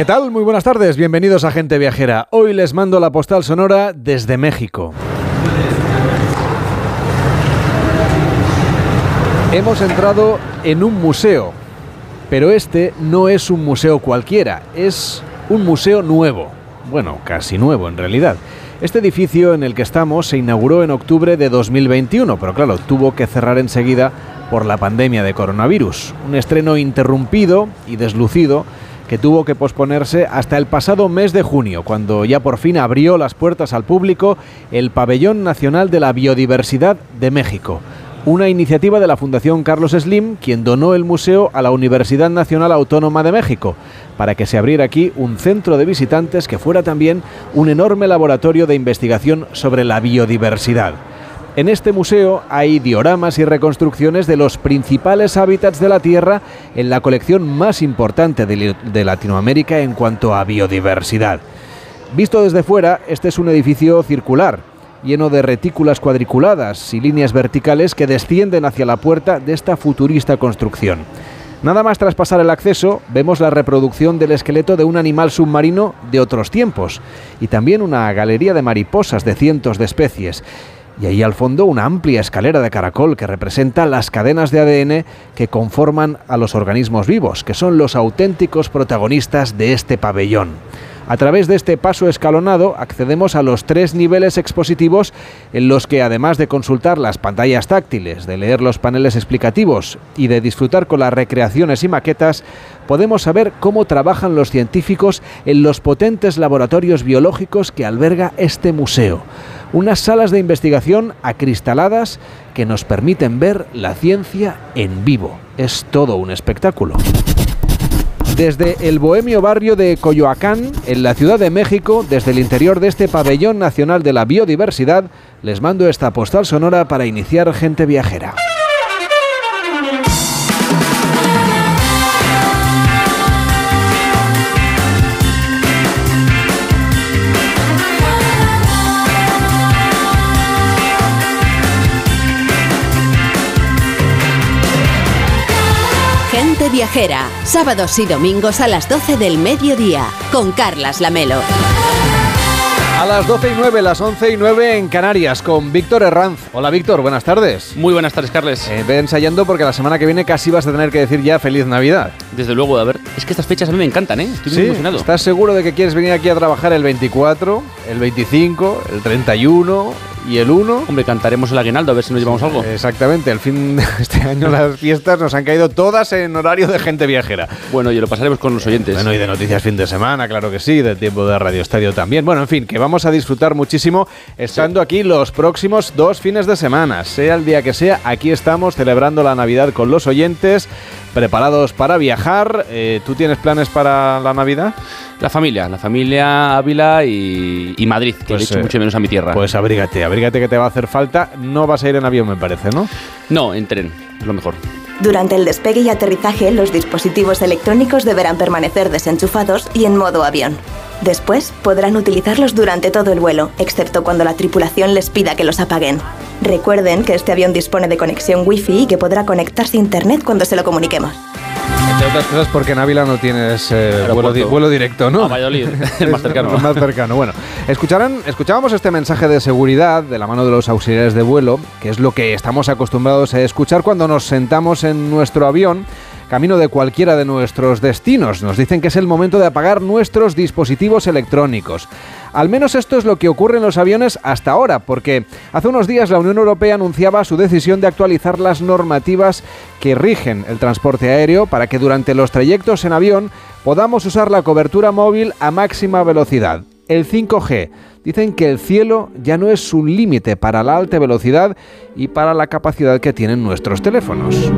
¿Qué tal? Muy buenas tardes, bienvenidos a Gente Viajera. Hoy les mando la postal sonora desde México. Hemos entrado en un museo, pero este no es un museo cualquiera, es un museo nuevo. Bueno, casi nuevo en realidad. Este edificio en el que estamos se inauguró en octubre de 2021, pero claro, tuvo que cerrar enseguida por la pandemia de coronavirus. Un estreno interrumpido y deslucido que tuvo que posponerse hasta el pasado mes de junio, cuando ya por fin abrió las puertas al público el Pabellón Nacional de la Biodiversidad de México. Una iniciativa de la Fundación Carlos Slim, quien donó el museo a la Universidad Nacional Autónoma de México, para que se abriera aquí un centro de visitantes que fuera también un enorme laboratorio de investigación sobre la biodiversidad. En este museo hay dioramas y reconstrucciones de los principales hábitats de la Tierra en la colección más importante de, Latinoamérica en cuanto a biodiversidad. Visto desde fuera, este es un edificio circular, lleno de retículas cuadriculadas y líneas verticales que descienden hacia la puerta de esta futurista construcción. Nada más traspasar el acceso, vemos la reproducción del esqueleto de un animal submarino de otros tiempos y también una galería de mariposas de cientos de especies y ahí al fondo una amplia escalera de caracol que representa las cadenas de ADN que conforman a los organismos vivos, que son los auténticos protagonistas de este pabellón. A través de este paso escalonado accedemos a los tres niveles expositivos en los que además de consultar las pantallas táctiles, de leer los paneles explicativos y de disfrutar con las recreaciones y maquetas, podemos saber cómo trabajan los científicos en los potentes laboratorios biológicos que alberga este museo. Unas salas de investigación acristaladas que nos permiten ver la ciencia en vivo. Es todo un espectáculo. Desde el bohemio barrio de Coyoacán, en la Ciudad de México, desde el interior de este pabellón nacional de la biodiversidad, les mando esta postal sonora para iniciar gente viajera. Viajera, sábados y domingos a las 12 del mediodía, con Carlas Lamelo. A las 12 y 9, las 11 y 9 en Canarias, con Víctor Herranz. Hola Víctor, buenas tardes. Muy buenas tardes, Carles. Eh, ve ensayando porque la semana que viene casi vas a tener que decir ya Feliz Navidad. Desde luego, a ver, es que estas fechas a mí me encantan, ¿eh? Estoy muy emocionado. ¿Estás seguro de que quieres venir aquí a trabajar el 24, el 25, el 31, y el 1. Hombre, cantaremos el aguinaldo a ver si nos llevamos algo. Exactamente, el fin de este año las fiestas nos han caído todas en horario de gente viajera. Bueno, y lo pasaremos con los oyentes. Bueno, y de noticias fin de semana, claro que sí, del tiempo de Radio Estadio también. Bueno, en fin, que vamos a disfrutar muchísimo estando aquí los próximos dos fines de semana. Sea el día que sea, aquí estamos celebrando la Navidad con los oyentes, preparados para viajar. Eh, ¿Tú tienes planes para la Navidad? La familia, la familia Ávila y, Madrid, que pues, he hecho mucho menos a mi tierra. Pues abrígate, abrígate que te va a hacer falta. No vas a ir en avión, me parece, ¿no? No, en tren, es lo mejor. Durante el despegue y aterrizaje, los dispositivos electrónicos deberán permanecer desenchufados y en modo avión. Después podrán utilizarlos durante todo el vuelo, excepto cuando la tripulación les pida que los apaguen. Recuerden que este avión dispone de conexión Wi-Fi y que podrá conectarse a Internet cuando se lo comuniquemos. Entre otras cosas porque en Ávila no tienes eh, vuelo, directo, ¿no? A Valladolid, el más cercano. más cercano. Bueno, escucharán, escuchábamos este mensaje de seguridad de la mano de los auxiliares de vuelo, que es lo que estamos acostumbrados a escuchar cuando nos sentamos en nuestro avión camino de cualquiera de nuestros destinos. Nos dicen que es el momento de apagar nuestros dispositivos electrónicos. Al menos esto es lo que ocurre en los aviones hasta ahora, porque hace unos días la Unión Europea anunciaba su decisión de actualizar las normativas que rigen el transporte aéreo para que durante los trayectos en avión podamos usar la cobertura móvil a máxima velocidad. El 5G. Dicen que el cielo ya no es un límite para la alta velocidad y para la capacidad que tienen nuestros teléfonos.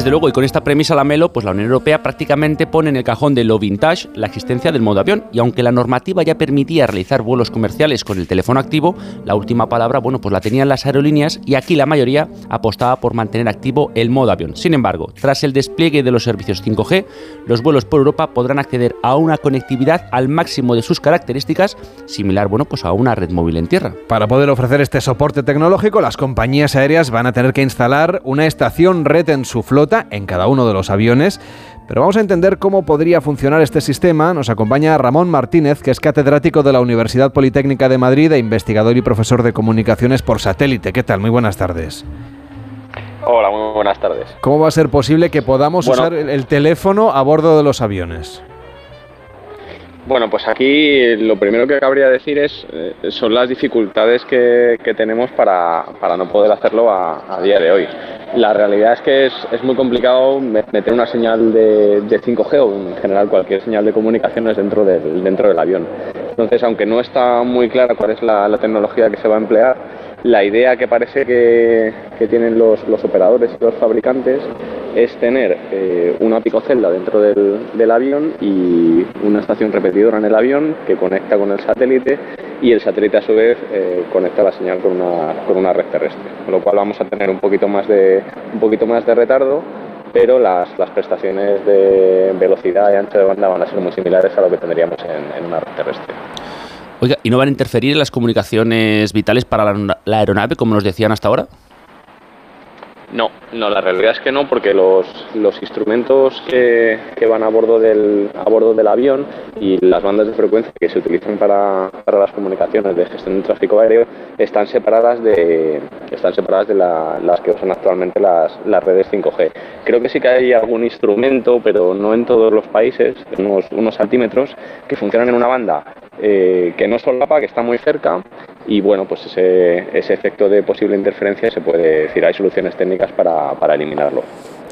Desde luego, y con esta premisa la Melo, pues la Unión Europea prácticamente pone en el cajón de lo vintage la existencia del modo avión. Y aunque la normativa ya permitía realizar vuelos comerciales con el teléfono activo, la última palabra, bueno, pues la tenían las aerolíneas y aquí la mayoría apostaba por mantener activo el modo avión. Sin embargo, tras el despliegue de los servicios 5G, los vuelos por Europa podrán acceder a una conectividad al máximo de sus características, similar, bueno, pues a una red móvil en tierra. Para poder ofrecer este soporte tecnológico, las compañías aéreas van a tener que instalar una estación red en su flota en cada uno de los aviones. Pero vamos a entender cómo podría funcionar este sistema. Nos acompaña Ramón Martínez, que es catedrático de la Universidad Politécnica de Madrid e investigador y profesor de comunicaciones por satélite. ¿Qué tal? Muy buenas tardes. Hola, muy buenas tardes. ¿Cómo va a ser posible que podamos usar el, teléfono a bordo de los aviones? Bueno, pues aquí lo primero que cabría decir es eh, son las dificultades que, tenemos para, no poder hacerlo a, día de hoy. La realidad es que es, muy complicado meter una señal de, 5G o en general cualquier señal de comunicaciones dentro del, dentro del avión. Entonces, aunque no está muy clara cuál es la tecnología que se va a emplear, la idea que parece que, tienen los, operadores y los fabricantes es tener eh, una picocelda dentro del, avión y una estación repetidora en el avión que conecta con el satélite y el satélite a su vez eh, conecta la señal con una, con una red terrestre, con lo cual vamos a tener un poquito más de, un poquito más de retardo pero las, prestaciones de velocidad y ancho de banda van a ser muy similares a lo que tendríamos en una red terrestre. Oiga, ¿y no van a interferir en las comunicaciones vitales para la, aeronave, como nos decían hasta ahora? No, no, la realidad es que no, porque los, los instrumentos que, que, van a bordo, del, avión y las bandas de frecuencia que se utilizan para, para las comunicaciones de gestión del tráfico aéreo están separadas de, están separadas de las que usan actualmente las, las, redes 5G. Creo que sí que hay algún instrumento, pero no en todos los países, unos, unos altímetros que funcionan en una banda eh, que no solapa, que está muy cerca y bueno, pues ese, ese, efecto de posible interferencia se puede decir, hay soluciones técnicas para, para eliminarlo.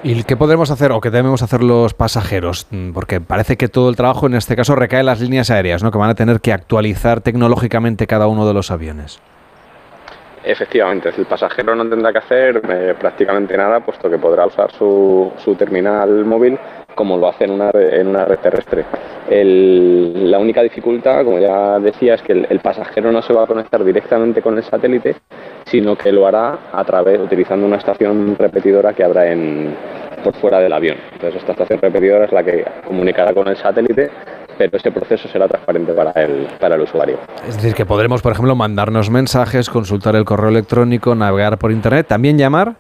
¿Y qué podremos hacer o qué debemos hacer los pasajeros? Mm, porque parece que todo el trabajo en este caso recae en las líneas aéreas, ¿no? que van a tener que actualizar tecnológicamente cada uno de los aviones. Efectivamente, el pasajero no tendrá que hacer eh, prácticamente nada, puesto que podrá usar su, su terminal móvil como lo hace en una, en una red terrestre. la única dificultad, como ya decía, es que el, pasajero no se va a conectar directamente con el satélite, sino que lo hará a través, utilizando una estación repetidora que habrá en, por fuera del avión. Entonces esta estación repetidora es la que comunicará con el satélite pero este proceso será transparente para el, para el usuario. Es decir, que podremos, por ejemplo, mandarnos mensajes, consultar el correo electrónico, navegar por Internet, también llamar.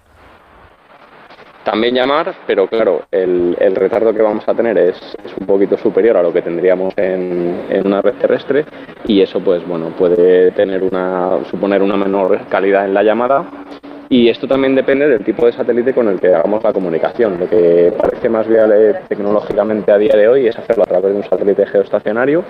También llamar, pero claro, el, retardo que vamos a tener es, un poquito superior a lo que tendríamos en, una red terrestre y eso pues bueno puede tener una suponer una menor calidad en la llamada y esto también depende del tipo de satélite con el que hagamos la comunicación. Lo que parece más viable tecnológicamente a día de hoy es hacerlo a través de un satélite geoestacionario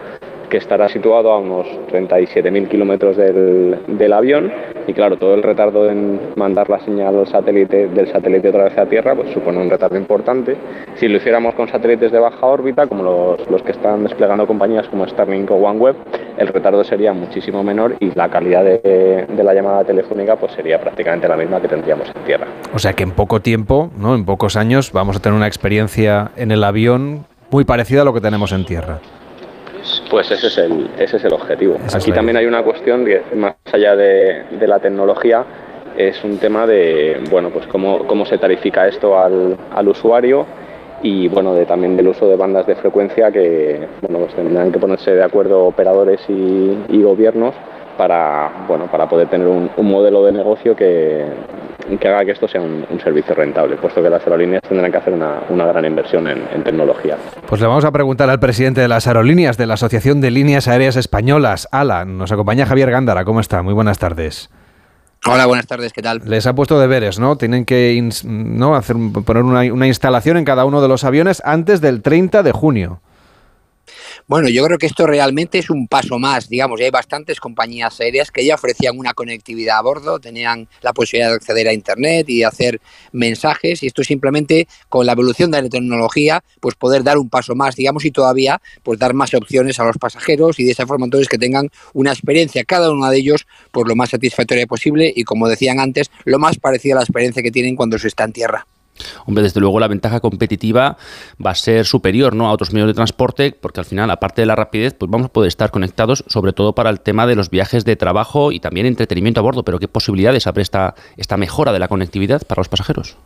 que estará situado a unos 37.000 kilómetros del, del, avión y claro, todo el retardo en mandar la señal satélite, del satélite otra vez a Tierra pues supone un retardo importante. Si lo hiciéramos con satélites de baja órbita, como los, los que están desplegando compañías como Starlink o OneWeb, el retardo sería muchísimo menor y la calidad de, de, la llamada telefónica pues sería prácticamente la misma que tendríamos en Tierra. O sea que en poco tiempo, ¿no? en pocos años, vamos a tener una experiencia en el avión muy parecida a lo que tenemos en Tierra. Pues ese es el, ese es el objetivo. Aquí también hay una cuestión que, más allá de, la tecnología, es un tema de bueno pues cómo, cómo se tarifica esto al, al usuario y bueno de, también del uso de bandas de frecuencia que bueno pues tendrán que ponerse de acuerdo operadores y, y gobiernos para bueno para poder tener un, un modelo de negocio que, que haga que esto sea un, servicio rentable, puesto que las aerolíneas tendrán que hacer una, gran inversión en, tecnología. Pues le vamos a preguntar al presidente de las aerolíneas de la Asociación de Líneas Aéreas Españolas, ALA. Nos acompaña Javier Gándara. ¿Cómo está? Muy buenas tardes. Hola, buenas tardes, ¿qué tal? Les ha puesto deberes, ¿no? Tienen que ¿no? Hacer, poner una, una instalación en cada uno de los aviones antes del 30 de junio. Bueno, yo creo que esto realmente es un paso más, digamos, y hay bastantes compañías aéreas que ya ofrecían una conectividad a bordo, tenían la posibilidad de acceder a Internet y de hacer mensajes, y esto simplemente con la evolución de la tecnología, pues poder dar un paso más, digamos, y todavía pues dar más opciones a los pasajeros y de esa forma entonces que tengan una experiencia, cada uno de ellos, por lo más satisfactoria posible y como decían antes, lo más parecida a la experiencia que tienen cuando se está en tierra. Hombre, desde luego la ventaja competitiva va a ser superior ¿no? a otros medios de transporte, porque al final, aparte de la rapidez, pues vamos a poder estar conectados, sobre todo para el tema de los viajes de trabajo y también entretenimiento a bordo. Pero ¿qué posibilidades abre esta, esta mejora de la conectividad para los pasajeros?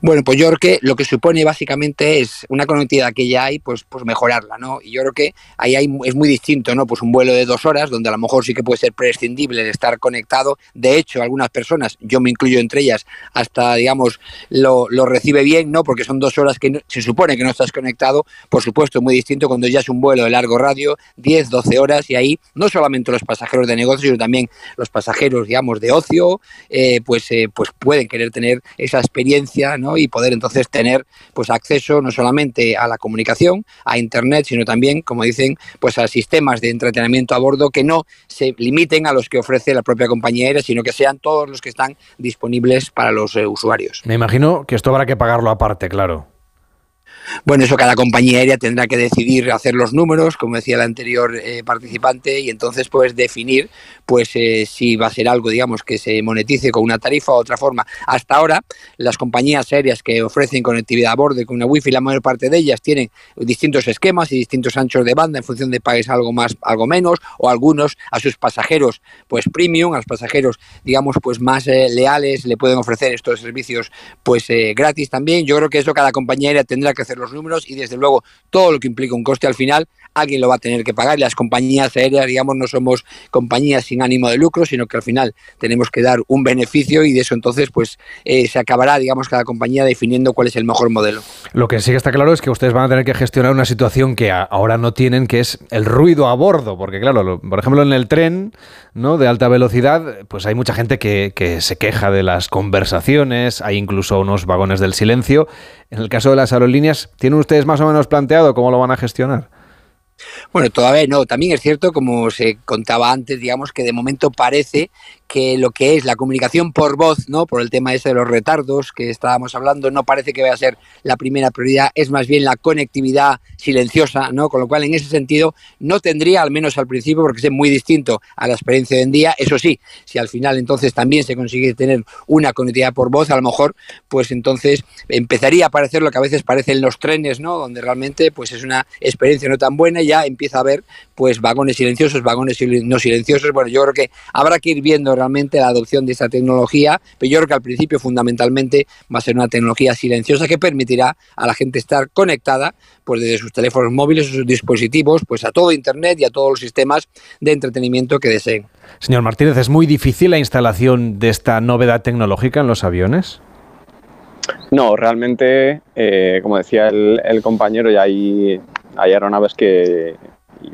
Bueno, pues yo creo que lo que supone básicamente es una conectividad que ya hay, pues, pues mejorarla, ¿no? Y yo creo que ahí hay, es muy distinto, ¿no? Pues un vuelo de dos horas, donde a lo mejor sí que puede ser prescindible el estar conectado. De hecho, algunas personas, yo me incluyo entre ellas, hasta, digamos, lo, lo recibe bien, ¿no? Porque son dos horas que se supone que no estás conectado. Por supuesto, muy distinto cuando ya es un vuelo de largo radio, 10, 12 horas, y ahí no solamente los pasajeros de negocio, sino también los pasajeros, digamos, de ocio, eh, pues, eh, pues pueden querer tener esa experiencia y poder entonces tener pues acceso no solamente a la comunicación, a internet, sino también, como dicen, pues a sistemas de entretenimiento a bordo que no se limiten a los que ofrece la propia compañía aérea, sino que sean todos los que están disponibles para los eh, usuarios. Me imagino que esto habrá que pagarlo aparte, claro. Bueno, eso cada compañía aérea tendrá que decidir hacer los números, como decía el anterior eh, participante, y entonces pues definir pues eh, si va a ser algo, digamos, que se monetice con una tarifa o otra forma. Hasta ahora, las compañías aéreas que ofrecen conectividad a bordo con una wifi, la mayor parte de ellas tienen distintos esquemas y distintos anchos de banda en función de pagues algo más, algo menos, o algunos a sus pasajeros pues premium, a los pasajeros, digamos, pues más eh, leales le pueden ofrecer estos servicios pues gratis también. Yo creo que eso cada compañía aérea tendrá que hacer los números y desde luego todo lo que implica un coste al final alguien lo va a tener que pagar. Las compañías aéreas, digamos, no somos compañías sin ánimo de lucro, sino que al final tenemos que dar un beneficio y de eso entonces pues eh, se acabará, digamos, cada compañía definiendo cuál es el mejor modelo. Lo que sí que está claro es que ustedes van a tener que gestionar una situación que ahora no tienen, que es el ruido a bordo, porque claro, por ejemplo en el tren ¿no? de alta velocidad, pues hay mucha gente que, que se queja de las conversaciones, hay incluso unos vagones del silencio. En el caso de las aerolíneas, ¿tienen ustedes más o menos planteado cómo lo van a gestionar? Bueno, todavía no. También es cierto, como se contaba antes, digamos que de momento parece que lo que es la comunicación por voz, ¿no? Por el tema ese de los retardos que estábamos hablando, no parece que vaya a ser la primera prioridad, es más bien la conectividad silenciosa, ¿no? Con lo cual, en ese sentido, no tendría, al menos al principio, porque es muy distinto a la experiencia de hoy en día. Eso sí, si al final entonces también se consigue tener una conectividad por voz, a lo mejor, pues entonces empezaría a aparecer lo que a veces parece en los trenes, ¿no? Donde realmente, pues es una experiencia no tan buena y ya empieza a haber, pues, vagones silenciosos, vagones no silenciosos. Bueno, yo creo que habrá que ir viendo realmente la adopción de esta tecnología, pero yo creo que al principio fundamentalmente va a ser una tecnología silenciosa que permitirá a la gente estar conectada pues desde sus teléfonos móviles o sus dispositivos pues a todo internet y a todos los sistemas de entretenimiento que deseen. Señor Martínez, ¿es muy difícil la instalación de esta novedad tecnológica en los aviones? No, realmente, eh, como decía el, el compañero, ya hay, hay aeronaves que,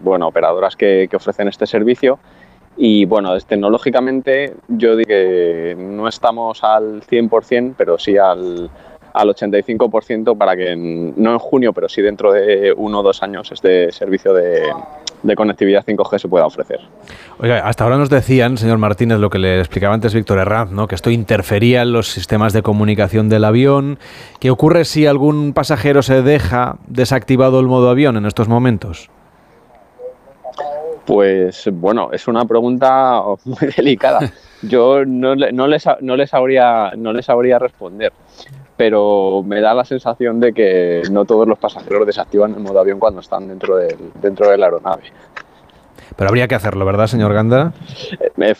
bueno, operadoras que, ofrecen este servicio. Y bueno, tecnológicamente yo digo que no estamos al 100%, pero sí al, al 85% para que no en junio, pero sí dentro de uno o dos años este servicio de, de, conectividad 5G se pueda ofrecer. Oiga, hasta ahora nos decían, señor Martínez, lo que le explicaba antes Víctor Herranz, ¿no? que esto interfería en los sistemas de comunicación del avión. ¿Qué ocurre si algún pasajero se deja desactivado el modo avión en estos momentos? Pues bueno, es una pregunta muy delicada. Yo no, no, les, no, les, sabría, no les sabría responder, pero me da la sensación de que no todos los pasajeros desactivan el modo avión cuando están dentro, del, dentro de la aeronave. Pero habría que hacerlo, ¿verdad, señor Ganda? Eh,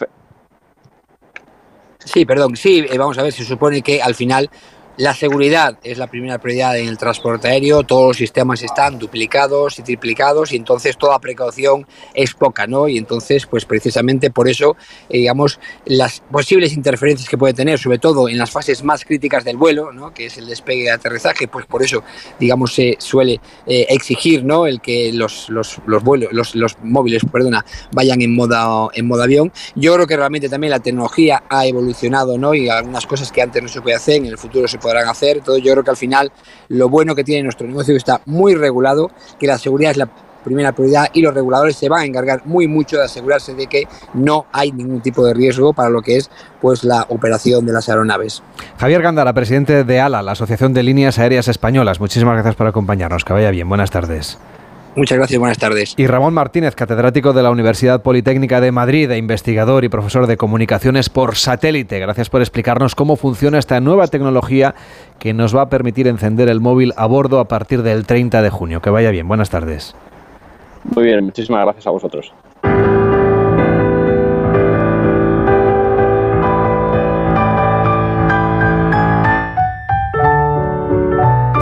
sí, perdón, sí, eh, vamos a ver, se supone que al final la seguridad es la primera prioridad en el transporte aéreo, todos los sistemas están duplicados y triplicados y entonces toda precaución es poca, ¿no? Y entonces, pues precisamente por eso, eh, digamos, las posibles interferencias que puede tener, sobre todo en las fases más críticas del vuelo, ¿no? Que es el despegue y aterrizaje, pues por eso, digamos, se suele eh, exigir, ¿no? El que los, los, los vuelos, los, los, móviles, perdona, vayan en modo, en modo avión. Yo creo que realmente también la tecnología ha evolucionado, ¿no? Y algunas cosas que antes no se podía hacer, en el futuro se podrán hacer. Todo yo creo que al final lo bueno que tiene nuestro negocio está muy regulado, que la seguridad es la primera prioridad y los reguladores se van a encargar muy mucho de asegurarse de que no hay ningún tipo de riesgo para lo que es pues la operación de las aeronaves. Javier Gándara, presidente de ALA, la Asociación de Líneas Aéreas Españolas. Muchísimas gracias por acompañarnos. Que vaya bien. Buenas tardes. Muchas gracias, buenas tardes. Y Ramón Martínez, catedrático de la Universidad Politécnica de Madrid, e investigador y profesor de comunicaciones por satélite. Gracias por explicarnos cómo funciona esta nueva tecnología que nos va a permitir encender el móvil a bordo a partir del 30 de junio. Que vaya bien, buenas tardes. Muy bien, muchísimas gracias a vosotros.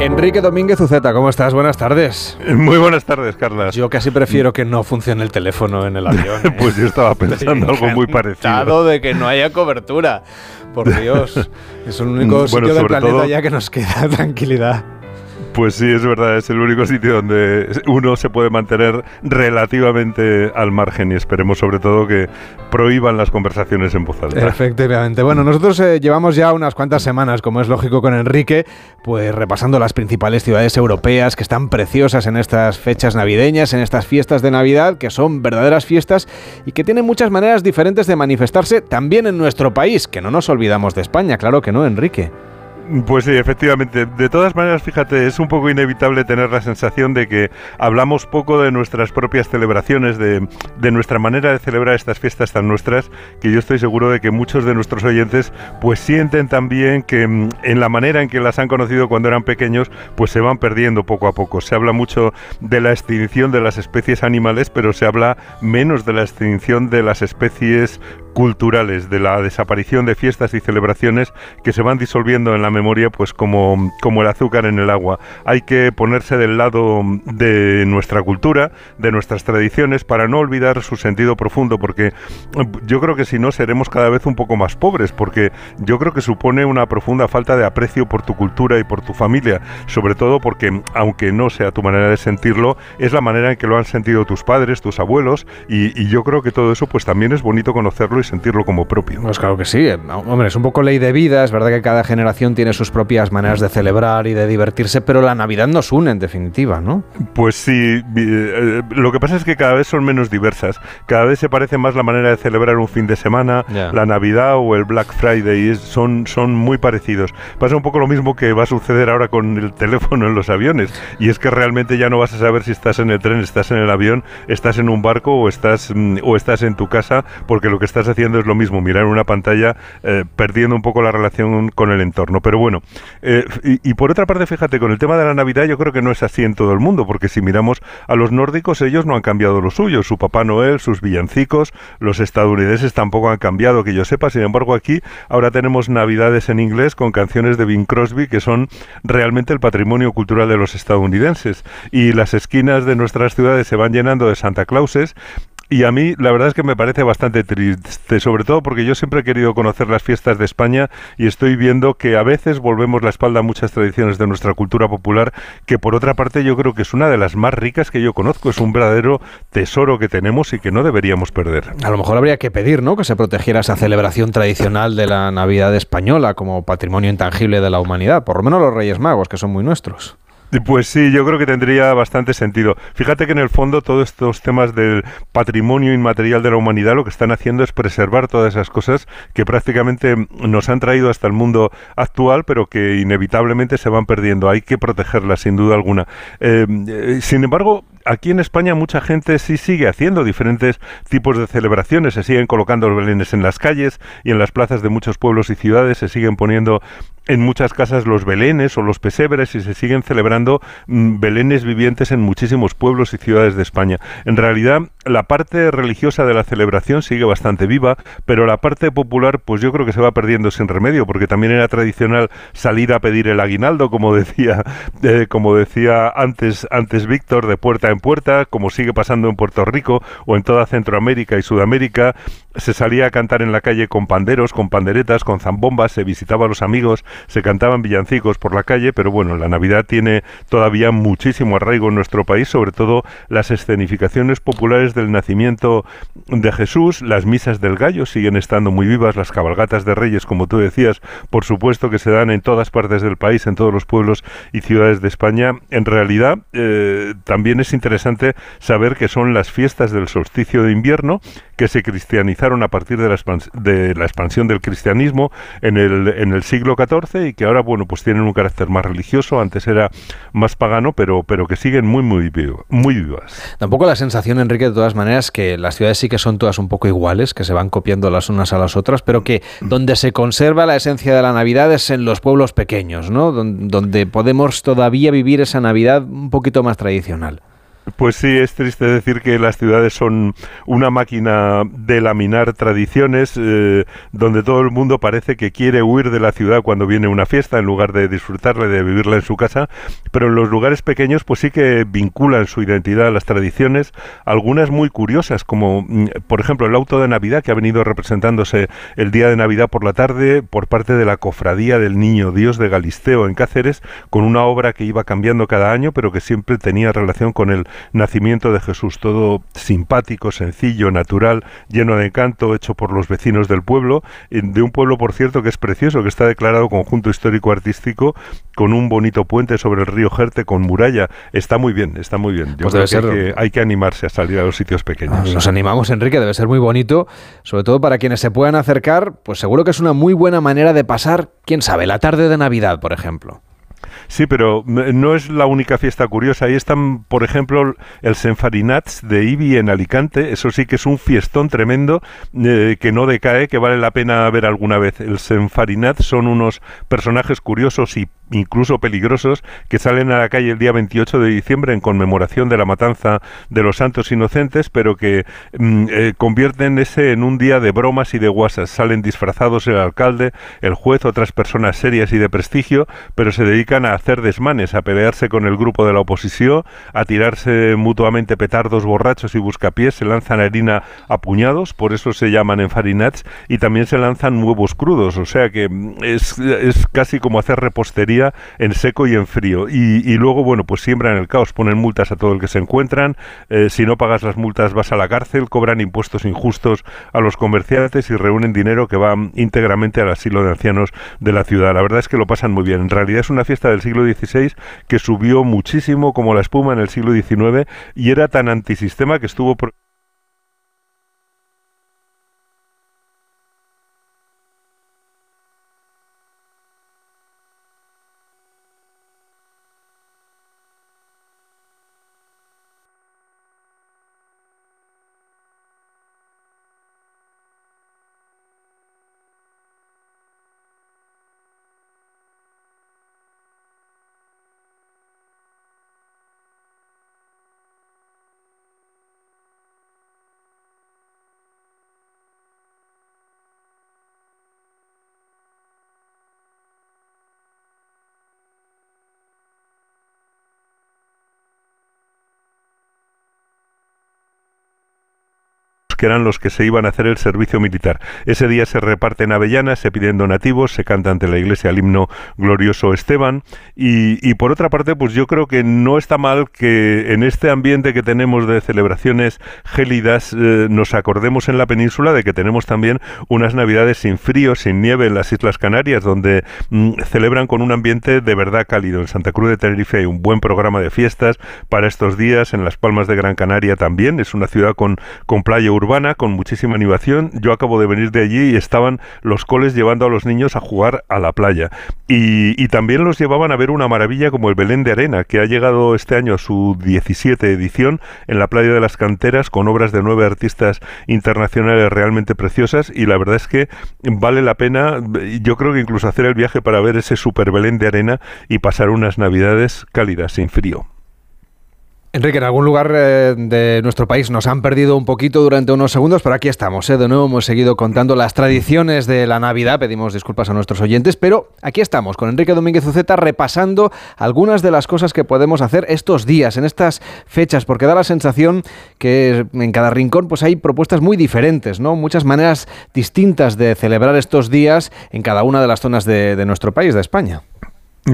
Enrique Domínguez Uceta, ¿cómo estás? Buenas tardes. Muy buenas tardes, Carlas. Yo casi prefiero que no funcione el teléfono en el avión. ¿eh? pues yo estaba pensando algo muy parecido. de que no haya cobertura. Por Dios, es el único sitio del planeta ya que nos queda tranquilidad. Pues sí, es verdad, es el único sitio donde uno se puede mantener relativamente al margen y esperemos sobre todo que prohíban las conversaciones en voz alta. Efectivamente. Bueno, nosotros eh, llevamos ya unas cuantas semanas, como es lógico con Enrique, pues repasando las principales ciudades europeas que están preciosas en estas fechas navideñas, en estas fiestas de Navidad, que son verdaderas fiestas y que tienen muchas maneras diferentes de manifestarse también en nuestro país, que no nos olvidamos de España, claro que no, Enrique. Pues sí, efectivamente. De todas maneras, fíjate, es un poco inevitable tener la sensación de que hablamos poco de nuestras propias celebraciones, de, nuestra manera de celebrar estas fiestas tan nuestras, que yo estoy seguro de que muchos de nuestros oyentes pues sienten también que mm, en la manera en que las han conocido cuando eran pequeños, pues se van perdiendo poco a poco. Se habla mucho de la extinción de las especies animales, pero se habla menos de la extinción de las especies culturales, de la desaparición de fiestas y celebraciones que se van disolviendo en la memoria pues como, como el azúcar en el agua. Hay que ponerse del lado de nuestra cultura, de nuestras tradiciones, para no olvidar su sentido profundo, porque yo creo que si no seremos cada vez un poco más pobres, porque yo creo que supone una profunda falta de aprecio por tu cultura y por tu familia, sobre todo porque, aunque no sea tu manera de sentirlo, es la manera en que lo han sentido tus padres, tus abuelos, y, y yo creo que todo eso pues también es bonito conocerlo y sentirlo como propio. Pues claro que sí. Hombre, es un poco ley de vida. Es verdad que cada generación tiene sus propias maneras de celebrar y de divertirse, pero la Navidad nos une en definitiva, ¿no? Pues sí. Eh, lo que pasa es que cada vez son menos diversas. Cada vez se parece más la manera de celebrar un fin de semana, la Navidad o el Black Friday. Son, son muy parecidos. Pasa un poco lo mismo que va a suceder ahora con el teléfono en los aviones. Y es que realmente ya no vas a saber si estás en el tren, estás en el avión, estás en un barco o estás, mm, o estás en tu casa, porque lo que estás haciendo es lo mismo, mirar una pantalla eh, perdiendo un poco la relación con el entorno. Pero bueno, eh, y, por otra parte, fíjate, con el tema de la Navidad yo creo que no es así en todo el mundo, porque si miramos a los nórdicos, ellos no han cambiado lo suyo, su Papá Noel, sus villancicos, los estadounidenses tampoco han cambiado, que yo sepa, sin embargo aquí ahora tenemos Navidades en inglés con canciones de Bing Crosby que son realmente el patrimonio cultural de los estadounidenses y las esquinas de nuestras ciudades se van llenando de Santa Clauses y a mí la verdad es que me parece bastante triste, sobre todo porque yo siempre he querido conocer las fiestas de España y estoy viendo que a veces volvemos la espalda a muchas tradiciones de nuestra cultura popular, que por otra parte yo creo que es una de las más ricas que yo conozco, es un verdadero tesoro que tenemos y que no deberíamos perder. A lo mejor habría que pedir, ¿no?, que se protegiera esa celebración tradicional de la Navidad española como patrimonio intangible de la humanidad, por lo menos los Reyes Magos, que son muy nuestros. Pues sí, yo creo que tendría bastante sentido. Fíjate que en el fondo todos estos temas del patrimonio inmaterial de la humanidad lo que están haciendo es preservar todas esas cosas que prácticamente nos han traído hasta el mundo actual, pero que inevitablemente se van perdiendo. Hay que protegerlas, sin duda alguna. Eh, eh, sin embargo, aquí en España mucha gente sí sigue haciendo diferentes tipos de celebraciones, se siguen colocando los belenes en las calles y en las plazas de muchos pueblos y ciudades, se siguen poniendo en muchas casas los belenes o los pesebres y se siguen celebrando mm, belenes vivientes en muchísimos pueblos y ciudades de España. En realidad, la parte religiosa de la celebración sigue bastante viva, pero la parte popular, pues yo creo que se va perdiendo sin remedio, porque también era tradicional salir a pedir el aguinaldo, como decía, eh, como decía antes, antes Víctor, de puerta en puerta, como sigue pasando en Puerto Rico o en toda Centroamérica y Sudamérica. Se salía a cantar en la calle con panderos, con panderetas, con zambombas, se visitaba a los amigos, se cantaban villancicos por la calle, pero bueno, la Navidad tiene todavía muchísimo arraigo en nuestro país, sobre todo las escenificaciones populares del nacimiento de Jesús, las misas del gallo siguen estando muy vivas, las cabalgatas de reyes, como tú decías, por supuesto que se dan en todas partes del país, en todos los pueblos y ciudades de España. En realidad, eh, también es interesante saber que son las fiestas del solsticio de invierno, que se cristianizaron a partir de la, de la expansión del cristianismo en el, en el siglo XIV y que ahora, bueno, pues tienen un carácter más religioso, antes era más pagano, pero, pero que siguen muy, muy, muy vivas. Tampoco la sensación, Enrique, de todas maneras, que las ciudades sí que son todas un poco iguales, que se van copiando las unas a las otras, pero que donde se conserva la esencia de la Navidad es en los pueblos pequeños, ¿no? Donde podemos todavía vivir esa Navidad un poquito más tradicional. Pues sí, es triste decir que las ciudades son una máquina de laminar tradiciones, eh, donde todo el mundo parece que quiere huir de la ciudad cuando viene una fiesta en lugar de disfrutarla de vivirla en su casa, pero en los lugares pequeños pues sí que vinculan su identidad a las tradiciones, algunas muy curiosas, como mm, por ejemplo el auto de Navidad que ha venido representándose el día de Navidad por la tarde por parte de la Cofradía del Niño Dios de Galisteo en Cáceres, con una obra que iba cambiando cada año, pero que siempre tenía relación con el nacimiento de Jesús, todo simpático, sencillo, natural, lleno de encanto, hecho por los vecinos del pueblo, de un pueblo, por cierto, que es precioso, que está declarado conjunto histórico-artístico, con un bonito puente sobre el río Jerte, con muralla. Está muy bien, está muy bien. Yo pues creo que hay, que animarse a salir a los sitios pequeños. Nos animamos, Enrique, debe ser muy bonito, sobre todo para quienes se puedan acercar, pues seguro que es una muy buena manera de pasar, quién sabe, la tarde de Navidad, por ejemplo. Sí, pero no es la única fiesta curiosa. Ahí están, por ejemplo, el Senfarinats de Ibi en Alicante. Eso sí que es un fiestón tremendo eh, que no decae, que vale la pena ver alguna vez. El Senfarinats son unos personajes curiosos y incluso peligrosos, que salen a la calle el día 28 de diciembre en conmemoración de la matanza de los santos inocentes, pero que mm, eh, convierten ese en un día de bromas y de guasas. Salen disfrazados el alcalde, el juez, otras personas serias y de prestigio, pero se dedican a hacer desmanes, a pelearse con el grupo de la oposición, a tirarse mutuamente petardos borrachos y buscapiés, se lanzan harina a puñados, por eso se llaman enfarinats, y también se lanzan huevos crudos, o sea que mm, es, es casi como hacer repostería en seco y en frío. Y, luego, bueno, pues siembran el caos, ponen multas a todo el que se encuentran, eh, si no pagas las multas vas a la cárcel, cobran impuestos injustos a los comerciantes y reúnen dinero que va íntegramente al asilo de ancianos de la ciudad. La verdad es que lo pasan muy bien. En realidad es una fiesta del siglo XVI que subió muchísimo como la espuma en el siglo XIX y era tan antisistema que estuvo... que eran los que se iban a hacer el servicio militar. Ese día se reparten avellanas, se piden donativos, se canta ante la iglesia el himno glorioso Esteban y, por otra parte, pues yo creo que no está mal que en este ambiente que tenemos de celebraciones gélidas eh, nos acordemos en la península de que tenemos también unas navidades sin frío, sin nieve en las Islas Canarias, donde mm, celebran con un ambiente de verdad cálido. En Santa Cruz de Tenerife hay un buen programa de fiestas para estos días, en Las Palmas de Gran Canaria también, es una ciudad con, con playa urbana con muchísima animación. Yo acabo de venir de allí y estaban los coles llevando a los niños a jugar a la playa. Y, también los llevaban a ver una maravilla como el Belén de Arena, que ha llegado este año a su 17 edición en la playa de las canteras con obras de nueve artistas internacionales realmente preciosas. Y la verdad es que vale la pena, yo creo que incluso hacer el viaje para ver ese super Belén de Arena y pasar unas navidades cálidas, sin frío. Enrique, en algún lugar eh, de nuestro país nos han perdido un poquito durante unos segundos, pero aquí estamos. ¿eh? De nuevo hemos seguido contando las tradiciones de la Navidad. Pedimos disculpas a nuestros oyentes, pero aquí estamos con Enrique Domínguez Uceta repasando algunas de las cosas que podemos hacer estos días, en estas fechas, porque da la sensación que en cada rincón pues hay propuestas muy diferentes, ¿no? Muchas maneras distintas de celebrar estos días en cada una de las zonas de nuestro país, de España.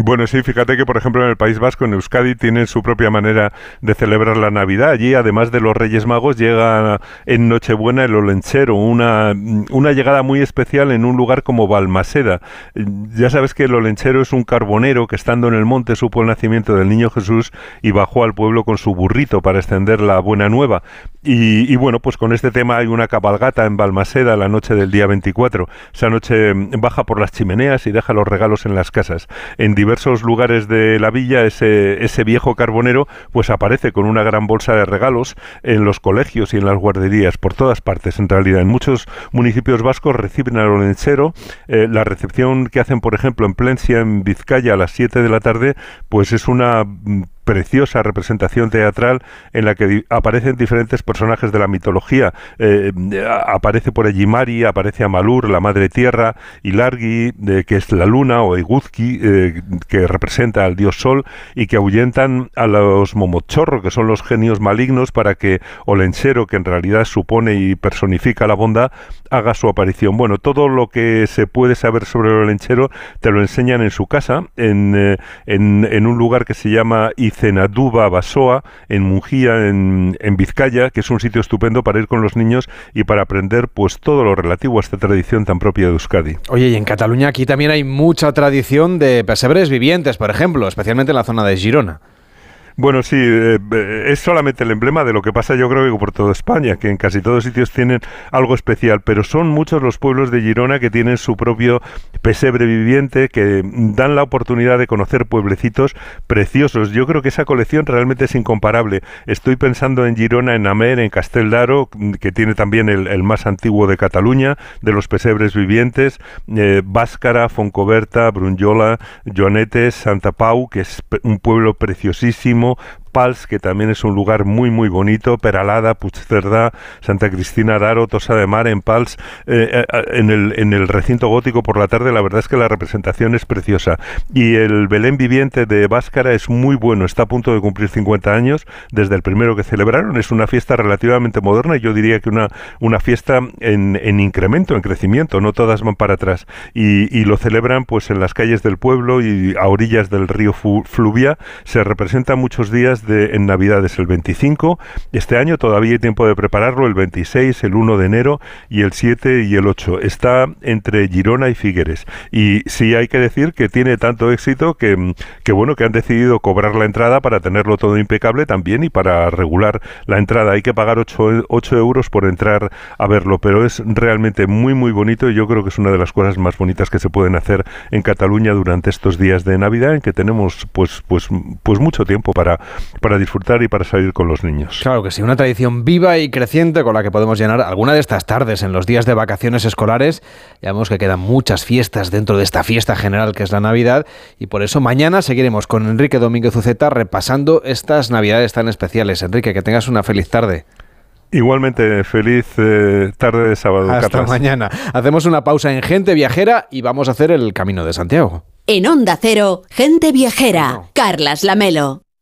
Bueno, sí, fíjate que por ejemplo en el País Vasco, en Euskadi, tienen su propia manera de celebrar la Navidad. Allí, además de los Reyes Magos, llega en Nochebuena el Olenchero, una, una llegada muy especial en un lugar como Balmaseda. Ya sabes que el Olenchero es un carbonero que estando en el monte supo el nacimiento del niño Jesús y bajó al pueblo con su burrito para extender la buena nueva. Y, bueno, pues con este tema hay una cabalgata en Balmaseda la noche del día 24. Esa noche baja por las chimeneas y deja los regalos en las casas. En diversos lugares de la villa ese, ese viejo carbonero pues aparece con una gran bolsa de regalos en los colegios y en las guarderías, por todas partes en realidad. En muchos municipios vascos reciben al olenchero. Eh, la recepción que hacen, por ejemplo, en Plencia, en Vizcaya, a las 7 de la tarde, pues es una mm, preciosa representación teatral en la que aparecen diferentes personajes de la mitología. Eh, aparece por allí Mari, aparece Amalur, la madre tierra, y Largi, que es la luna, o Iguzki, eh, que representa al dios sol, y que ahuyentan a los momochorro, que son los genios malignos, para que Olenchero, que en realidad supone y personifica la bondad, haga su aparición. Bueno, todo lo que se puede saber sobre Olenchero te lo enseñan en su casa, en, eh, en, un lugar que se llama Cenaduba Basoa, en Mungía, en, en, Vizcaya, que es un sitio estupendo para ir con los niños y para aprender pues todo lo relativo a esta tradición tan propia de Euskadi. Oye, y en Cataluña aquí también hay mucha tradición de pesebres vivientes, por ejemplo, especialmente en la zona de Girona. Bueno, sí, eh, eh, es solamente el emblema de lo que pasa yo creo que por toda España, que en casi todos sitios tienen algo especial, pero son muchos los pueblos de Girona que tienen su propio pesebre viviente, que dan la oportunidad de conocer pueblecitos preciosos. Yo creo que esa colección realmente es incomparable. Estoy pensando en Girona, en Amer, en Casteldaro, que tiene también el, más antiguo de Cataluña, de los pesebres vivientes, eh, Báscara, Foncoberta, Brunyola, Joanetes, Santa Pau, que es un pueblo preciosísimo évidemment Pals, que también es un lugar muy muy bonito, Peralada, Puigcerdá, Santa Cristina d'Aro, Tosa de Mar, en Pals, eh, eh, en, el, en el recinto gótico por la tarde, la verdad es que la representación es preciosa. Y el Belén viviente de Báscara es muy bueno, está a punto de cumplir 50 años desde el primero que celebraron, es una fiesta relativamente moderna yo diría que una, una fiesta en, en incremento, en crecimiento, no todas van para atrás. Y, y, lo celebran pues en las calles del pueblo y a orillas del río Fluvia, se representa muchos días en Navidad es el 25. Este año todavía hay tiempo de prepararlo, el 26, el 1 de enero y el 7 y el 8. Está entre Girona y Figueres. Y sí hay que decir que tiene tanto éxito que, que bueno, que han decidido cobrar la entrada para tenerlo todo impecable también y para regular la entrada. Hay que pagar 8, 8 euros por entrar a verlo, pero es realmente muy, muy bonito y yo creo que es una de las cosas más bonitas que se pueden hacer en Cataluña durante estos días de Navidad en que tenemos pues, pues, pues mucho tiempo para, para disfrutar y para salir con los niños. Claro que sí, una tradición viva y creciente con la que podemos llenar alguna de estas tardes en los días de vacaciones escolares. Ya vemos que quedan muchas fiestas dentro de esta fiesta general que es la Navidad y por eso mañana seguiremos con Enrique Domínguez Uceta repasando estas Navidades tan especiales. Enrique, que tengas una feliz tarde. Igualmente, feliz eh, tarde de sábado. Hasta mañana. Hacemos una pausa en Gente Viajera y vamos a hacer el Camino de Santiago. En Onda Cero, Gente Viajera, Carlas Lamelo.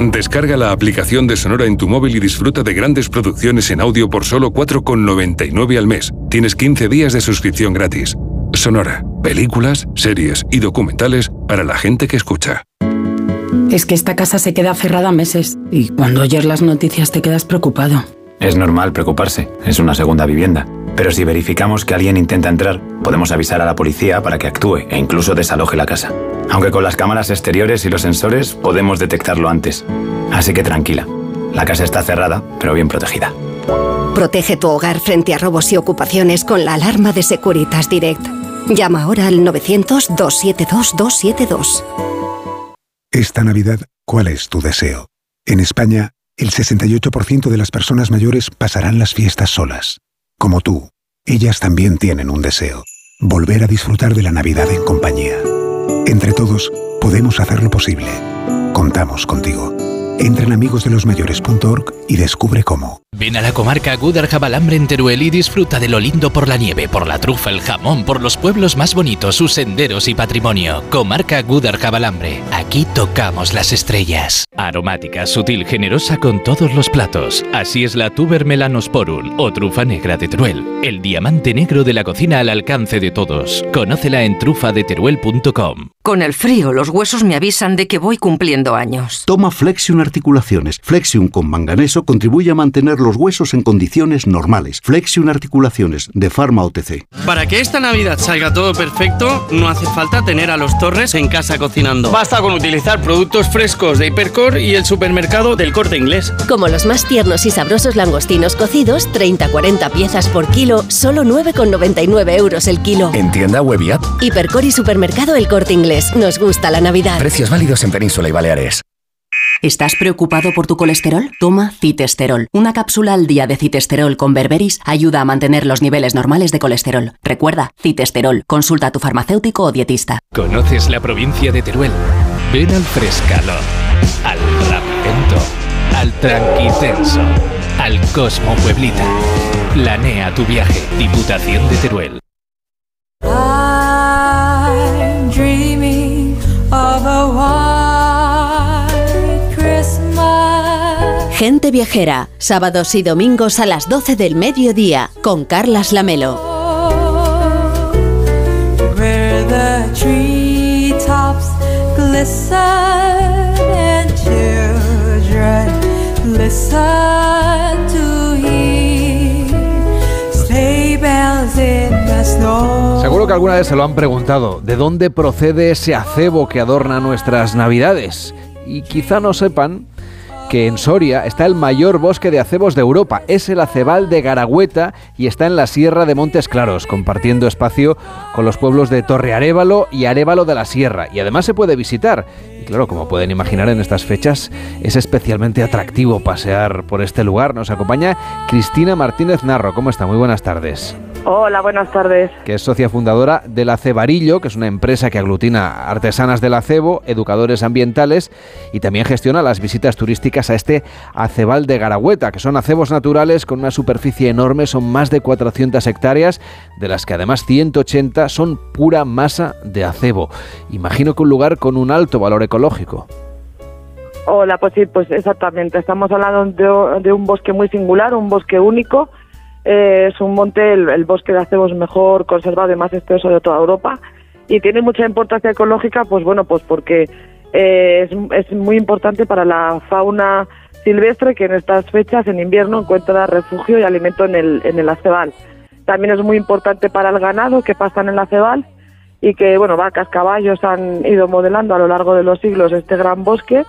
Descarga la aplicación de Sonora en tu móvil y disfruta de grandes producciones en audio por solo 4,99 al mes. Tienes 15 días de suscripción gratis. Sonora, películas, series y documentales para la gente que escucha. Es que esta casa se queda cerrada meses y cuando oyes las noticias te quedas preocupado. Es normal preocuparse, es una segunda vivienda. Pero si verificamos que alguien intenta entrar, podemos avisar a la policía para que actúe e incluso desaloje la casa. Aunque con las cámaras exteriores y los sensores podemos detectarlo antes. Así que tranquila, la casa está cerrada, pero bien protegida. Protege tu hogar frente a robos y ocupaciones con la alarma de Securitas Direct. Llama ahora al 900-272-272. Esta Navidad, ¿cuál es tu deseo? En España, el 68% de las personas mayores pasarán las fiestas solas. Como tú, ellas también tienen un deseo, volver a disfrutar de la Navidad en compañía. Entre todos, podemos hacerlo posible. Contamos contigo. Entra en amigosdelosmayores.org y descubre cómo. Ven a la comarca Gudar-Jabalambre en Teruel y disfruta de lo lindo por la nieve, por la trufa, el jamón, por los pueblos más bonitos, sus senderos y patrimonio. Comarca Gudar-Jabalambre. Aquí tocamos las estrellas. Aromática, sutil, generosa con todos los platos. Así es la tuber melanosporum o trufa negra de Teruel. El diamante negro de la cocina al alcance de todos. Conócela en trufadeteruel.com. Con el frío, los huesos me avisan de que voy cumpliendo años. Toma Flexion Articulaciones. Flexion con manganeso contribuye a mantener los huesos en condiciones normales. Flexion Articulaciones, de Pharma OTC. Para que esta Navidad salga todo perfecto, no hace falta tener a los Torres en casa cocinando. Basta con utilizar productos frescos de Hipercor y el supermercado del corte inglés. Como los más tiernos y sabrosos langostinos cocidos, 30-40 piezas por kilo, solo 9,99 euros el kilo. En tienda web y app. Hipercor y supermercado el corte inglés. Nos gusta la Navidad. Precios válidos en Península y Baleares. ¿Estás preocupado por tu colesterol? Toma citesterol. Una cápsula al día de citesterol con berberis ayuda a mantener los niveles normales de colesterol. Recuerda, citesterol. Consulta a tu farmacéutico o dietista. ¿Conoces la provincia de Teruel? Ven al Frescalo, al Rapento, al Tranquitenso, al Cosmo Pueblita. Planea tu viaje. Diputación de Teruel. I'm Gente Viajera, sábados y domingos a las 12 del mediodía, con Carlas Lamelo. Seguro que alguna vez se lo han preguntado, ¿de dónde procede ese acebo que adorna nuestras navidades? Y quizá no sepan que en Soria está el mayor bosque de acebos de Europa. Es el acebal de Garagüeta y está en la Sierra de Montes Claros, compartiendo espacio con los pueblos de Torrearévalo y Arévalo de la Sierra. Y además se puede visitar. Y claro, como pueden imaginar en estas fechas, es especialmente atractivo pasear por este lugar. Nos acompaña Cristina Martínez Narro. ¿Cómo está? Muy buenas tardes. Hola, buenas tardes. que es socia fundadora del Acebarillo, que es una empresa que aglutina artesanas del acebo, educadores ambientales y también gestiona las visitas turísticas a este acebal de Garagüeta, que son acebos naturales con una superficie enorme, son más de 400 hectáreas, de las que además 180 son pura masa de acebo. Imagino que un lugar con un alto valor ecológico. Hola, pues sí, pues exactamente. Estamos hablando de, de un bosque muy singular, un bosque único. Eh, es un monte, el, bosque de acebos mejor conservado y más extenso de toda Europa. Y tiene mucha importancia ecológica, pues bueno, pues porque eh, es, es muy importante para la fauna silvestre que en estas fechas, en invierno, encuentra refugio y alimento en el, en el acebal. También es muy importante para el ganado que pasa en el acebal y que, bueno, vacas, caballos han ido modelando a lo largo de los siglos este gran bosque.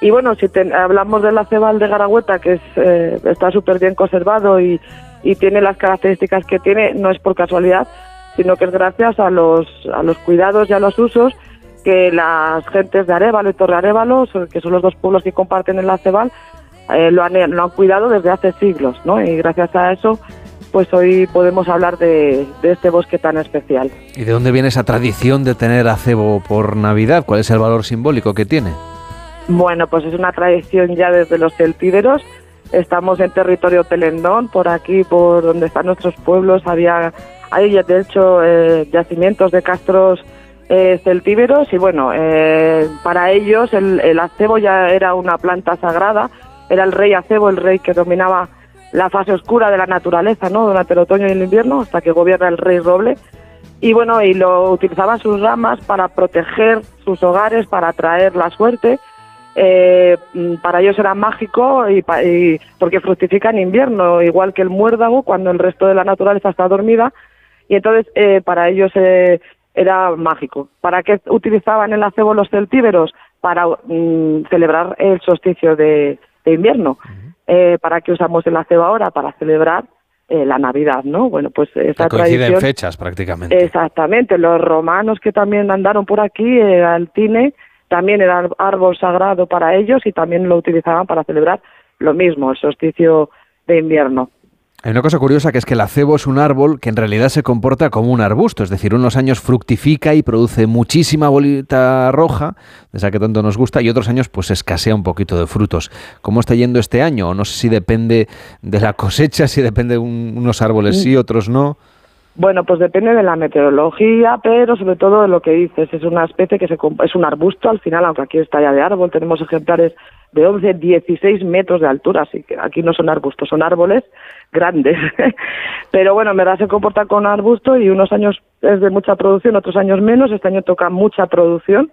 Y bueno, si te- hablamos del acebal de Garagüeta, que es, eh, está súper bien conservado y, y tiene las características que tiene, no es por casualidad, sino que es gracias a los, a los cuidados y a los usos que las gentes de Arevalo y Torre Arevalo, que son los dos pueblos que comparten el acebal, eh, lo, han, lo han cuidado desde hace siglos, ¿no? Y gracias a eso, pues hoy podemos hablar de, de este bosque tan especial. ¿Y de dónde viene esa tradición de tener acebo por Navidad? ¿Cuál es el valor simbólico que tiene? Bueno, pues es una tradición ya desde los celtíberos. Estamos en territorio pelendón, por aquí, por donde están nuestros pueblos, había, hay de hecho eh, yacimientos de castros eh, celtíberos y bueno, eh, para ellos el, el acebo ya era una planta sagrada, era el rey acebo, el rey que dominaba la fase oscura de la naturaleza, ¿no? Durante el otoño y el invierno, hasta que gobierna el rey roble y bueno, y lo utilizaban sus ramas para proteger sus hogares, para atraer la suerte. Eh, mm, para ellos era mágico y, y porque fructifica en invierno, igual que el muérdago, cuando el resto de la naturaleza está dormida. Y entonces eh, para ellos eh, era mágico. ¿Para qué utilizaban el acebo los celtíberos? Para mm, celebrar el solsticio de, de invierno. Eh, ¿Para qué usamos el acebo ahora? Para celebrar eh, la Navidad, ¿no? Bueno, pues esa Que coincide en tradición... fechas prácticamente. Exactamente, los romanos que también andaron por aquí, eh, al tine, también era árbol sagrado para ellos y también lo utilizaban para celebrar lo mismo, el solsticio de invierno. Hay una cosa curiosa que es que el acebo es un árbol que en realidad se comporta como un arbusto, es decir, unos años fructifica y produce muchísima bolita roja, de esa que tanto nos gusta, y otros años pues escasea un poquito de frutos. ¿Cómo está yendo este año? No sé si depende de la cosecha, si depende de un- unos árboles sí, otros no. Bueno, pues depende de la meteorología, pero sobre todo de lo que dices. Es una especie que se, es un arbusto al final, aunque aquí está ya de árbol. Tenemos ejemplares de 11, 16 metros de altura, así que aquí no son arbustos, son árboles grandes. Pero bueno, en verdad se comporta con arbusto y unos años es de mucha producción, otros años menos. Este año toca mucha producción.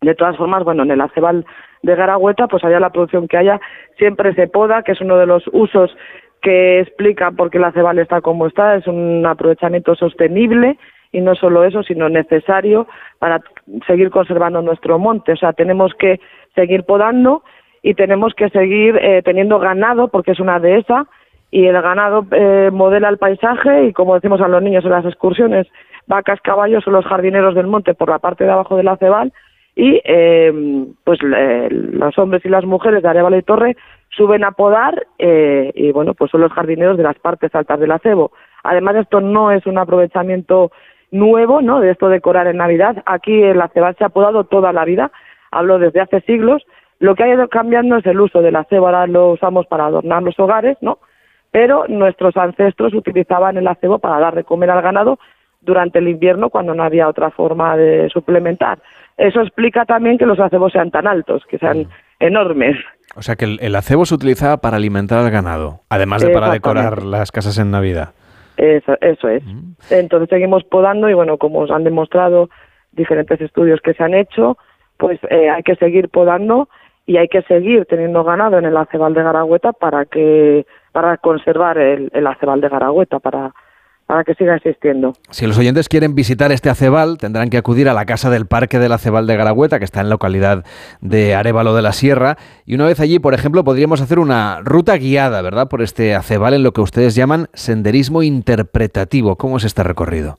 De todas formas, bueno, en el acebal de Garagüeta, pues haya la producción que haya, siempre se poda, que es uno de los usos que explica por qué el acebal está como está, es un aprovechamiento sostenible y no solo eso, sino necesario para seguir conservando nuestro monte. O sea, tenemos que seguir podando y tenemos que seguir eh, teniendo ganado, porque es una dehesa, y el ganado eh, modela el paisaje y, como decimos a los niños en las excursiones, vacas, caballos son los jardineros del monte por la parte de abajo del acebal y eh, pues los hombres y las mujeres de Arevalo y Torre suben a podar eh, y bueno pues son los jardineros de las partes altas del acebo. Además esto no es un aprovechamiento nuevo, ¿no? De esto de decorar en Navidad. Aquí el acebal se ha podado toda la vida, hablo desde hace siglos. Lo que ha ido cambiando es el uso del acebo, ahora lo usamos para adornar los hogares, ¿no? Pero nuestros ancestros utilizaban el acebo para dar de comer al ganado durante el invierno cuando no había otra forma de suplementar. Eso explica también que los acebos sean tan altos, que sean enormes. O sea que el, acebo se utilizaba para alimentar al ganado, además de para decorar las casas en Navidad. Eso, eso es. Mm. Entonces seguimos podando y bueno, como os han demostrado diferentes estudios que se han hecho, pues eh, hay que seguir podando y hay que seguir teniendo ganado en el acebal de Garagüeta para que para conservar el, el acebal de Garagüeta, para para que siga existiendo. Si los oyentes quieren visitar este acebal, tendrán que acudir a la casa del Parque del Acebal de Garagüeta, que está en la localidad de Arevalo de la Sierra. Y una vez allí, por ejemplo, podríamos hacer una ruta guiada, ¿verdad?, por este acebal en lo que ustedes llaman senderismo interpretativo. ¿Cómo es este recorrido?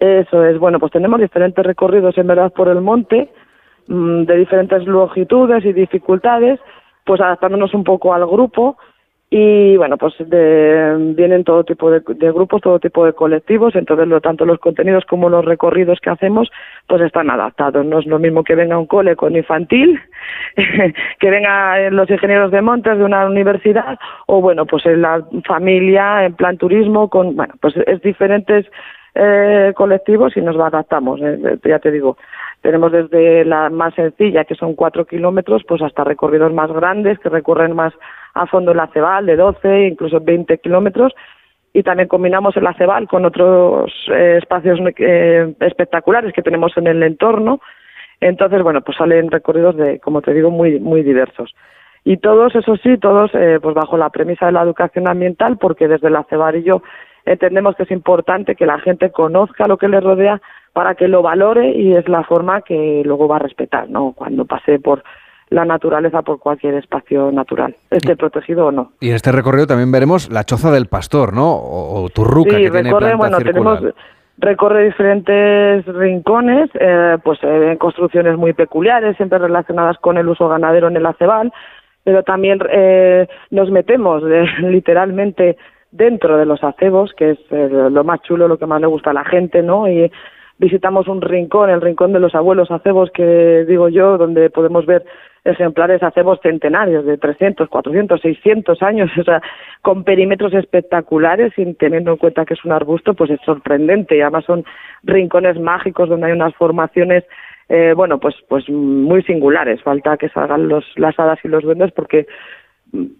Eso es, bueno, pues tenemos diferentes recorridos en verdad por el monte, mm, de diferentes longitudes y dificultades, pues adaptándonos un poco al grupo y bueno pues vienen todo tipo de, grupos todo tipo de colectivos entonces lo tanto los contenidos como los recorridos que hacemos pues están adaptados. No es lo mismo que venga un cole con infantil que venga los ingenieros de montes de una universidad o bueno pues en la familia en plan turismo con bueno pues es diferentes eh, colectivos y nos adaptamos eh, ya te digo. Tenemos desde la más sencilla que son cuatro kilómetros pues hasta recorridos más grandes que recorren más a fondo el acebal de 12, incluso 20 kilómetros, y también combinamos el acebal con otros eh, espacios eh, espectaculares que tenemos en el entorno. Entonces, bueno, pues salen recorridos de, como te digo, muy, muy diversos. Y todos, eso sí, todos eh, pues bajo la premisa de la educación ambiental, porque desde el yo entendemos que es importante que la gente conozca lo que le rodea para que lo valore y es la forma que luego va a respetar, ¿no? Cuando pase por la naturaleza por cualquier espacio natural, esté protegido o no. Y en este recorrido también veremos la choza del pastor, ¿no? O, Turruca, que tiene planta bueno, tenemos recorre diferentes rincones, eh, pues eh, en construcciones muy peculiares, siempre relacionadas con el uso ganadero en el acebal, pero también eh, nos metemos literalmente dentro de los acebos, que es lo más chulo, lo que más le gusta a la gente, ¿no? Y visitamos un rincón, el rincón de los abuelos acebos, que digo yo, donde podemos ver ejemplares acebos centenarios de 300, 400, 600 años, o sea, con perímetros espectaculares, sin teniendo en cuenta que es un arbusto, pues es sorprendente y además son rincones mágicos donde hay unas formaciones eh, bueno, pues, pues muy singulares. Falta que salgan los, las hadas y los duendes porque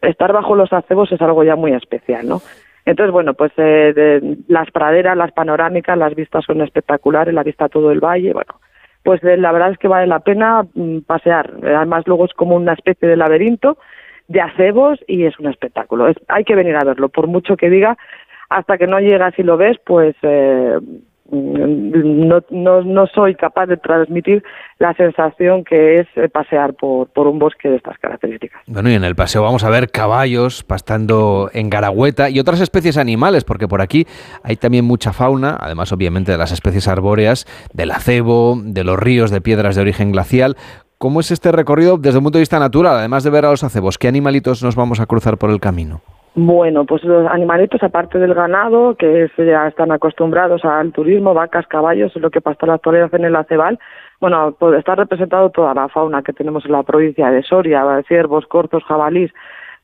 estar bajo los acebos es algo ya muy especial, ¿no? Entonces, bueno, pues eh, de, las praderas, las panorámicas, las vistas son espectaculares, la vista todo el valle, bueno, pues eh, la verdad es que vale la pena mm, pasear. Además, luego es como una especie de laberinto de acebos y es un espectáculo. hay que venir a verlo, por mucho que diga, hasta que no llegas y lo ves, pues eh, no, no, no soy capaz de transmitir la sensación que es eh, pasear por, por un bosque de estas características. Bueno, y en el paseo vamos a ver caballos pastando en Garagüeta y otras especies animales, porque por aquí hay también mucha fauna, además obviamente de las especies arbóreas, del acebo, de los ríos de piedras de origen glacial. ¿Cómo es este recorrido desde un punto de vista natural, además de ver a los acebos? ¿Qué animalitos nos vamos a cruzar por el camino? Bueno, pues los animalitos, aparte del ganado, que ya están acostumbrados al turismo, vacas, caballos, lo que pasa la actualidad en el acebal, bueno, pues está representado toda la fauna que tenemos en la provincia de Soria, ciervos, corzos, jabalís,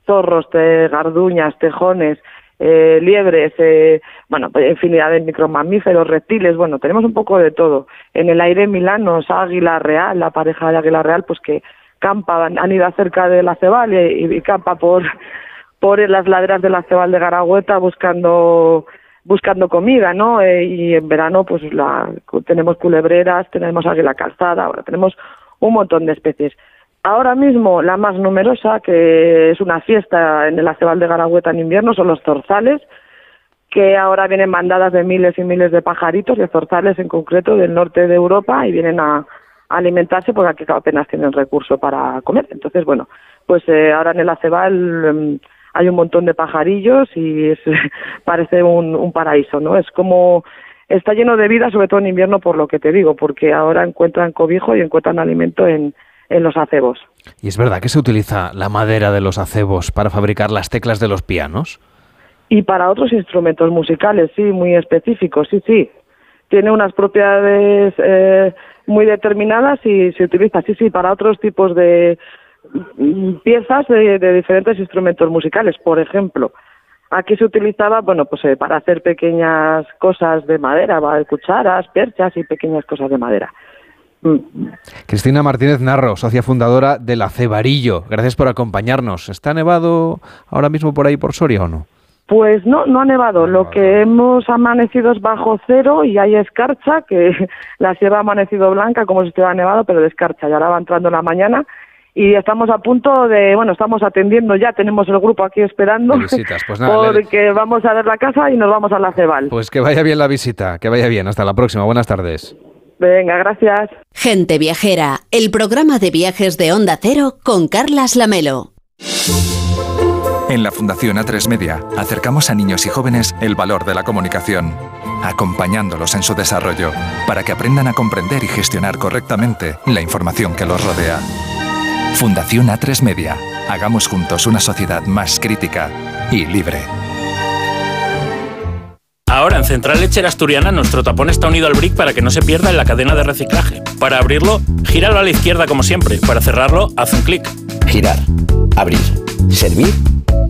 zorros, garduñas, tejones, eh, liebres, eh, bueno, pues infinidad de micromamíferos, reptiles, bueno, tenemos un poco de todo. En el aire milanos, águila real, la pareja de águila real, pues que campa, han ido cerca de la Cebal y, y campa por, por las laderas de la Cebal de Garagüeta buscando buscando comida, ¿no? Eh, y en verano, pues la, tenemos culebreras, tenemos águila calzada, ahora tenemos un montón de especies. Ahora mismo la más numerosa, que es una fiesta en el acebal de Garagüeta en invierno, son los zorzales, que ahora vienen bandadas de miles y miles de pajaritos, de zorzales en concreto del norte de Europa, y vienen a, alimentarse porque apenas tienen recurso para comer. Entonces, bueno, pues eh, ahora en el acebal em, hay un montón de pajarillos y es, parece un, un paraíso, ¿no? Es como está lleno de vida, sobre todo en invierno, por lo que te digo, porque ahora encuentran cobijo y encuentran alimento en, en los acebos. ¿Y es verdad que se utiliza la madera de los acebos para fabricar las teclas de los pianos? Y para otros instrumentos musicales, sí, muy específicos, sí, sí. Tiene unas propiedades eh, muy determinadas y se utiliza, sí, sí, para otros tipos de piezas de, de diferentes instrumentos musicales. Por ejemplo, aquí se utilizaba, bueno, pues eh, para hacer pequeñas cosas de madera, cucharas, perchas y pequeñas cosas de madera. Cristina Martínez Narro, socia fundadora de la Cebarillo. Gracias por acompañarnos. ¿Está nevado ahora mismo por ahí por Soria o no? Pues no, no ha nevado. Lo que hemos amanecido es bajo cero y hay escarcha, que la sierra ha amanecido blanca como si estuviera nevado, pero de escarcha. Y ahora va entrando en la mañana y estamos a punto de, bueno, estamos atendiendo ya, tenemos el grupo aquí esperando, visitas. Pues nada, porque vamos a ver la casa y nos vamos a la Cebal. Pues que vaya bien la visita, que vaya bien. Hasta la próxima. Buenas tardes. Venga, gracias. Gente Viajera, el programa de viajes de Onda Cero con Carlas Lamelo. En la Fundación A3 Media acercamos a niños y jóvenes el valor de la comunicación, acompañándolos en su desarrollo para que aprendan a comprender y gestionar correctamente la información que los rodea. Fundación A3 Media. Hagamos juntos una sociedad más crítica y libre. Ahora en Central Lechera Asturiana nuestro tapón está unido al brick para que no se pierda en la cadena de reciclaje. Para abrirlo, gíralo a la izquierda como siempre. Para cerrarlo, haz un clic. Girar, abrir, servir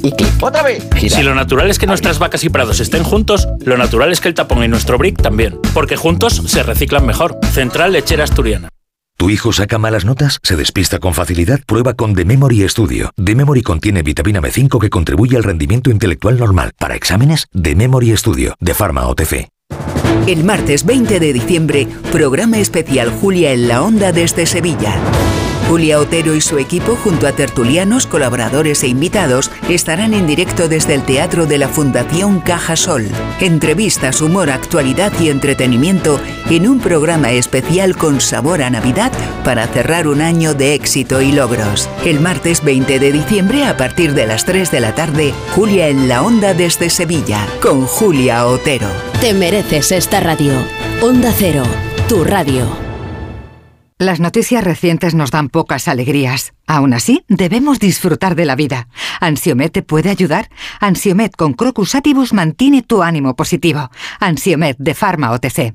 y clic. ¡Otra vez! Si lo natural es que nuestras vacas y prados estén juntos, lo natural es que el tapón y nuestro brick también. Porque juntos se reciclan mejor. Central Lechera Asturiana. ¿Tu hijo saca malas notas? ¿Se despista con facilidad? Prueba con The Memory Studio. The Memory contiene vitamina B5 que contribuye al rendimiento intelectual normal. Para exámenes, The Memory Studio, de Pharma OTC. El martes 20 de diciembre, programa especial Julia en la Onda desde Sevilla. Julia Otero y su equipo, junto a tertulianos, colaboradores e invitados, estarán en directo desde el Teatro de la Fundación Caja Sol. Entrevistas, humor, actualidad y entretenimiento en un programa especial con sabor a Navidad para cerrar un año de éxito y logros. El martes 20 de diciembre, a partir de las 3 de la tarde, Julia en la Onda desde Sevilla, con Julia Otero. Te mereces esta radio. Onda Cero, tu radio. Las noticias recientes nos dan pocas alegrías. Aún así, debemos disfrutar de la vida. ¿Ansiomet te puede ayudar? Ansiomet con Crocus Atibus mantiene tu ánimo positivo. Ansiomet de Pharma OTC.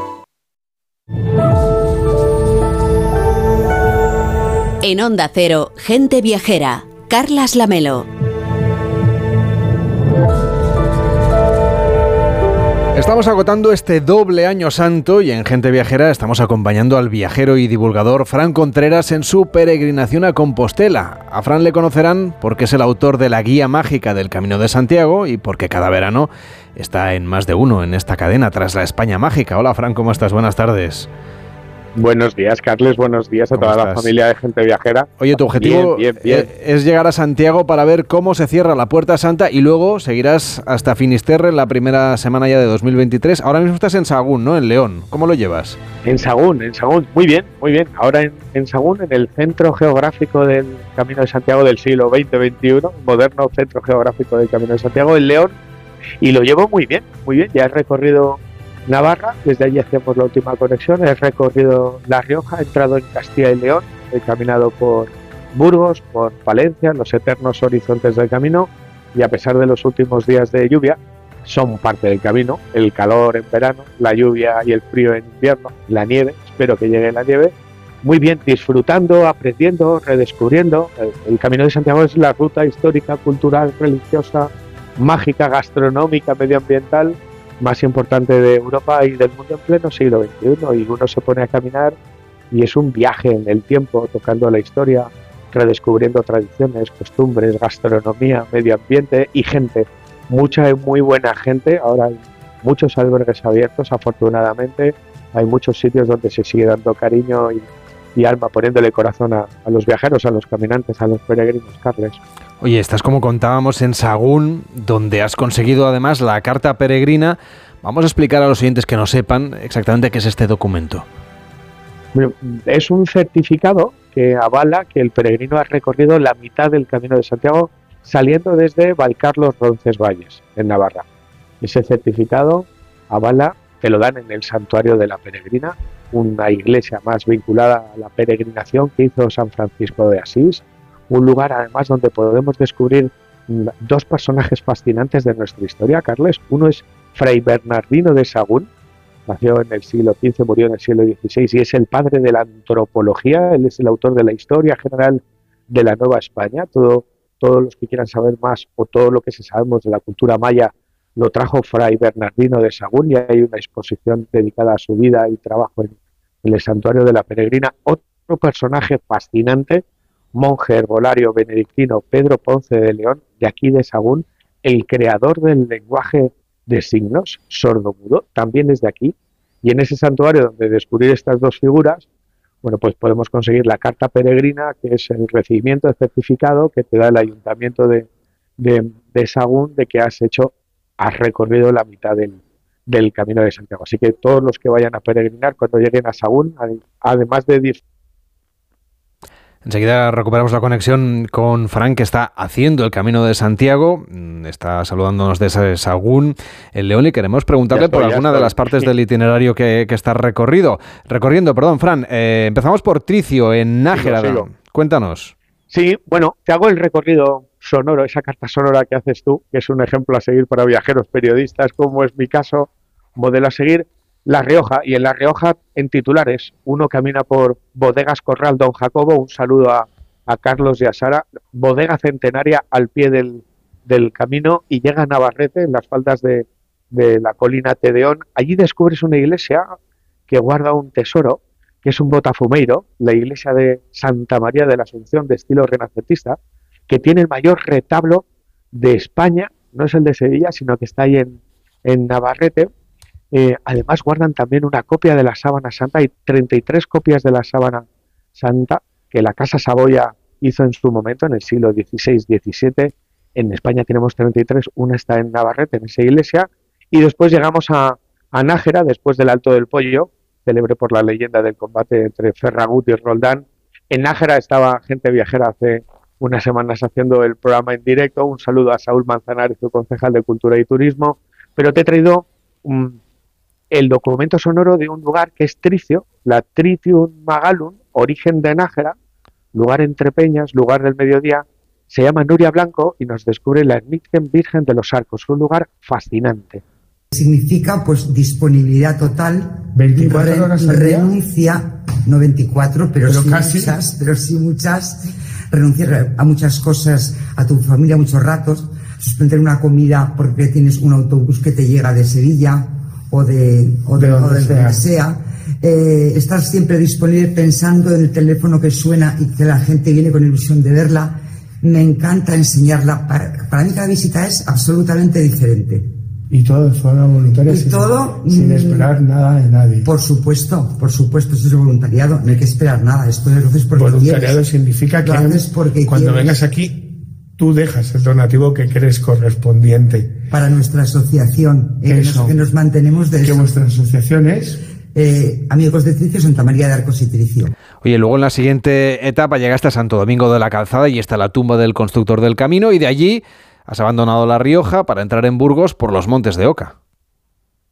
En Onda Cero, Gente Viajera, Carlas Lamelo. Estamos agotando este doble año santo y en Gente Viajera estamos acompañando al viajero y divulgador Fran Contreras en su peregrinación a Compostela. A Fran le conocerán porque es el autor de la guía mágica del Camino de Santiago y porque cada verano está en más de uno en esta cadena tras la España mágica. Hola Fran, ¿cómo estás? Buenas tardes. Buenos días, Carles. Buenos días a toda la familia de gente viajera. Oye, tu objetivo eh, es llegar a Santiago para ver cómo se cierra la Puerta Santa y luego seguirás hasta Finisterre en la primera semana ya de 2023. Ahora mismo estás en Sagún, ¿no? En León. ¿Cómo lo llevas? En Sagún, en Sagún. Muy bien, muy bien. Ahora en, en Sagún, en el centro geográfico del Camino de Santiago del siglo XX-XXI, moderno centro geográfico del Camino de Santiago, en León. Y lo llevo muy bien, muy bien. Ya he recorrido Navarra, desde allí hacemos la última conexión, he recorrido La Rioja, he entrado en Castilla y León, he caminado por Burgos, por Palencia, los eternos horizontes del camino y a pesar de los últimos días de lluvia, son parte del camino, el calor en verano, la lluvia y el frío en invierno, la nieve, espero que llegue la nieve, muy bien, disfrutando, aprendiendo, redescubriendo. El, Camino de Santiago es la ruta histórica, cultural, religiosa, mágica, gastronómica, medioambiental más importante de Europa y del mundo en pleno siglo XXI. Y uno se pone a caminar y es un viaje en el tiempo, tocando la historia, redescubriendo tradiciones, costumbres, gastronomía, medio ambiente y gente. Mucha y muy buena gente. Ahora hay muchos albergues abiertos, afortunadamente. Hay muchos sitios donde se sigue dando cariño y, alma, poniéndole corazón a, a los viajeros, a los caminantes, a los peregrinos, Carles. Oye, estás como contábamos en Sagún, donde has conseguido además la carta peregrina. Vamos a explicar a los oyentes que no sepan exactamente qué es este documento. Es un certificado que avala que el peregrino ha recorrido la mitad del Camino de Santiago saliendo desde Valcarlos Roncesvalles, en Navarra. Ese certificado avala que lo dan en el santuario de la peregrina, una iglesia más vinculada a la peregrinación que hizo San Francisco de Asís, un lugar además donde podemos descubrir dos personajes fascinantes de nuestra historia, Carles. Uno es Fray Bernardino de Sagún, nació en el siglo XV, murió en el siglo XVI y es el padre de la antropología, él es el autor de la historia general de la Nueva España. Todo, todos los que quieran saber más o todo lo que se sabemos de la cultura maya lo trajo Fray Bernardino de Sagún y hay una exposición dedicada a su vida y trabajo en el Santuario de la Peregrina. Otro personaje fascinante monje herbolario benedictino Pedro Ponce de León, de aquí de Sagún, el creador del lenguaje de signos, sordo-mudo, también es de aquí. Y en ese santuario donde descubrir estas dos figuras, bueno, pues podemos conseguir la carta peregrina, que es el recibimiento de certificado que te da el ayuntamiento de, de, Sagún de que has hecho, has recorrido la mitad del, del camino de Santiago. Así que todos los que vayan a peregrinar cuando lleguen a Sagún, además de Enseguida recuperamos la conexión con Frank, que está haciendo el camino de Santiago. Mm, está saludándonos desde Sagún, el León, y queremos preguntarle por alguna de las partes del itinerario que, está recorrido. Recorriendo, perdón, Fran. Eh, empezamos por Tricio, en Nájera. Cuéntanos. Sí, bueno, te hago el recorrido sonoro, esa carta sonora que haces tú, que es un ejemplo a seguir para viajeros periodistas, como es mi caso, modelo a seguir. La Rioja, y en La Rioja en titulares, uno camina por Bodegas Corral Don Jacobo, un saludo a, Carlos y a Sara, bodega centenaria al pie del, camino y llega a Navarrete, en las faldas de, la colina Tedeón. Allí descubres una iglesia que guarda un tesoro, que es un botafumeiro, la iglesia de Santa María de la Asunción de estilo renacentista, que tiene el mayor retablo de España, no es el de Sevilla, sino que está ahí en, en Navarrete, eh, además guardan también una copia de la sábana santa, hay 33 copias de la sábana santa que la Casa Saboya hizo en su momento, en el siglo XVI-XVII. En España tenemos 33, una está en Navarrete, en esa iglesia, y después llegamos a, Nájera, después del Alto del Pollo, célebre por la leyenda del combate entre Ferragut y Roldán. En Nájera estaba gente viajera hace unas semanas haciendo el programa en directo. Un saludo a Saúl Manzanares, su concejal de Cultura y Turismo. Pero te he traído un, el documento sonoro de un lugar que es Tricio, la Tritium Magalum, origen de Nájera, lugar entre peñas, lugar del mediodía, se llama Nuria Blanco y nos descubre la Ermitgen Virgen de los Arcos, un lugar fascinante. Significa pues disponibilidad total, 24 re- horas al día. renuncia, no 24, pero, Pero sí casi. muchas, pero sí muchas, renunciar a muchas cosas, a tu familia muchos ratos, suspender una comida porque tienes un autobús que te llega de Sevilla o de, o de, De o donde de sea. sea. Eh, estar siempre disponible pensando en el teléfono que suena y que la gente viene con ilusión de verla. Me encanta enseñarla. Para, para mí cada visita es absolutamente diferente. Y todo de forma voluntaria. Y sin, todo, sin mm, esperar nada de nadie. Por supuesto, por supuesto, eso es voluntariado. No hay que esperar nada. Esto lo haces porque Voluntariado quieres. significa que Lo haces porque cuando quieres. vengas aquí, tú dejas el donativo que crees correspondiente. Para nuestra asociación, eh, que, Eso. nos, que nos mantenemos de Que eso. vuestra asociación es Eh, Amigos de Tricio, Santa María de Arcos y Tricio. Oye, luego en la siguiente etapa llegaste a Santo Domingo de la Calzada y está la tumba del constructor del camino y de allí has abandonado La Rioja para entrar en Burgos por los montes de Oca.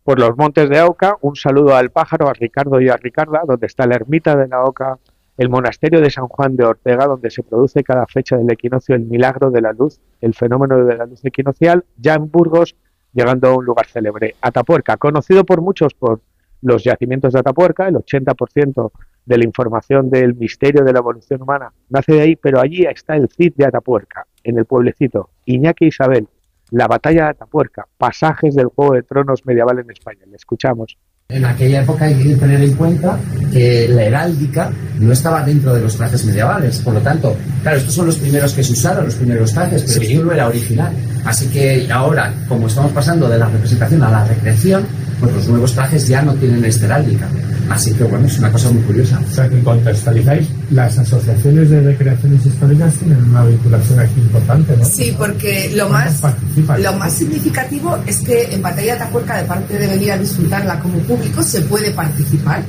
por los montes de Oca. Un saludo al pájaro, a Ricardo y a Ricarda, donde está la ermita de la Oca, el monasterio de San Juan de Ortega, donde se produce cada fecha del equinoccio el milagro de la luz, el fenómeno de la luz equinocial, ya en Burgos, llegando a un lugar célebre, Atapuerca, conocido por muchos por los yacimientos de Atapuerca, el 80% de la información del misterio de la evolución humana nace de ahí, pero allí está el Cid de Atapuerca, en el pueblecito, Iñaki Isabel, la batalla de Atapuerca, pasajes del Juego de Tronos medieval en España. Le escuchamos. En aquella época hay que tener en cuenta que la heráldica no estaba dentro de los trajes medievales, por lo tanto, claro, estos son los primeros que se usaron, los primeros trajes, pero esto no era original. Así que ahora, como estamos pasando de la representación a la recreación, pues los nuevos trajes ya no tienen esta heráldica. Así que bueno, es una cosa muy curiosa. O sea, que contextualizáis, las asociaciones de recreaciones históricas tienen una vinculación aquí importante, ¿no? Sí, porque lo ¿Cuántas más, lo más significativo es que en Batalla de Atapuerca, de parte de venir a disfrutarla como público, se puede participar.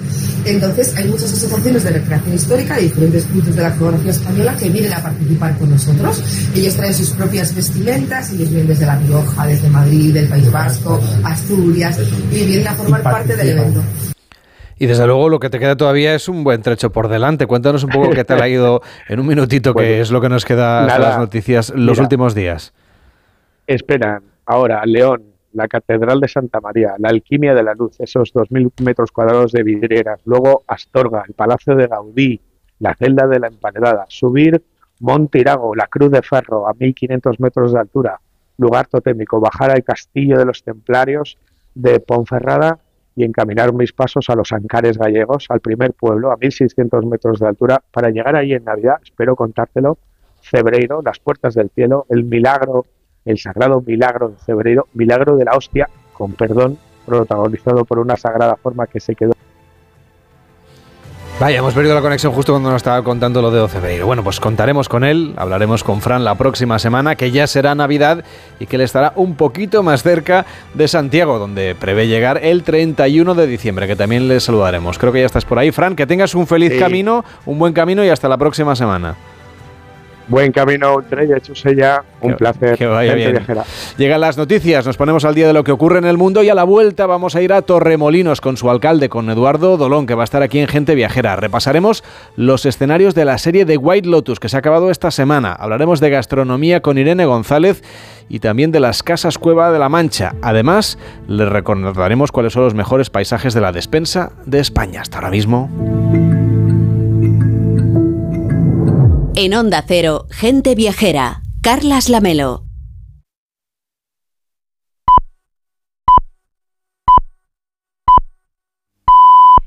Entonces, hay muchas asociaciones de recreación histórica de diferentes puntos de la geografía española que vienen a participar con nosotros. Ellos traen sus propias vestimentas, ellos vienen desde La Rioja, desde Madrid, del País Vasco, Asturias, y vienen a formar parte del evento. Y desde luego lo que te queda todavía es un buen trecho por delante. Cuéntanos un poco qué tal ha ido en un minutito, que Bueno, es lo que nos queda nada, las noticias los mira. últimos días. Esperan ahora León, la Catedral de Santa María, la Alquimia de la Luz, esos 2.000 metros cuadrados de vidrieras, luego Astorga, el Palacio de Gaudí, la celda de la Emparedada, subir Monte Irago, la Cruz de Ferro a 1.500 metros de altura, lugar totémico, bajar al Castillo de los Templarios de Ponferrada y encaminar mis pasos a los Ancares gallegos, al primer pueblo, a 1.600 metros de altura, para llegar allí en Navidad, espero contártelo, Cebreiro, las puertas del cielo, el milagro, el sagrado milagro de Cebreiro, milagro de la hostia, con perdón, protagonizado por una sagrada forma que se quedó Vaya, hemos perdido la conexión justo cuando nos estaba contando lo de Ocebeiro. Bueno, pues contaremos con él, hablaremos con Fran la próxima semana, que ya será Navidad y que él estará un poquito más cerca de Santiago, donde prevé llegar el 31 de diciembre, que también le saludaremos. Creo que ya estás por ahí. Fran, que tengas un feliz Sí. camino, un buen camino y hasta la próxima semana. Buen camino entre ella, Chusella, un placer. Que vaya bien. viajera. Llegan las noticias, nos ponemos al día de lo que ocurre en el mundo y a la vuelta vamos a ir a Torremolinos con su alcalde, con Eduardo Dolón, que va a estar aquí en Gente Viajera. Repasaremos los escenarios de la serie de White Lotus que se ha acabado esta semana. Hablaremos de gastronomía con Irene González y también de las casas Cueva de la Mancha. Además, les recordaremos cuáles son los mejores paisajes de la despensa de España. Hasta ahora mismo. En Onda Cero, Gente Viajera, Carlas Lamelo.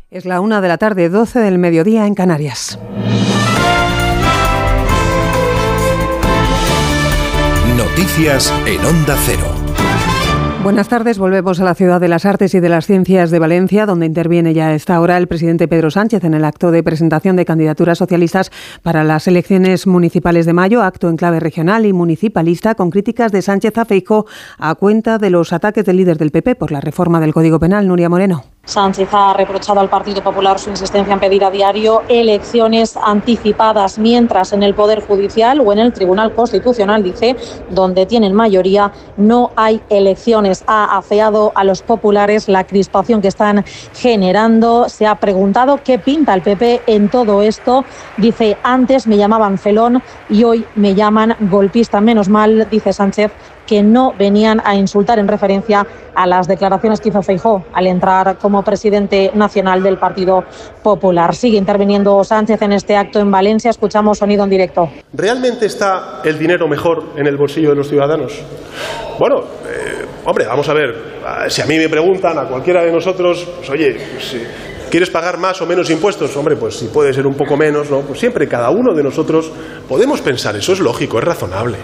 Es la una de la tarde, 12 del mediodía en Canarias. Noticias en Onda Cero. Buenas tardes, volvemos a la ciudad de las artes y de las ciencias de Valencia, donde interviene ya a esta hora el presidente Pedro Sánchez en el acto de presentación de candidaturas socialistas para las elecciones municipales de mayo, acto en clave regional y municipalista con críticas de Sánchez a Feijóo a cuenta de los ataques del líder del PP por la reforma del Código Penal, Nuria Moreno. Sánchez ha reprochado al Partido Popular su insistencia en pedir a diario elecciones anticipadas, mientras en el Poder Judicial o en el Tribunal Constitucional, dice, donde tienen mayoría, no hay elecciones. Ha afeado a los populares la crispación que están generando. Se ha preguntado qué pinta el PP en todo esto. Dice, antes me llamaban felón y hoy me llaman golpista. Menos mal, dice Sánchez, que no venían a insultar en referencia a las declaraciones que hizo Feijó al entrar como presidente nacional del Partido Popular. Sigue interviniendo Sánchez en este acto en Valencia. Escuchamos sonido en directo. ¿Realmente está el dinero mejor en el bolsillo de los ciudadanos? Bueno, eh, hombre, vamos a ver. Si a mí me preguntan, a cualquiera de nosotros, pues oye, si ¿Quieres pagar más o menos impuestos? Hombre, pues si puede ser un poco menos, ¿no? Pues siempre cada uno de nosotros podemos pensar, eso es lógico, es razonable.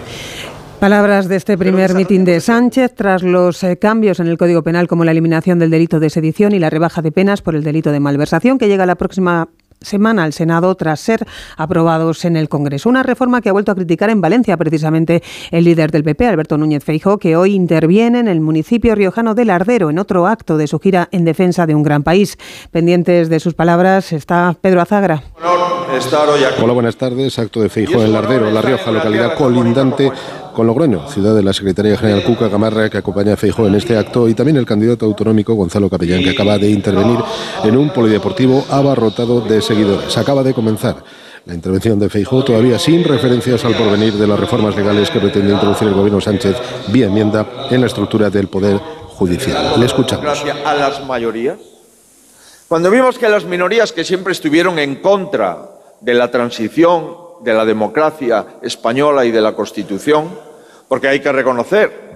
Palabras de este primer mitin de Sánchez tras los eh, cambios en el Código Penal como la eliminación del delito de sedición y la rebaja de penas por el delito de malversación que llega la próxima semana al Senado tras ser aprobados en el Congreso. Una reforma que ha vuelto a criticar en Valencia precisamente el líder del PP, Alberto Núñez Feijóo, que hoy interviene en el municipio riojano de Lardero en otro acto de su gira en defensa de un gran país. Pendientes de sus palabras está Pedro Azagra. Hola, buenas tardes. Acto de Feijóo en Lardero, La Rioja, localidad colindante con Logroño, ciudad de la Secretaría General Cuca Gamarra, que acompaña a Feijó en este acto, y también el candidato autonómico Gonzalo Capellán, que acaba de intervenir en un polideportivo abarrotado de seguidores. Acaba de comenzar la intervención de Feijó, todavía sin referencias al porvenir de las reformas legales que pretende introducir el gobierno Sánchez vía enmienda en la estructura del Poder Judicial. Le escuchamos. Gracias a las mayorías. Cuando vimos que las minorías que siempre estuvieron en contra de la transición, de la democracia española y de la Constitución, porque hay que reconocer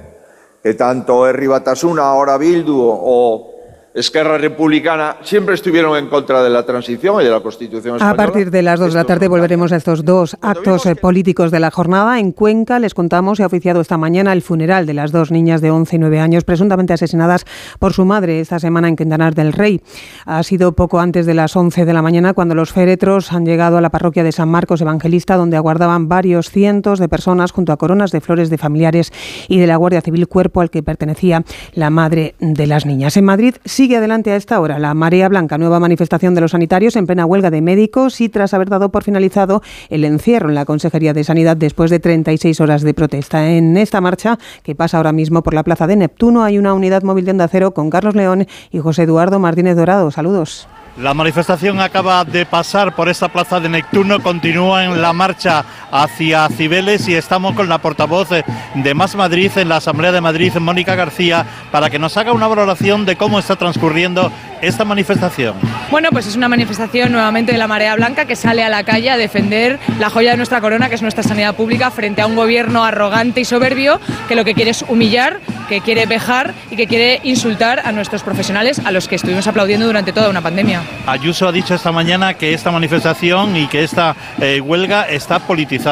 que tanto Herri Batasuna, ahora Bildu o Esquerra Republicana siempre estuvieron en contra de la transición y de la Constitución española. A partir de las dos de la tarde volveremos a estos dos actos eh, políticos de la jornada. En Cuenca les contamos, se ha oficiado esta mañana el funeral de las dos niñas de 11 y 9 años presuntamente asesinadas por su madre esta semana en Quintanar del Rey. Ha sido poco antes de las 11 de la mañana cuando los féretros han llegado a la parroquia de San Marcos Evangelista donde aguardaban varios cientos de personas junto a coronas de flores de familiares y de la Guardia Civil, cuerpo al que pertenecía la madre de las niñas. En Madrid Sigue adelante a esta hora la Marea Blanca, nueva manifestación de los sanitarios en plena huelga de médicos y tras haber dado por finalizado el encierro en la Consejería de Sanidad después de 36 horas de protesta. En esta marcha, que pasa ahora mismo por la Plaza de Neptuno, hay una unidad móvil de Onda Cero con Carlos León y José Eduardo Martínez Dorado. Saludos. La manifestación acaba de pasar por esta plaza de Neptuno, continúa en la marcha hacia Cibeles y estamos con la portavoz de Más Madrid en la Asamblea de Madrid, Mónica García, para que nos haga una valoración de cómo está transcurriendo esta manifestación. Bueno, pues es una manifestación nuevamente de la Marea Blanca que sale a la calle a defender la joya de nuestra corona, que es nuestra sanidad pública, frente a un gobierno arrogante y soberbio que lo que quiere es humillar, que quiere vejar y que quiere insultar a nuestros profesionales, a los que estuvimos aplaudiendo durante toda una pandemia. Ayuso ha dicho esta mañana que esta manifestación y que esta eh, huelga está politizada.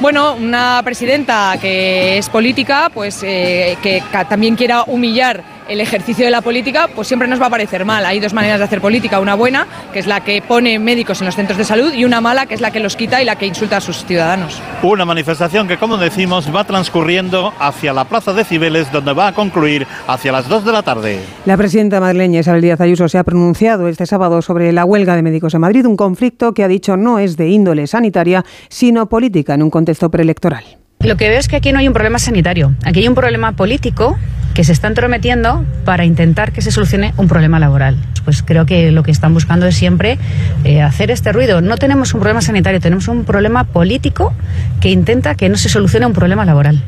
Bueno, una presidenta que es política, pues eh, que también quiera humillar el ejercicio de la política, pues siempre nos va a parecer mal. Hay dos maneras de hacer política, una buena, que es la que pone médicos en los centros de salud, y una mala, que es la que los quita y la que insulta a sus ciudadanos. Una manifestación que, como decimos, va transcurriendo hacia la Plaza de Cibeles, donde va a concluir hacia las 2 de la tarde. La presidenta madrileña Isabel Díaz Ayuso se ha pronunciado este sábado sobre la huelga de médicos en Madrid, un conflicto que ha dicho no es de índole sanitaria, sino política en un contexto preelectoral. Lo que veo es que aquí no hay un problema sanitario, aquí hay un problema político que se está entrometiendo para intentar que se solucione un problema laboral. Pues creo que lo que están buscando es siempre eh, hacer este ruido. No tenemos un problema sanitario, tenemos un problema político que intenta que no se solucione un problema laboral.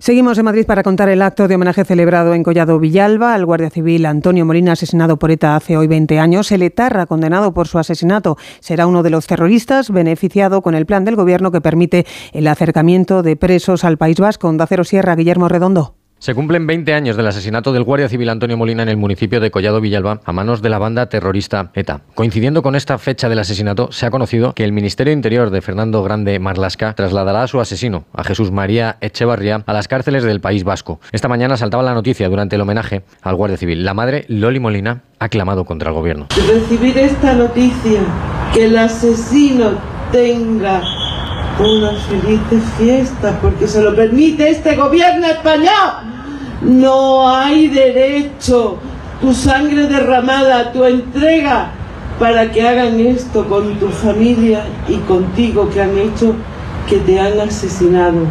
Seguimos en Madrid para contar el acto de homenaje celebrado en Collado Villalba al guardia civil Antonio Molina, asesinado por ETA hace hoy 20 años. El etarra, condenado por su asesinato, será uno de los terroristas beneficiado con el plan del gobierno que permite el acercamiento de presos al País Vasco. Onda Cero Sierra, Guillermo Redondo. Se cumplen 20 años del asesinato del guardia civil Antonio Molina en el municipio de Collado Villalba a manos de la banda terrorista ETA. Coincidiendo con esta fecha del asesinato, se ha conocido que el Ministerio Interior de Fernando Grande Marlasca trasladará a su asesino, a Jesús María Echevarría, a las cárceles del País Vasco. Esta mañana saltaba la noticia durante el homenaje al guardia civil. La madre, Loli Molina, ha clamado contra el gobierno. recibir esta noticia, que el asesino tenga una feliz fiesta porque se lo permite este gobierno español. No hay derecho. Tu sangre derramada, tu entrega para que hagan esto con tu familia y contigo que han hecho que te han asesinado.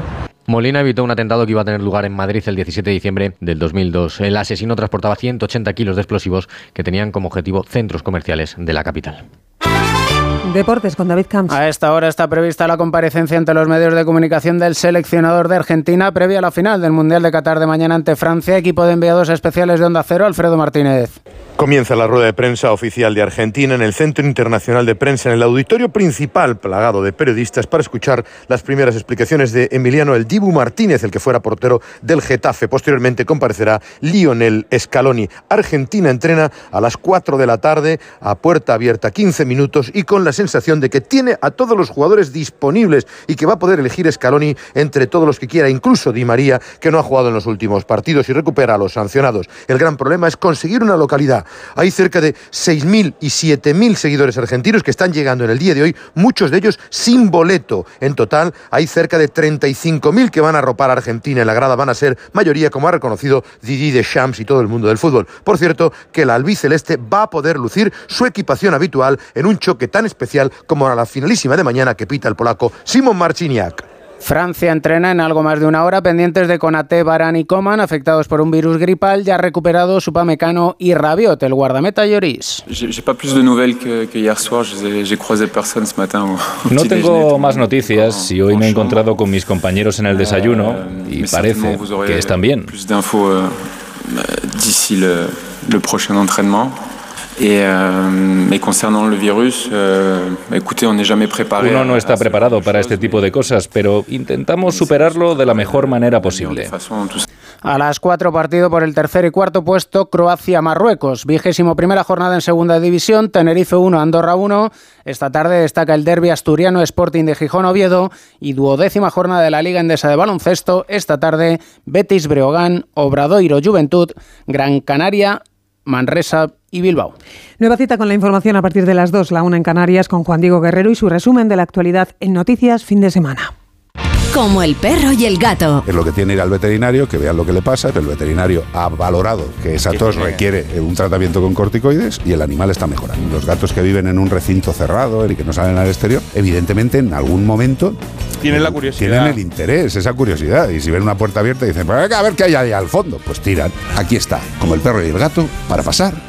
Molina evitó un atentado que iba a tener lugar en Madrid el 17 de diciembre del 2002. El asesino transportaba 180 kilos de explosivos que tenían como objetivo centros comerciales de la capital. Deportes con David Camps. A esta hora está prevista la comparecencia ante los medios de comunicación del seleccionador de Argentina previa a la final del Mundial de Qatar de mañana ante Francia, equipo de enviados especiales de Onda Cero, Alfredo Martínez. Comienza la rueda de prensa oficial de Argentina en el Centro Internacional de Prensa, en el auditorio principal plagado de periodistas para escuchar las primeras explicaciones de Emiliano El Dibu Martínez, el que fuera portero del Getafe. Posteriormente comparecerá Lionel Scaloni. Argentina entrena a las 4 de la tarde a puerta abierta 15 minutos y con la sensación de que tiene a todos los jugadores disponibles y que va a poder elegir Scaloni entre todos los que quiera, incluso Di María, que no ha jugado en los últimos partidos y recupera a los sancionados. El gran problema es conseguir una localidad hay cerca de 6.000 y 7.000 seguidores argentinos que están llegando en el día de hoy, muchos de ellos sin boleto. En total, hay cerca de 35.000 que van a arropar a Argentina en la grada. Van a ser mayoría, como ha reconocido Didi Deschamps y todo el mundo del fútbol. Por cierto, que la albiceleste va a poder lucir su equipación habitual en un choque tan especial como la finalísima de mañana que pita el polaco Simon Marciniak. Francia entrena en algo más de una hora, pendientes de Conate, Barán y Coman, afectados por un virus gripal, ya recuperado Supamecano y Rabiot, el guardameta Lloris. No tengo más noticias y hoy me he encontrado con mis compañeros en el desayuno y parece que están bien. Et, euh, et, concernant le virus, euh, écoutez, on n'est jamais préparé. Uno no está preparado para este tipo de cosas, pero intentamos superarlo de la mejor manera posible. A las cuatro partido por el tercer y cuarto puesto, Croacia-Marruecos. Vigésimo primera jornada en segunda división, Tenerife 1, Andorra 1. Esta tarde destaca el derby asturiano Sporting de Gijón-Oviedo y duodécima jornada de la Liga Endesa de Baloncesto. Esta tarde, Betis Breogán, Obradoiro Juventud, Gran Canaria, Manresa y Bilbao. Nueva cita con la información a partir de las 2, la una en Canarias, con Juan Diego Guerrero y su resumen de la actualidad en Noticias Fin de Semana. Como el perro y el gato. Es lo que tiene ir al veterinario, que vean lo que le pasa, pero el veterinario ha valorado que esa tos requiere un tratamiento con corticoides y el animal está mejorando. Los gatos que viven en un recinto cerrado y que no salen al exterior, evidentemente en algún momento tienen la curiosidad. Tienen el interés, esa curiosidad. Y si ven una puerta abierta dicen, pues a ver qué hay ahí al fondo. Pues tiran. Aquí está, como el perro y el gato, para pasar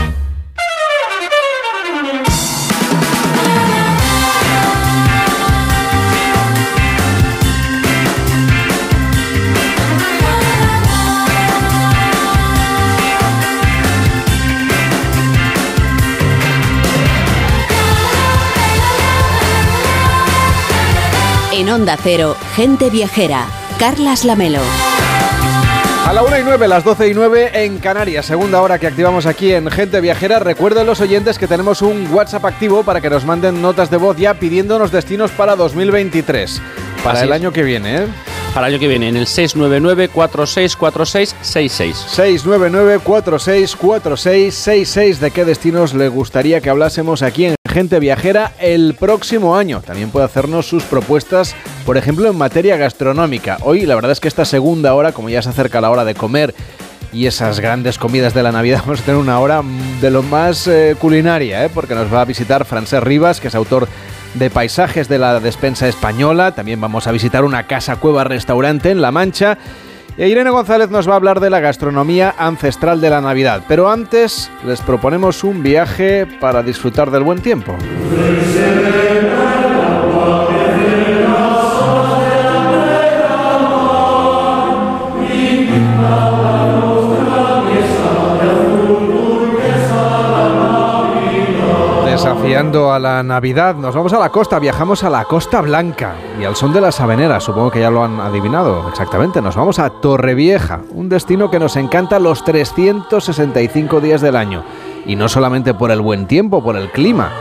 Onda Cero, Gente Viajera, Carlas Lamelo. A la 1 y 9, las 12 y 9 en Canarias, segunda hora que activamos aquí en Gente Viajera. Recuerden los oyentes que tenemos un WhatsApp activo para que nos manden notas de voz ya pidiéndonos destinos para 2023, para Así el es. año que viene. ¿eh? Para el año que viene, en el 699-464666. 699-464666. ¿De qué destinos le gustaría que hablásemos aquí en Gente Viajera el próximo año? También puede hacernos sus propuestas, por ejemplo, en materia gastronómica. Hoy, la verdad es que esta segunda hora, como ya se acerca la hora de comer y esas grandes comidas de la Navidad, vamos a tener una hora de lo más eh, culinaria, ¿eh? porque nos va a visitar Francés Rivas, que es autor de paisajes de la despensa española. También vamos a visitar una casa cueva restaurante en La Mancha. Y Irene González nos va a hablar de la gastronomía ancestral de la Navidad. Pero antes les proponemos un viaje para disfrutar del buen tiempo. Desafiando a la Navidad, nos vamos a la costa, viajamos a la Costa Blanca y al son de las habaneras, supongo que ya lo han adivinado exactamente, nos vamos a Torrevieja, un destino que nos encanta los 365 días del año y no solamente por el buen tiempo, por el clima.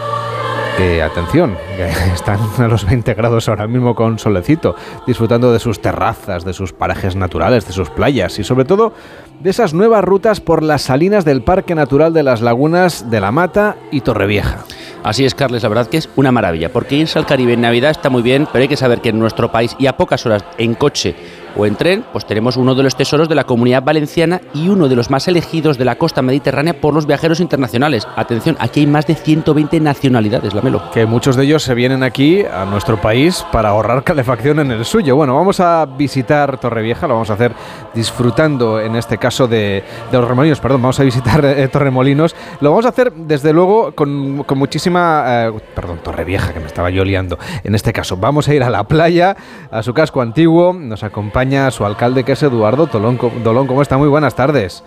Que atención, están a los 20 grados ahora mismo con solecito, disfrutando de sus terrazas, de sus parajes naturales, de sus playas y sobre todo de esas nuevas rutas por las salinas del Parque Natural de las Lagunas de la Mata y Torrevieja. Así es, Carles, la verdad que es una maravilla, porque irse al Caribe en Navidad está muy bien, pero hay que saber que en nuestro país y a pocas horas en coche o en tren, pues tenemos uno de los tesoros de la comunidad valenciana y uno de los más elegidos de la costa mediterránea por los viajeros internacionales. Atención, aquí hay más de 120 nacionalidades, Lamelo. Que muchos de ellos se vienen aquí a nuestro país para ahorrar calefacción en el suyo. Bueno, vamos a visitar Torrevieja, lo vamos a hacer disfrutando en este caso de, los remolinos, perdón, vamos a visitar eh, Torremolinos. Lo vamos a hacer desde luego con, muchísima... Eh, perdón, Torrevieja, que me estaba yo liando. En este caso, vamos a ir a la playa, a su casco antiguo, nos acompaña su alcalde que es Eduardo Tolón. Dolón, ¿cómo está? Muy buenas tardes.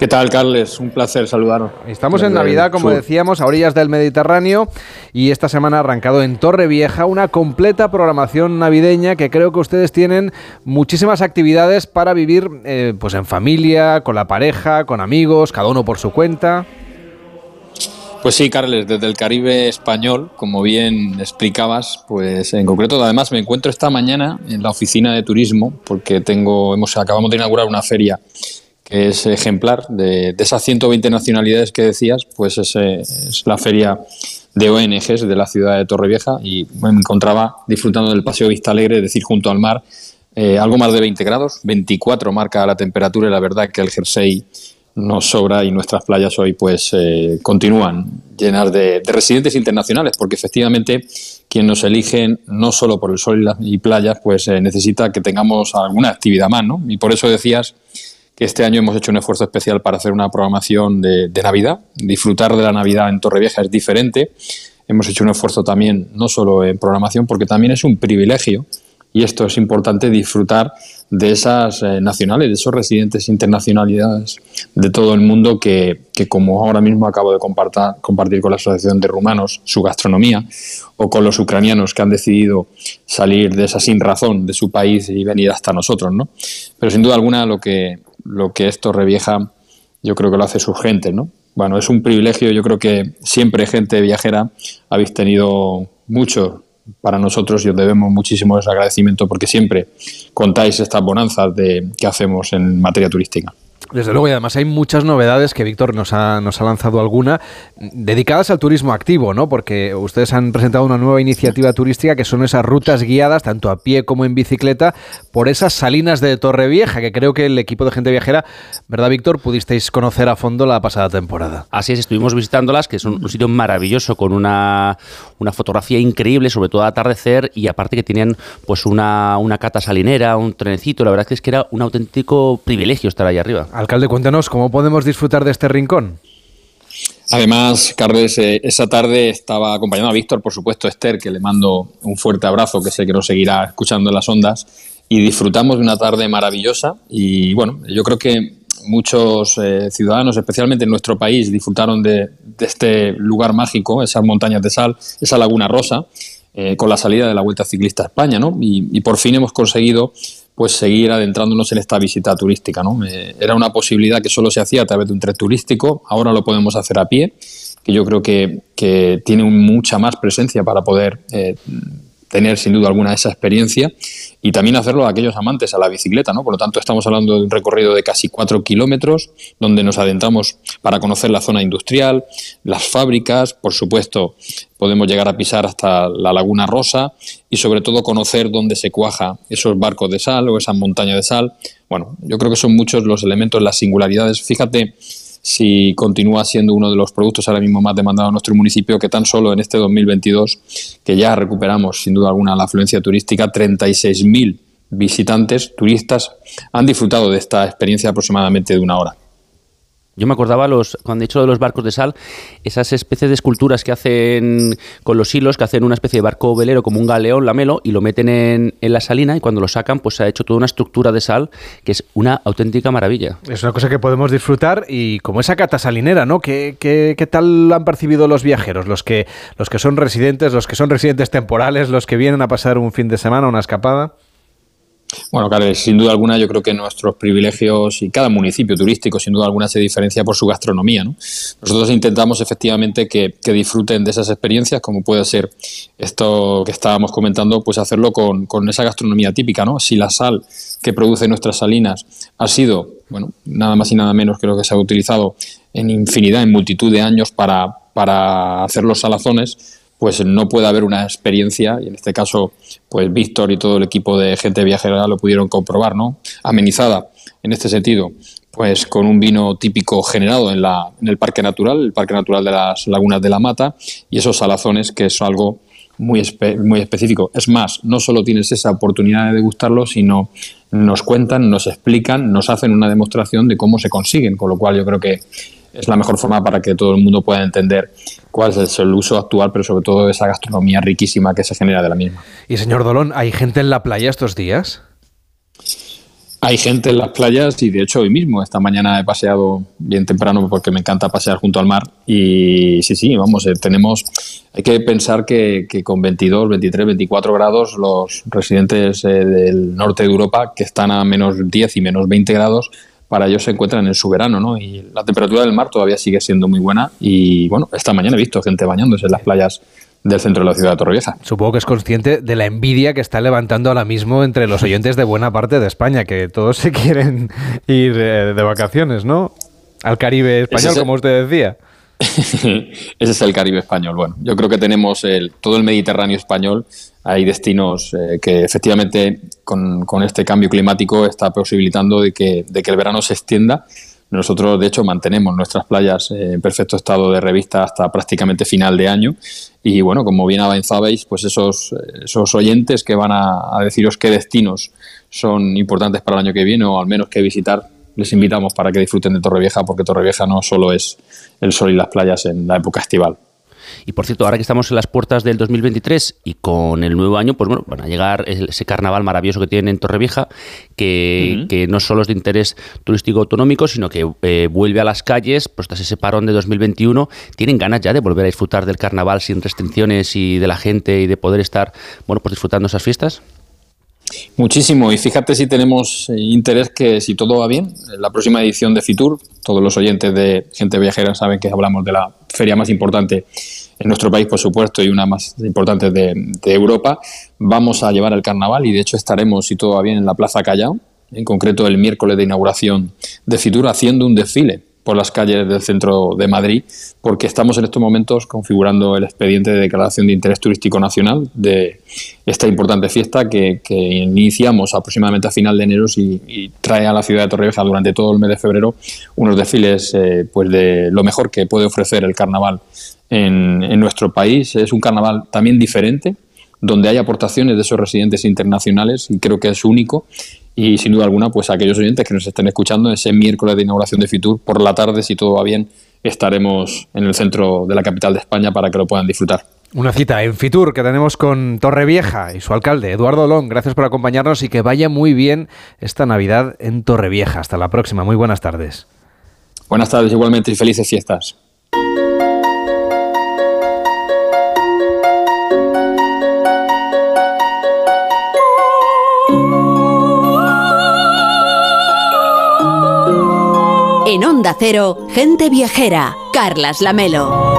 ¿Qué tal, Carles? Un placer saludaros. Estamos en Navidad, como decíamos, a orillas del Mediterráneo y esta semana ha arrancado en Torrevieja una completa programación navideña que creo que ustedes tienen muchísimas actividades para vivir eh, pues en familia, con la pareja, con amigos, cada uno por su cuenta. Pues sí, Carles, desde el Caribe español, como bien explicabas, pues en concreto, además me encuentro esta mañana en la oficina de turismo porque tengo, hemos acabamos de inaugurar una feria que es ejemplar de, esas 120 nacionalidades que decías, pues es, es la feria de ONGs de la ciudad de Torrevieja y me encontraba disfrutando del paseo Vista Alegre, es decir, junto al mar, eh, algo más de 20 grados, 24 marca la temperatura y la verdad que el jersey nos sobra y nuestras playas hoy pues eh, continúan llenas de, residentes internacionales porque efectivamente quien nos eligen no solo por el sol y, playas pues eh, necesita que tengamos alguna actividad más ¿no? y por eso decías que este año hemos hecho un esfuerzo especial para hacer una programación de, Navidad. Disfrutar de la Navidad en Torrevieja es diferente. Hemos hecho un esfuerzo también, no solo en programación, porque también es un privilegio, y esto es importante, disfrutar de esas eh, nacionales, de esos residentes internacionalidades de todo el mundo que, como ahora mismo acabo de compartir, con la Asociación de Rumanos su gastronomía, o con los ucranianos que han decidido salir de esa sin razón de su país y venir hasta nosotros. ¿no? Pero sin duda alguna lo que, lo que esto revieja, yo creo que lo hace su gente, ¿no? Bueno, es un privilegio, yo creo que siempre gente viajera habéis tenido mucho para nosotros y os debemos muchísimo ese agradecimiento porque siempre contáis estas bonanzas de, que hacemos en materia turística. Desde luego, y además hay muchas novedades que Víctor nos ha, nos ha lanzado alguna dedicadas al turismo activo, ¿no? Porque ustedes han presentado una nueva iniciativa turística que son esas rutas guiadas, tanto a pie como en bicicleta, por esas salinas de Torrevieja, que creo que el equipo de gente viajera, ¿verdad, Víctor? Pudisteis conocer a fondo la pasada temporada. Así es, estuvimos visitándolas, que es un, sitio maravilloso con una, una, fotografía increíble, sobre todo atardecer, y aparte que tenían pues una, una cata salinera, un trenecito. La verdad es que era un auténtico privilegio estar ahí arriba. Alcalde, cuéntanos, ¿cómo podemos disfrutar de este rincón? Además, Carles, eh, esa tarde estaba acompañado a Víctor, por supuesto, Esther, que le mando un fuerte abrazo, que sé que nos seguirá escuchando en las ondas, y disfrutamos de una tarde maravillosa. Y bueno, yo creo que muchos eh, ciudadanos, especialmente en nuestro país, disfrutaron de, este lugar mágico, esas montañas de sal, esa laguna rosa, eh, con la salida de la Vuelta Ciclista a España, ¿no? y por fin hemos conseguido pues seguir adentrándonos en esta visita turística. ¿no? Eh, era una posibilidad que solo se hacía a través de un tren turístico, ahora lo podemos hacer a pie, que yo creo que, que tiene mucha más presencia para poder eh, tener sin duda alguna esa experiencia y también hacerlo a aquellos amantes a la bicicleta, ¿no? Por lo tanto, estamos hablando de un recorrido de casi cuatro kilómetros, donde nos adentramos para conocer la zona industrial, las fábricas, por supuesto, podemos llegar a pisar hasta la Laguna Rosa y sobre todo conocer dónde se cuaja esos barcos de sal o esas montañas de sal. Bueno, yo creo que son muchos los elementos, las singularidades. Fíjate si continúa siendo uno de los productos ahora mismo más demandados en nuestro municipio, que tan solo en este 2022, que ya recuperamos sin duda alguna la afluencia turística, 36.000 visitantes, turistas, han disfrutado de esta experiencia aproximadamente de una hora. Yo me acordaba, los, cuando he dicho de los barcos de sal, esas especies de esculturas que hacen con los hilos, que hacen una especie de barco velero como un galeón, lamelo, y lo meten en, la salina y cuando lo sacan, pues se ha hecho toda una estructura de sal que es una auténtica maravilla. Es una cosa que podemos disfrutar y como esa cata salinera, ¿no? ¿Qué, qué, qué tal han percibido los viajeros? Los que, los que son residentes, los que son residentes temporales, los que vienen a pasar un fin de semana, una escapada. Bueno, claro, sin duda alguna yo creo que nuestros privilegios y cada municipio turístico sin duda alguna se diferencia por su gastronomía. ¿no? Nosotros intentamos efectivamente que, disfruten de esas experiencias, como puede ser esto que estábamos comentando, pues hacerlo con, esa gastronomía típica. ¿no? Si la sal que produce nuestras salinas ha sido, bueno, nada más y nada menos que lo que se ha utilizado en infinidad, en multitud de años para, para hacer los salazones, pues no puede haber una experiencia, y en este caso, pues Víctor y todo el equipo de gente viajera lo pudieron comprobar, ¿no? Amenizada en este sentido, pues con un vino típico generado en, la, en el Parque Natural, el Parque Natural de las Lagunas de la Mata, y esos salazones que es algo muy, muy específico. Es más, no solo tienes esa oportunidad de degustarlo, sino nos cuentan, nos explican, nos hacen una demostración de cómo se consiguen, con lo cual yo creo que es la mejor forma para que todo el mundo pueda entender cuál es el uso actual, pero sobre todo esa gastronomía riquísima que se genera de la misma. Y señor Dolón, ¿hay gente en la playa estos días? Hay gente en las playas y de hecho hoy mismo, esta mañana he paseado bien temprano porque me encanta pasear junto al mar y sí, sí, vamos, eh, tenemos, hay que pensar que, con 22, 23, 24 grados los residentes eh, del norte de Europa que están a menos 10 y menos 20 grados, para ellos se encuentran en su verano, ¿no? Y la temperatura del mar todavía sigue siendo muy buena y bueno, esta mañana he visto gente bañándose en las playas del centro de la ciudad de Torrevieja. Supongo que es consciente de la envidia que está levantando ahora mismo entre los oyentes de buena parte de España, que todos se quieren ir eh, de vacaciones, ¿no? Al Caribe español, como usted decía. Ese es el Caribe español. Bueno, yo creo que tenemos el, todo el Mediterráneo español. Hay destinos eh, que efectivamente con, este cambio climático está posibilitando de que, el verano se extienda nosotros, de hecho, mantenemos nuestras playas en perfecto estado de revista hasta prácticamente final de año. Y bueno, como bien avanzabais, pues esos, esos oyentes que van a, deciros qué destinos son importantes para el año que viene o al menos qué visitar, les invitamos para que disfruten de Torrevieja, porque Torrevieja no solo es el sol y las playas en la época estival. Y por cierto, ahora que estamos en las puertas del 2023 y con el nuevo año, pues bueno, van a llegar ese carnaval maravilloso que tienen en Torrevieja, que, que no solo es de interés turístico autonómico, sino que eh, vuelve a las calles, pues tras ese parón de 2021, tienen ganas ya de volver a disfrutar del carnaval sin restricciones y de la gente y de poder estar, bueno, pues disfrutando esas fiestas. Muchísimo, y fíjate si tenemos interés que si todo va bien, en la próxima edición de Fitur, todos los oyentes de Gente Viajera saben que hablamos de la feria más importante en nuestro país, por supuesto, y una más importante de, Europa. Vamos a llevar el carnaval y de hecho estaremos, si todo va bien, en la Plaza Callao, en concreto el miércoles de inauguración de Fitur, haciendo un desfile por las calles del centro de Madrid, porque estamos en estos momentos configurando el expediente de declaración de interés turístico nacional de esta importante fiesta que, iniciamos aproximadamente a final de enero y, trae a la ciudad de Torrevieja durante todo el mes de febrero unos desfiles eh, pues de lo mejor que puede ofrecer el carnaval en, en nuestro país. Es un carnaval también diferente, donde hay aportaciones de esos residentes internacionales y creo que es único y sin duda alguna, pues aquellos oyentes que nos estén escuchando, ese miércoles de inauguración de Fitur, por la tarde, si todo va bien, estaremos en el centro de la capital de España para que lo puedan disfrutar. Una cita en Fitur que tenemos con Torrevieja y su alcalde, Eduardo Long. Gracias por acompañarnos y que vaya muy bien esta Navidad en Torrevieja. Hasta la próxima. Muy buenas tardes. Buenas tardes igualmente y felices fiestas. En Onda Cero, gente viajera, Carlas Lamelo.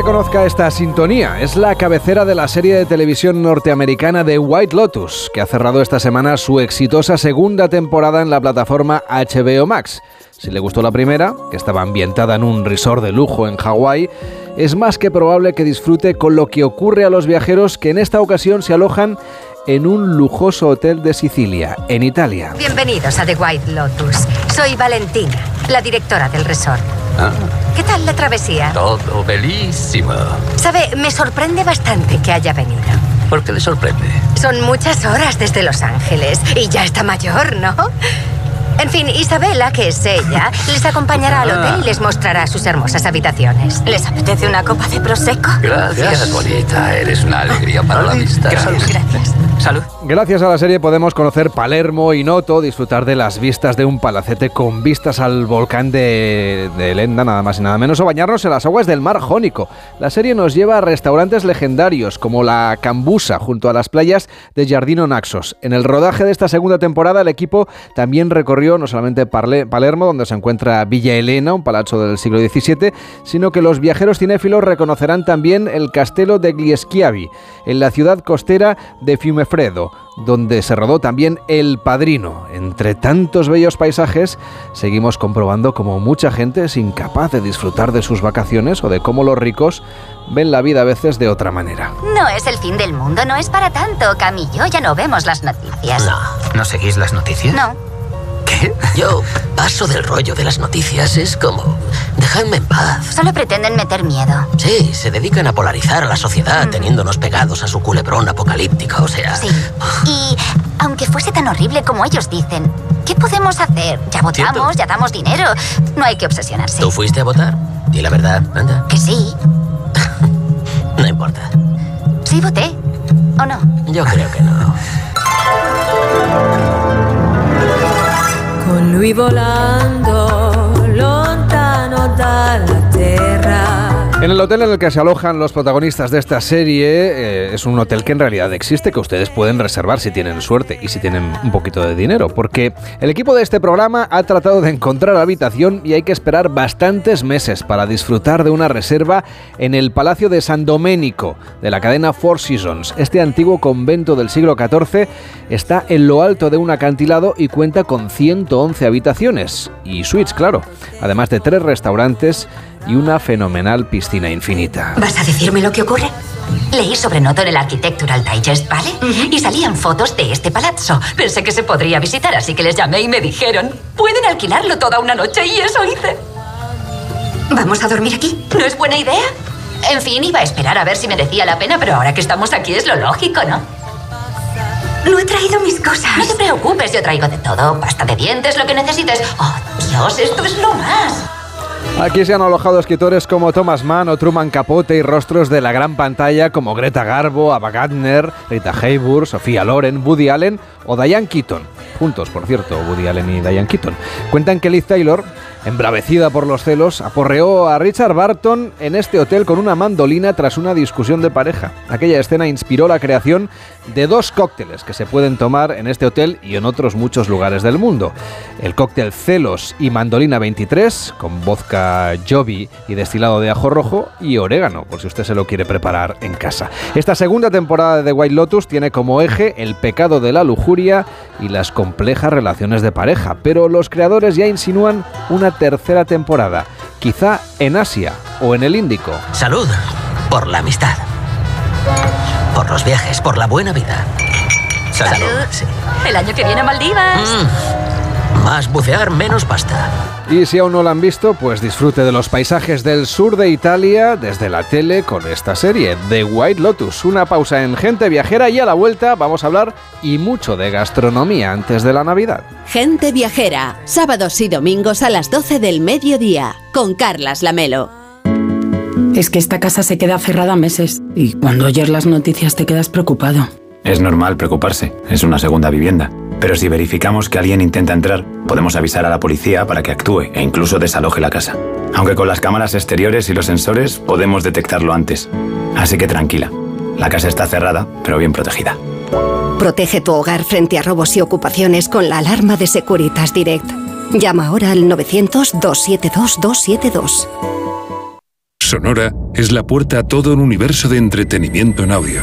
Reconozca esta sintonía. Es la cabecera de la serie de televisión norteamericana de White Lotus, que ha cerrado esta semana su exitosa segunda temporada en la plataforma HBO Max. Si le gustó la primera, que estaba ambientada en un resort de lujo en Hawái, es más que probable que disfrute con lo que ocurre a los viajeros que en esta ocasión se alojan en un lujoso hotel de Sicilia, en Italia. Bienvenidos a The White Lotus. Soy Valentina, la directora del resort. Ah. ¿Qué tal la travesía? Todo bellísimo. Sabe, me sorprende bastante que haya venido. ¿Por qué le sorprende? Son muchas horas desde Los Ángeles y ya está mayor, ¿no? En fin, Isabela, que es ella, les acompañará al hotel y les mostrará sus hermosas habitaciones. ¿Les apetece una copa de prosecco? Gracias, bonita. Eres una alegría para la vista. Gracias. Salud. Gracias a la serie podemos conocer Palermo y Noto, disfrutar de las vistas de un palacete con vistas al volcán de, de Lenda, nada más y nada menos, o bañarnos en las aguas del mar Jónico. La serie nos lleva a restaurantes legendarios como la Cambusa, junto a las playas de Giardino Naxos. En el rodaje de esta segunda temporada, el equipo también recorrió no solamente Palermo, donde se encuentra Villa Elena, un palacio del siglo XVII, sino que los viajeros cinéfilos reconocerán también el castelo de Glieschiavi en la ciudad costera de Fiumefredo, donde se rodó también El Padrino. Entre tantos bellos paisajes, seguimos comprobando cómo mucha gente es incapaz de disfrutar de sus vacaciones o de cómo los ricos ven la vida a veces de otra manera. No es el fin del mundo, no es para tanto. Camillo, ya no vemos las noticias. No, ¿no seguís las noticias? No. Yo paso del rollo de las noticias. Es como... Dejadme en paz. Solo pretenden meter miedo. Sí, se dedican a polarizar a la sociedad teniéndonos pegados a su culebrón apocalíptico, o sea... Sí. Y aunque fuese tan horrible como ellos dicen, ¿qué podemos hacer? Ya votamos, Cierto. ya damos dinero. No hay que obsesionarse. ¿Tú fuiste a votar? Di la verdad, anda. Que sí. No importa. Sí voté. ¿O no? Yo creo que no. Lui volando lontano dalla terra. En el hotel en el que se alojan los protagonistas de esta serie eh, es un hotel que en realidad existe, que ustedes pueden reservar si tienen suerte y si tienen un poquito de dinero, porque el equipo de este programa ha tratado de encontrar habitación y hay que esperar bastantes meses para disfrutar de una reserva en el Palacio de San Domenico de la cadena Four Seasons. Este antiguo convento del siglo XIV está en lo alto de un acantilado y cuenta con 111 habitaciones y suites, claro, además de tres restaurantes y una fenomenal piscina infinita. ¿Vas a decirme lo que ocurre? Leí sobre Noto en el Architectural Digest, ¿vale? Y salían fotos de este palazzo. Pensé que se podría visitar, así que les llamé y me dijeron, pueden alquilarlo toda una noche y eso hice. ¿Vamos a dormir aquí? ¿No es buena idea? En fin, iba a esperar a ver si merecía la pena, pero ahora que estamos aquí es lo lógico, ¿no? No he traído mis cosas. No te preocupes, yo traigo de todo. Pasta de dientes, lo que necesites. Oh, Dios, esto es lo más. Aquí se han alojado escritores como Thomas Mann o Truman Capote y rostros de la gran pantalla como Greta Garbo, Ava Gardner, Rita Hayworth, Sofía Loren, Woody Allen o Diane Keaton. Juntos, por cierto, Woody Allen y Diane Keaton. Cuentan que Liz Taylor, embravecida por los celos, aporreó a Richard Barton en este hotel con una mandolina tras una discusión de pareja. Aquella escena inspiró la creación de dos cócteles que se pueden tomar en este hotel y en otros muchos lugares del mundo. El cóctel Celos y Mandolina 23, con vodka Jovi y destilado de ajo rojo y orégano, por si usted se lo quiere preparar en casa. Esta segunda temporada de The White Lotus tiene como eje el pecado de la lujuria y las complejas relaciones de pareja, pero los creadores ya insinúan una tercera temporada, quizá en Asia o en el Índico. Salud por la amistad. Por los viajes, por la buena vida. Salud. Sí. El año que viene a Maldivas. Más bucear, menos pasta. Y si aún no la han visto, pues disfrute de los paisajes del sur de Italia desde la tele con esta serie, The White Lotus. Una pausa en Gente Viajera y a la vuelta vamos a hablar y mucho de gastronomía antes de la Navidad. Gente Viajera, sábados y domingos a las 12 del mediodía, con Carlas Lamelo. Es que esta casa se queda cerrada meses y cuando oyes las noticias te quedas preocupado. Es normal preocuparse, es una segunda vivienda. Pero si verificamos que alguien intenta entrar, podemos avisar a la policía para que actúe e incluso desaloje la casa. Aunque con las cámaras exteriores y los sensores podemos detectarlo antes. Así que tranquila, la casa está cerrada, pero bien protegida. Protege tu hogar frente a robos y ocupaciones con la alarma de Securitas Direct. Llama ahora al 900-272-272. Sonora es la puerta a todo un universo de entretenimiento en audio.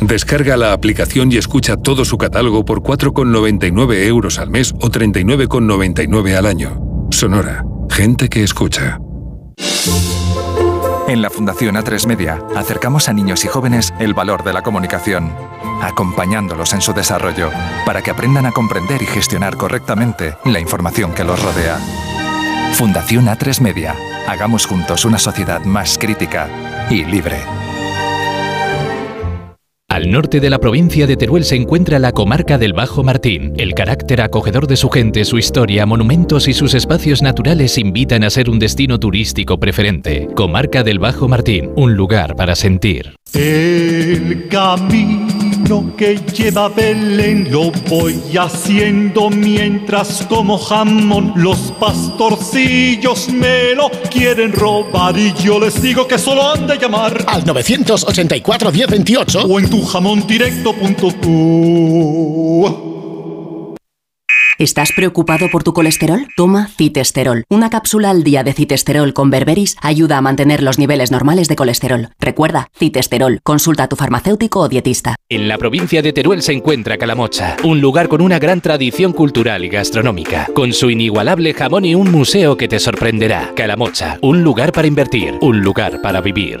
Descarga la aplicación y escucha todo su catálogo por 4,99 euros al mes o 39,99 al año. Sonora. Gente que escucha. En la Fundación A3 Media acercamos a niños y jóvenes el valor de la comunicación, acompañándolos en su desarrollo para que aprendan a comprender y gestionar correctamente la información que los rodea. Fundación A3 Media. Hagamos juntos una sociedad más crítica y libre. Al norte de la provincia de Teruel se encuentra la comarca del Bajo Martín. El carácter acogedor de su gente, su historia, monumentos y sus espacios naturales invitan a ser un destino turístico preferente. Comarca del Bajo Martín, un lugar para sentir. El camino camino que lleva a Belén lo voy haciendo mientras como jamón los pastorcillos me lo quieren robar y yo les digo que solo han de llamar al 984 1028 o en tu. ¿Estás preocupado por tu colesterol? Toma citesterol. Una cápsula al día de citesterol con berberis ayuda a mantener los niveles normales de colesterol. Recuerda, citesterol. Consulta a tu farmacéutico o dietista. En la provincia de Teruel se encuentra Calamocha, un lugar con una gran tradición cultural y gastronómica, con su inigualable jamón y un museo que te sorprenderá. Calamocha, un lugar para invertir, un lugar para vivir.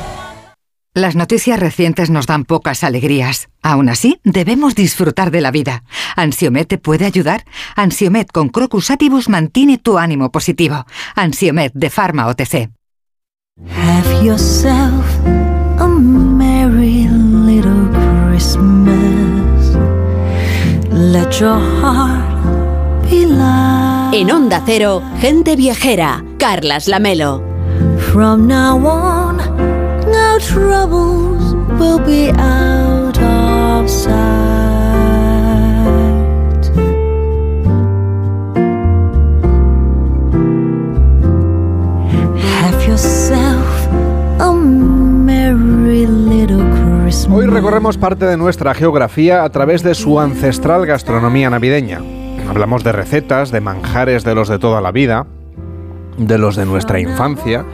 Las noticias recientes nos dan pocas alegrías. Aún así, debemos disfrutar de la vida. ¿Ansiomet te puede ayudar? Ansiomet con Crocus Atibus mantiene tu ánimo positivo. Ansiomet de Pharma OTC. Have yourself a merry little Christmas. Let your heart be light. En Onda Cero, gente viajera, Carlas Lamelo. From now on, troubles will be out of yourself a merry little Christmas. Hoy recorremos parte de nuestra geografía a través de su ancestral gastronomía navideña. Hablamos de recetas, de manjares de los de toda la vida, de los de nuestra infancia,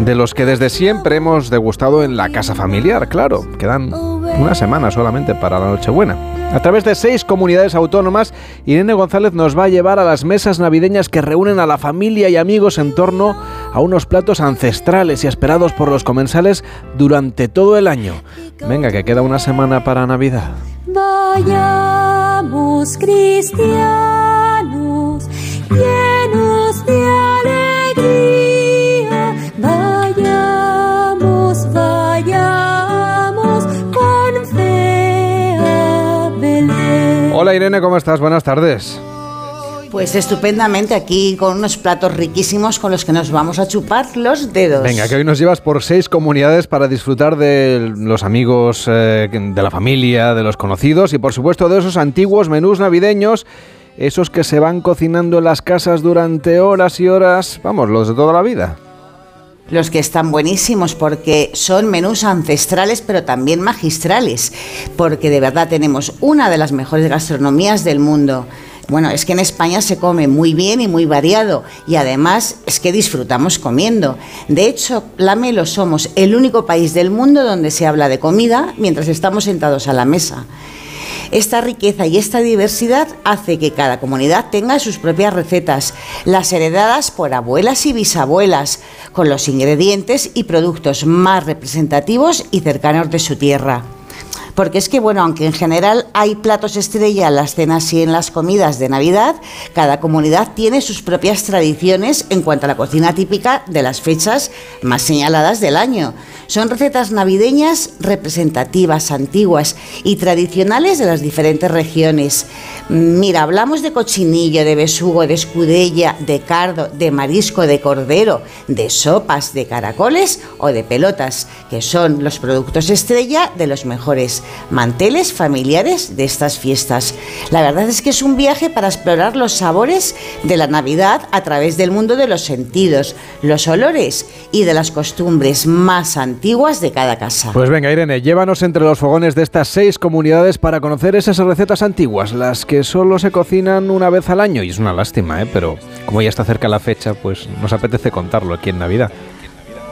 de los que desde siempre hemos degustado en la casa familiar, claro. Quedan una semana solamente para la Nochebuena. A través de seis comunidades autónomas, Irene González nos va a llevar a las mesas navideñas que reúnen a la familia y amigos en torno a unos platos ancestrales y esperados por los comensales durante todo el año. Venga, que queda una semana para Navidad. Vayamos cristianos, Irene, ¿cómo estás? Buenas tardes. Pues estupendamente aquí con unos platos riquísimos con los que nos vamos a chupar los dedos. Venga, que hoy nos llevas por seis comunidades para disfrutar de los amigos, eh, de la familia, de los conocidos y por supuesto de esos antiguos menús navideños, esos que se van cocinando en las casas durante horas y horas, vamos, los de toda la vida. Los que están buenísimos porque son menús ancestrales pero también magistrales, porque de verdad tenemos una de las mejores gastronomías del mundo. Bueno, es que en España se come muy bien y muy variado y además es que disfrutamos comiendo. De hecho, la Melo somos el único país del mundo donde se habla de comida mientras estamos sentados a la mesa. Esta riqueza y esta diversidad hace que cada comunidad tenga sus propias recetas, las heredadas por abuelas y bisabuelas, con los ingredientes y productos más representativos y cercanos de su tierra. Porque es que, bueno, aunque en general hay platos estrella en las cenas y en las comidas de Navidad, cada comunidad tiene sus propias tradiciones en cuanto a la cocina típica de las fechas más señaladas del año. Son recetas navideñas representativas, antiguas y tradicionales de las diferentes regiones. Mira, hablamos de cochinillo, de besugo, de escudella, de cardo, de marisco, de cordero, de sopas, de caracoles o de pelotas, que son los productos estrella de los mejores manteles familiares de estas fiestas. La verdad es que es un viaje para explorar los sabores de la Navidad a través del mundo de los sentidos, los olores y de las costumbres más antiguas de cada casa. Pues venga, Irene, llévanos entre los fogones de estas seis comunidades para conocer esas recetas antiguas, las que solo se cocinan una vez al año. Y es una lástima, ¿eh? pero como ya está cerca la fecha, pues nos apetece contarlo aquí en Navidad.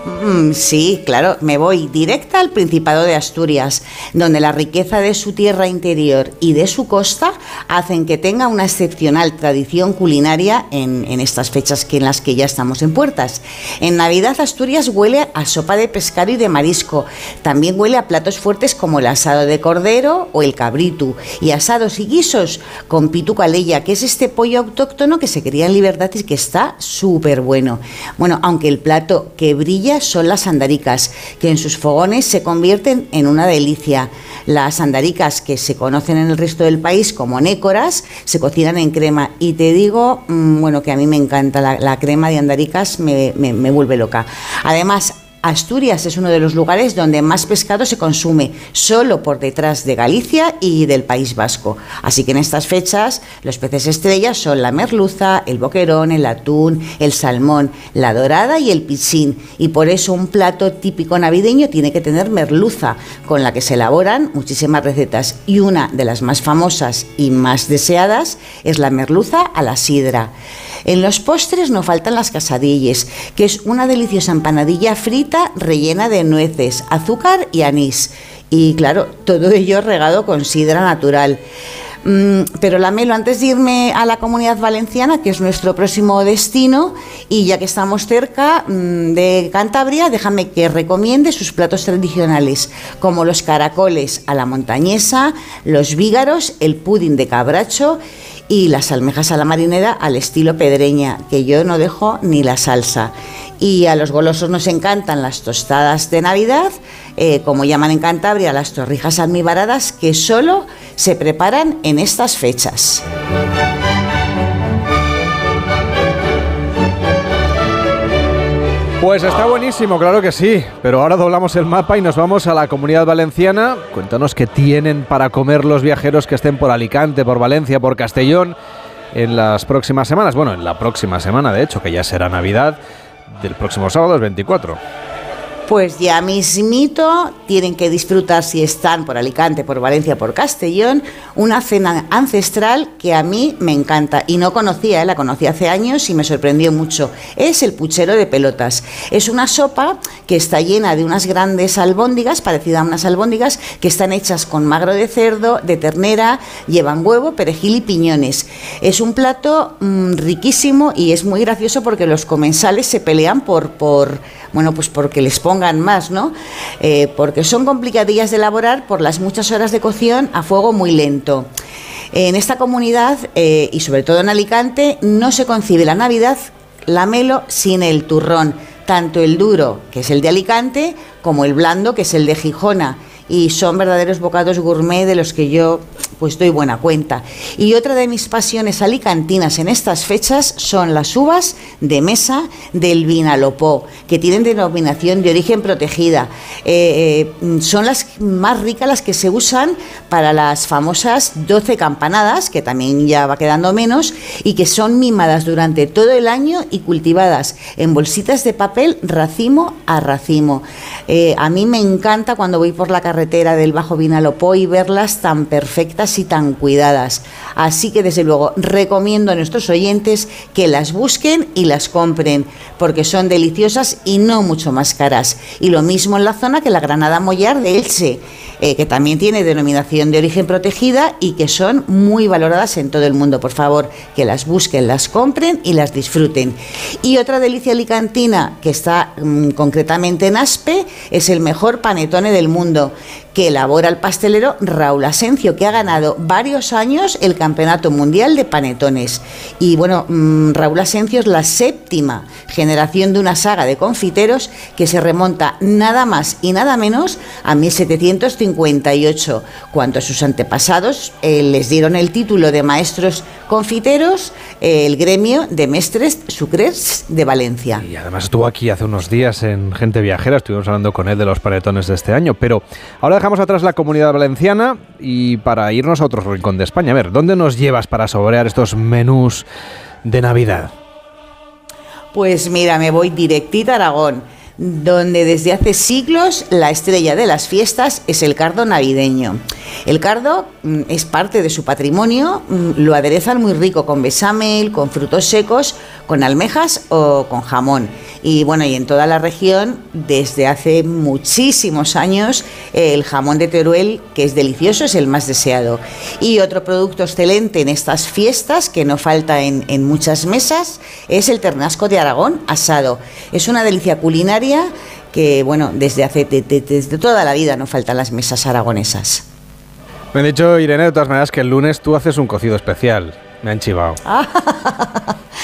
Mm, sí, claro, me voy directa al Principado de Asturias, donde la riqueza de su tierra interior y de su costa hacen que tenga una excepcional tradición culinaria en, estas fechas que en las que ya estamos en puertas. En Navidad Asturias huele a sopa de pescado y de marisco, también huele a platos fuertes como el asado de cordero o el cabrito, y asados y guisos con pitu calella, que es este pollo autóctono que se cría en libertad y que está súper bueno. Bueno, aunque el plato que brilla son las andaricas, que en sus fogones se convierten en una delicia. Las andaricas que se conocen en el resto del país como nécoras se cocinan en crema y te digo, mm, bueno, que a mí me encanta la, crema de andaricas, me- me vuelve loca. Además, Asturias es uno de los lugares donde más pescado se consume, solo por detrás de Galicia y del País Vasco. Así que en estas fechas los peces estrellas son la merluza, el boquerón, el atún, el salmón, la dorada y el pichín. Y por eso un plato típico navideño tiene que tener merluza, con la que se elaboran muchísimas recetas. Y una de las más famosas y más deseadas es la merluza a la sidra. En los postres no faltan las casadilles, que es una deliciosa empanadilla frita rellena de nueces, azúcar y anís. Y claro, todo ello regado con sidra natural. Mm, pero Lamelo, antes de irme a la comunidad valenciana, que es nuestro próximo destino, y ya que estamos cerca mm, de Cantabria, déjame que recomiende sus platos tradicionales, como los caracoles a la montañesa, los vígaros, el pudding de cabracho y las almejas a la marinera al estilo pedreña, que yo no dejo ni la salsa. Y a los golosos nos encantan las tostadas de Navidad, eh, como llaman en Cantabria, las torrijas almibaradas, que solo se preparan en estas fechas. Pues está buenísimo, claro que sí. Pero ahora doblamos el mapa y nos vamos a la comunidad valenciana. Cuéntanos qué tienen para comer los viajeros que estén por Alicante, por Valencia, por Castellón en las próximas semanas. Bueno, en la próxima semana, de hecho, que ya será Navidad del próximo sábado, el 24. Pues ya mismito tienen que disfrutar si están por Alicante, por Valencia, por Castellón, una cena ancestral que a mí me encanta y no conocía, ¿eh? la conocí hace años y me sorprendió mucho. Es el puchero de pelotas. Es una sopa que está llena de unas grandes albóndigas, parecida a unas albóndigas, que están hechas con magro de cerdo, de ternera, llevan huevo, perejil y piñones. Es un plato mm, riquísimo y es muy gracioso porque los comensales se pelean por, por bueno, pues porque les pongan más, ¿no? Eh, porque son complicadillas de elaborar por las muchas horas de cocción a fuego muy lento. En esta comunidad, eh, y sobre todo en Alicante, no se concibe la Navidad, la melo, sin el turrón, tanto el duro, que es el de Alicante, como el blando, que es el de Gijona. Y son verdaderos bocados gourmet de los que yo pues doy buena cuenta. Y otra de mis pasiones alicantinas en estas fechas son las uvas de mesa del Vinalopó, que tienen denominación de origen protegida. Eh, eh, son las más ricas las que se usan para las famosas 12 campanadas, que también ya va quedando menos, y que son mimadas durante todo el año y cultivadas en bolsitas de papel racimo a racimo. Eh, a mí me encanta cuando voy por la carretera del Bajo Vinalopó y verlas tan perfectas y tan cuidadas. Así que desde luego recomiendo a nuestros oyentes que las busquen y las compren, porque son deliciosas y no mucho más caras. Y lo mismo en la zona que la Granada Mollar de Elche, eh, que también tiene denominación de origen protegida y que son muy valoradas en todo el mundo. Por favor, que las busquen, las compren y las disfruten. Y otra delicia alicantina que está mm, concretamente en Aspe es el mejor panetone del mundo que elabora el pastelero Raúl Asencio, que ha ganado varios años el Campeonato Mundial de Panetones. Y bueno, mm, Raúl Asencio es la séptima generación de una saga de confiteros que se remonta nada más y nada menos a 1758, cuando sus antepasados eh, les dieron el título de maestros confiteros, eh, el gremio de mestres sucres de Valencia. Y además estuvo aquí hace unos días en Gente Viajera, estuvimos hablando con él de los panetones de este año, pero ahora dejamos atrás la comunidad valenciana y para irnos a otro rincón de España. A ver, ¿dónde nos llevas para saborear estos menús de Navidad? Pues mira, me voy directita a Aragón. Donde desde hace siglos la estrella de las fiestas es el cardo navideño. El cardo mm, es parte de su patrimonio, mm, lo aderezan muy rico con besamel, con frutos secos, con almejas o con jamón. Y bueno, y en toda la región, desde hace muchísimos años, el jamón de Teruel, que es delicioso, es el más deseado. Y otro producto excelente en estas fiestas, que no falta en, en muchas mesas, es el ternasco de Aragón asado. Es una delicia culinaria que, bueno, desde hace de- de- desde toda la vida no faltan las mesas aragonesas. Me han dicho, Irene, de todas maneras, que el lunes tú haces un cocido especial. Me han chivado.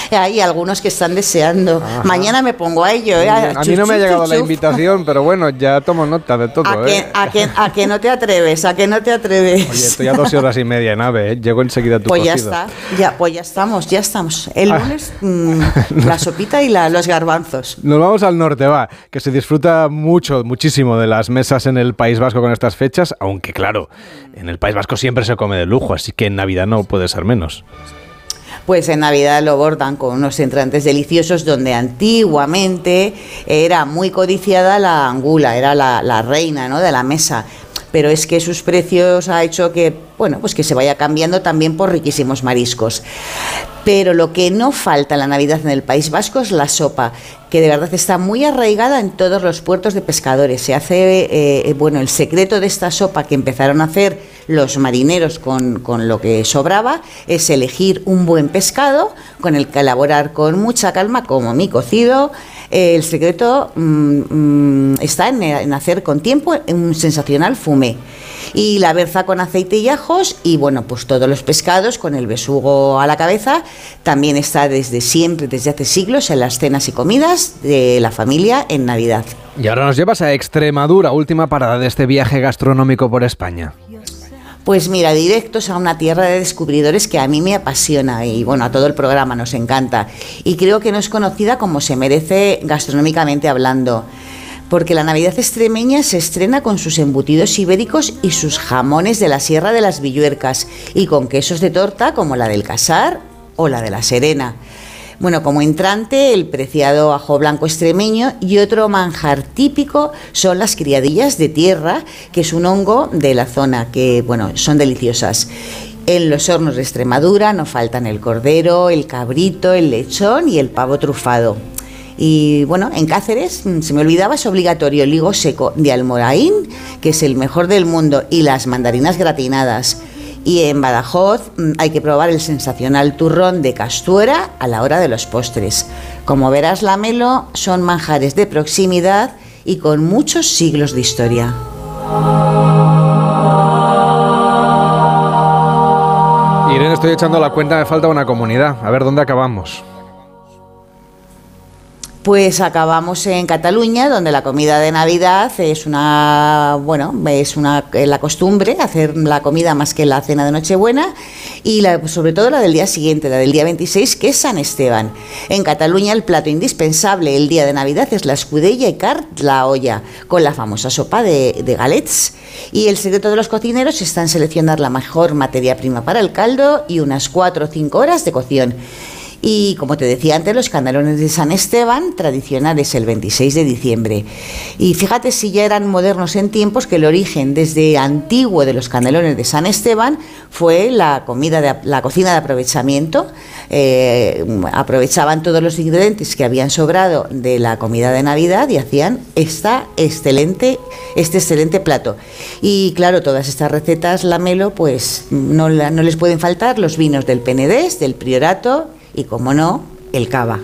Hay algunos que están deseando. Mañana me pongo a ello. ¿eh? A mí no me ha llegado chuf, la invitación, pero bueno, ya tomo nota de todo. ¿A que, ¿eh? a, que, a que no te atreves? ¿A que no te atreves? Oye, estoy a dos horas y media en AVE, ¿eh? Llego enseguida a tu pues ya está, ya, pues ya estamos, ya estamos. El Ah. lunes mm, la sopita y la- los garbanzos. Nos vamos al norte, va, que se disfruta mucho, muchísimo de las mesas en el País Vasco con estas fechas, aunque claro, en el País Vasco siempre se come de lujo, así que en Navidad no puede ser menos. Pues en Navidad lo bordan con unos entrantes deliciosos donde antiguamente era muy codiciada la angula, era la, la reina ¿no? de la mesa. Pero es que sus precios ha hecho que, bueno, pues que se vaya cambiando también por riquísimos mariscos. Pero lo que no falta en la Navidad en el País Vasco es la sopa, que de verdad está muy arraigada en todos los puertos de pescadores. Se hace, eh, bueno, el secreto de esta sopa que empezaron a hacer los marineros con, con lo que sobraba es elegir un buen pescado con el que elaborar con mucha calma, como mi cocido. Eh, el secreto mm, mm, está en, en hacer con tiempo un sensacional fumé. Y la berza con aceite y ajos y bueno, pues todos los pescados con el besugo a la cabeza. También está desde siempre, desde hace siglos, en las cenas y comidas de la familia en Navidad. Y ahora nos llevas a Extremadura, última parada de este viaje gastronómico por España. Pues mira, directos a una tierra de descubridores que a mí me apasiona y bueno, a todo el programa nos encanta. Y creo que no es conocida como se merece gastronómicamente hablando. Porque la Navidad extremeña se estrena con sus embutidos ibéricos y sus jamones de la Sierra de las Villuercas y con quesos de torta como la del Casar o la de la Serena. Bueno, como entrante, el preciado ajo blanco extremeño y otro manjar típico son las criadillas de tierra, que es un hongo de la zona, que, bueno, son deliciosas. En los hornos de Extremadura no faltan el cordero, el cabrito, el lechón y el pavo trufado. Y bueno, en Cáceres, mm, se me olvidaba, es obligatorio el higo seco de Almoraín, que es el mejor del mundo, y las mandarinas gratinadas. Y en Badajoz mm, hay que probar el sensacional turrón de castuera a la hora de los postres. Como verás, la melo son manjares de proximidad y con muchos siglos de historia. Irene, estoy echando la cuenta, me falta una comunidad. A ver dónde acabamos. Pues acabamos en Cataluña, donde la comida de Navidad es una, bueno, es una eh, la costumbre hacer la comida más que la cena de Nochebuena y sobre todo la del día siguiente, la del día 26, que es San Esteban. En Cataluña el plato indispensable el día de Navidad es la escudella y cart, la olla, con la famosa sopa de, de galets. Y el secreto de los cocineros está en seleccionar la mejor materia prima para el caldo y unas 4 o 5 horas de cocción. Y como te decía antes, los canelones de San Esteban, tradicionales el 26 de diciembre. Y fíjate si ya eran modernos en tiempos que el origen desde antiguo de los canelones de San Esteban fue la comida de, la cocina de aprovechamiento. Eh, aprovechaban todos los ingredientes que habían sobrado de la comida de Navidad y hacían esta excelente, este excelente plato. Y claro, todas estas recetas, la Melo, pues no, no les pueden faltar los vinos del Penedés, del Priorato y, como no, el cava.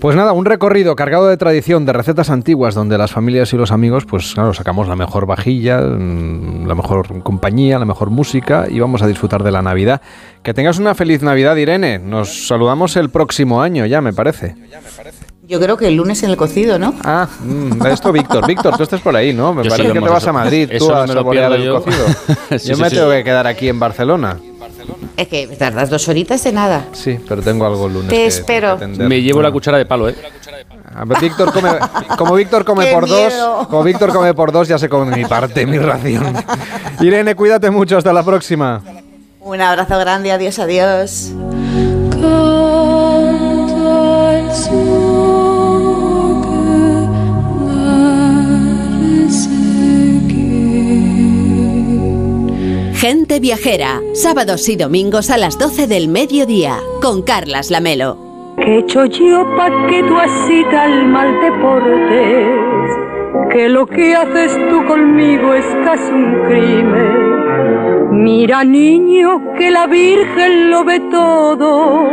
Pues nada, un recorrido cargado de tradición, de recetas antiguas, donde las familias y los amigos, pues claro, sacamos la mejor vajilla, mm, la mejor compañía, la mejor música y vamos a disfrutar de la Navidad. Que tengas una feliz Navidad, Irene. Nos saludamos el próximo año ya, me parece. Yo creo que el lunes en el cocido, ¿no? Ah, mm, esto Víctor. Víctor, tú estás por ahí, ¿no? Me Yo sí, parece que te vas eso- a Madrid, tú no a saborear el yo. cocido. Sí, yo sí, me sí. tengo que quedar aquí en Barcelona. Es que tardas dos horitas de nada. Sí, pero tengo algo el lunes. Te que espero. Me llevo Bueno. la cuchara de palo, ¿eh? A ver, Víctor come, como Víctor come ¡Qué por miedo! dos, como Víctor come por dos, ya se come mi parte, mi ración. Irene, cuídate mucho, hasta la próxima. Un abrazo grande, adiós, adiós. Gente Viajera, sábados y domingos a las 12 del mediodía, con Carlas Lamelo. ¿Qué he hecho yo pa' que tú así tan mal te portes? Que lo que haces tú conmigo es casi un crimen. Mira niño que la Virgen lo ve todo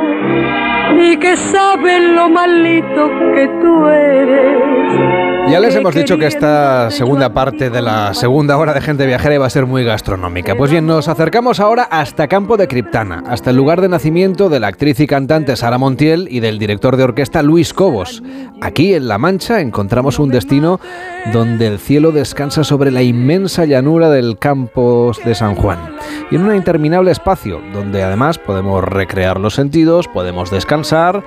y que sabe lo malito que tú eres. Ya les hemos dicho que esta segunda parte de la segunda hora de Gente Viajera iba a ser muy gastronómica. Pues bien, nos acercamos ahora hasta Campo de Criptana, hasta el lugar de nacimiento de la actriz y cantante Sara Montiel y del director de orquesta Luis Cobos. Aquí en La Mancha encontramos un destino donde el cielo descansa sobre la inmensa llanura del Campos de San Juan y en un interminable espacio donde además podemos recrear los sentidos, podemos descansar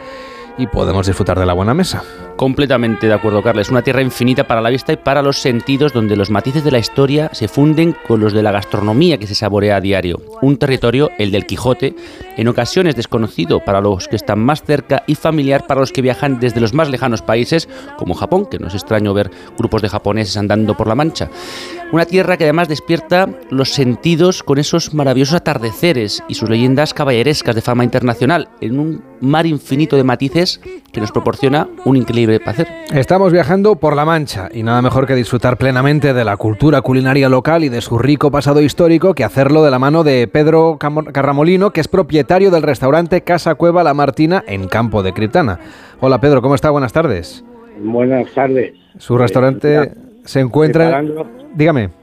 y podemos disfrutar de la buena mesa. Completamente de acuerdo, Carla. Es una tierra infinita para la vista y para los sentidos, donde los matices de la historia se funden con los de la gastronomía que se saborea a diario. Un territorio, el del Quijote, en ocasiones desconocido para los que están más cerca y familiar para los que viajan desde los más lejanos países, como Japón, que no es extraño ver grupos de japoneses andando por la Mancha. Una tierra que además despierta los sentidos con esos maravillosos atardeceres y sus leyendas caballerescas de fama internacional, en un mar infinito de matices que nos proporciona un increíble Estamos viajando por La Mancha y nada mejor que disfrutar plenamente de la cultura culinaria local y de su rico pasado histórico que hacerlo de la mano de Pedro Carramolino, que es propietario del restaurante Casa Cueva La Martina en Campo de Criptana. Hola Pedro, ¿cómo está? Buenas tardes. Buenas tardes. Su restaurante se encuentra... Dígame.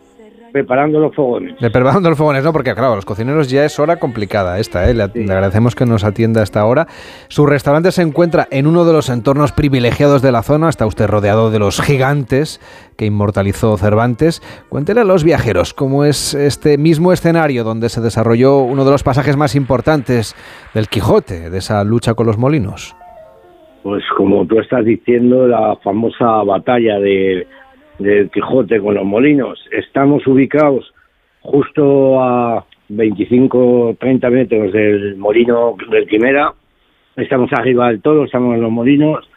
Preparando los fogones. De preparando los fogones, ¿no? Porque claro, los cocineros ya es hora complicada esta, ¿eh? Le, le agradecemos que nos atienda a esta hora. Su restaurante se encuentra en uno de los entornos privilegiados de la zona. Está usted rodeado de los gigantes que inmortalizó Cervantes. Cuéntele a los viajeros cómo es este mismo escenario donde se desarrolló uno de los pasajes más importantes del Quijote, de esa lucha con los molinos. Pues como tú estás diciendo, la famosa batalla de, del Quijote con los molinos. Estamos ubicados justo a 25 30 metros del molino del Quimera. Estamos arriba del todo, estamos en los molinos.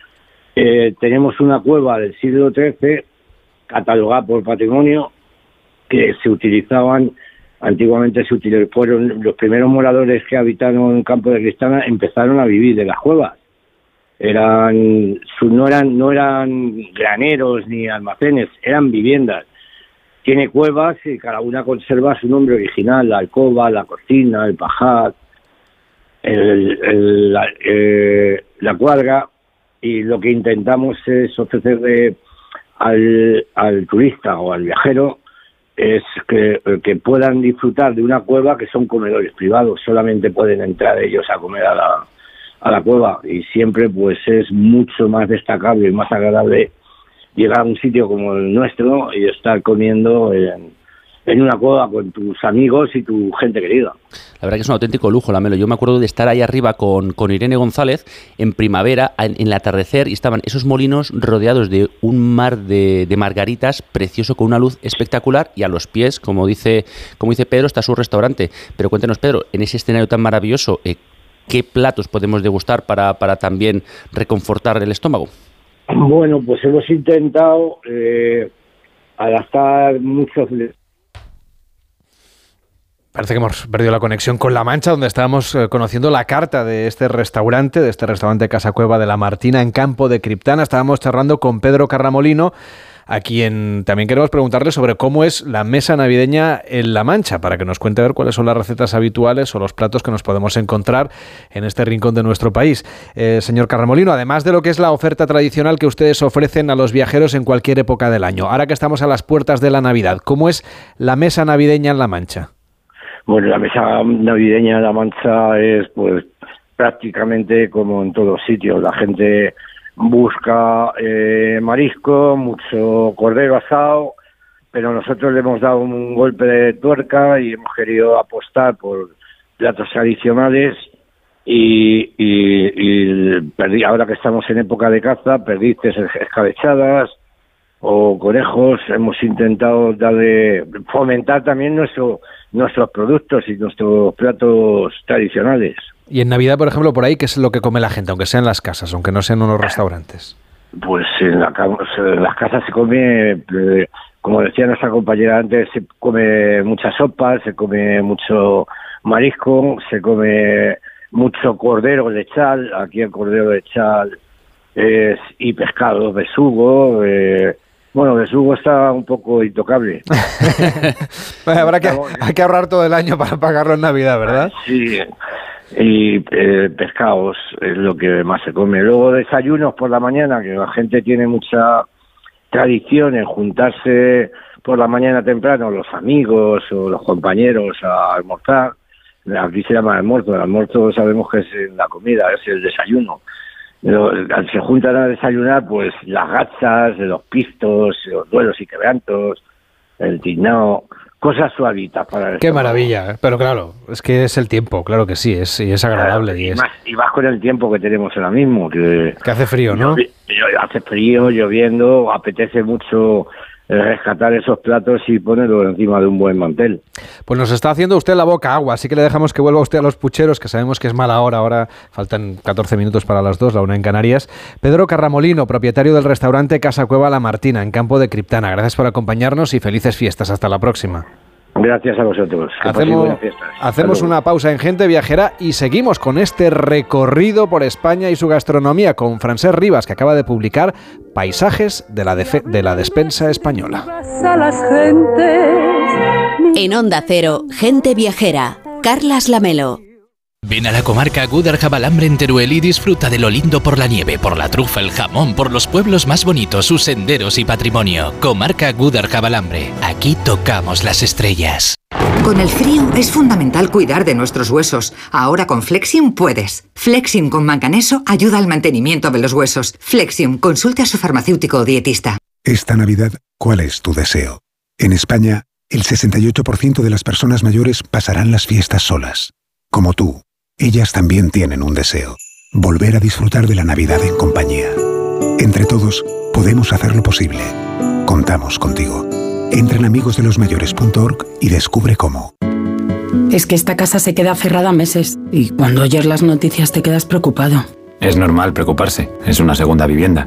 Eh, tenemos una cueva del siglo XIII, catalogada por patrimonio, que se utilizaban, antiguamente se util- fueron los primeros moradores que habitaron Campo de Cristana, empezaron a vivir de las cuevas eran no eran no eran graneros ni almacenes eran viviendas. Tiene cuevas y cada una conserva su nombre original la alcoba la cocina el pajar el- eh, la cuadra y lo que intentamos es ofrecerle al, al turista o al viajero es que, que puedan disfrutar de una cueva que son comedores privados solamente pueden entrar ellos a comer a la, a la cueva y siempre pues es mucho más destacable y más agradable llegar a un sitio como el nuestro y estar comiendo en, una cueva con tus amigos y tu gente querida. La verdad que es un auténtico lujo, Lamelo. Yo me acuerdo de estar ahí arriba con, con Irene González en primavera, en, el atardecer, y estaban esos molinos rodeados de un mar de, de margaritas precioso con una luz espectacular y a los pies, como dice, como dice Pedro, está su restaurante. Pero cuéntenos, Pedro, en ese escenario tan maravilloso, eh, ¿qué platos podemos degustar para, para también reconfortar el estómago? Bueno, pues hemos intentado eh, adaptar muchos Parece que hemos perdido la conexión con La Mancha, donde estábamos eh, conociendo la carta de este restaurante, de este restaurante Casa Cueva de la Martina en Campo de Criptana. Estábamos charlando con Pedro Carramolino, a quien también queremos preguntarle sobre cómo es la mesa navideña en La Mancha, para que nos cuente a ver cuáles son las recetas habituales o los platos que nos podemos encontrar en este rincón de nuestro país. Eh, señor Carramolino, además de lo que es la oferta tradicional que ustedes ofrecen a los viajeros en cualquier época del año, ahora que estamos a las puertas de la Navidad, ¿cómo es la mesa navideña en La Mancha? Bueno, la mesa navideña de La Mancha es pues prácticamente como en todos sitios. La gente busca eh, marisco, mucho cordero asado, pero nosotros le hemos dado un golpe de tuerca y hemos querido apostar por platos tradicionales y, y, perdi- ahora que estamos en época de caza, perdices escabechadas o conejos, hemos intentado darle, fomentar también nuestro, nuestros productos y nuestros platos tradicionales. Y en Navidad, por ejemplo, por ahí, ¿qué es lo que come la gente? Aunque sea en las casas, aunque no sean unos restaurantes. Pues en, la en las casas se come eh, como decía nuestra compañera antes, se come mucha sopa, se come mucho marisco, se come mucho cordero de chal, aquí el cordero de chal es, y pescado, besugo, eh, bueno, besugo está un poco intocable. Bueno, habrá que, hay que ahorrar todo el año para pagarlo en Navidad, ¿verdad? Sí, y eh, pescados es lo que más se come. Luego desayunos por la mañana, que la gente tiene mucha tradición en juntarse por la mañana temprano, los amigos o los compañeros a almorzar. Aquí se llama almuerzo, el almuerzo sabemos que es la comida, es el desayuno. Pero, se juntan a desayunar pues las gachas, los pistos, los duelos y quebrantos, el tinao, cosas suavitas para el Qué estómago. maravilla, ¿eh? pero claro, es que es el tiempo, claro que sí, es, y es agradable. y y es, más, y más con el tiempo que tenemos ahora mismo, que, que hace frío, ¿no? hace frío, lloviendo, apetece mucho eh, rescatar esos platos y ponerlos encima de un buen mantel. Pues nos está haciendo usted la boca agua, así que le dejamos que vuelva usted a los pucheros, que sabemos que es mala hora, ahora faltan 14 minutos para las 2, la una en Canarias. Pedro Carramolino, propietario del restaurante Casa Cueva La Martina, en Campo de Criptana. Gracias por acompañarnos y felices fiestas. Hasta la próxima. Gracias a vosotros. Que Hacemos, una pausa en Gente Viajera y seguimos con este recorrido por España y su gastronomía con Francés Rivas, que acaba de publicar Paisajes de la, defe- de la despensa española. En Onda Cero, Gente Viajera, Carlas Lamelo. Ven a la comarca Gúdar Jabalambre en Teruel y disfruta de lo lindo por la nieve, por la trufa, el jamón, por los pueblos más bonitos, sus senderos y patrimonio. Comarca Gúdar Jabalambre. Aquí tocamos las estrellas. Con el frío es fundamental cuidar de nuestros huesos. Ahora con Flexium puedes. Flexium con manganeso ayuda al mantenimiento de los huesos. Flexium, consulte a su farmacéutico o dietista. Esta Navidad, ¿cuál es tu deseo? En España, el 68% de las personas mayores pasarán las fiestas solas. Como tú, ellas también tienen un deseo. Volver a disfrutar de la Navidad en compañía. Entre todos, podemos hacerlo posible. Contamos contigo. Entra en amigosdelosmayores.org y descubre cómo. Es que esta casa se queda cerrada meses y cuando oyes las noticias te quedas preocupado. Es normal preocuparse, es una segunda vivienda.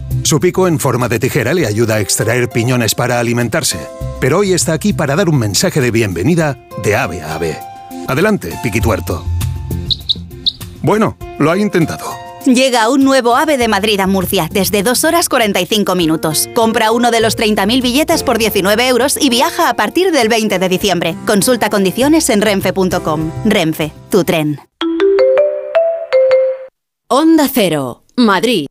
Su pico en forma de tijera le ayuda a extraer piñones para alimentarse, pero hoy está aquí para dar un mensaje de bienvenida de ave a ave. Adelante, piquituerto. Bueno, lo ha intentado. Llega un nuevo AVE de Madrid a Murcia desde 2 horas 45 minutos. Compra uno de los 30.000 billetes por 19 euros y viaja a partir del 20 de diciembre. Consulta condiciones en renfe.com. Renfe, tu tren. Onda Cero, Madrid.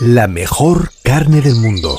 la mejor carne del mundo.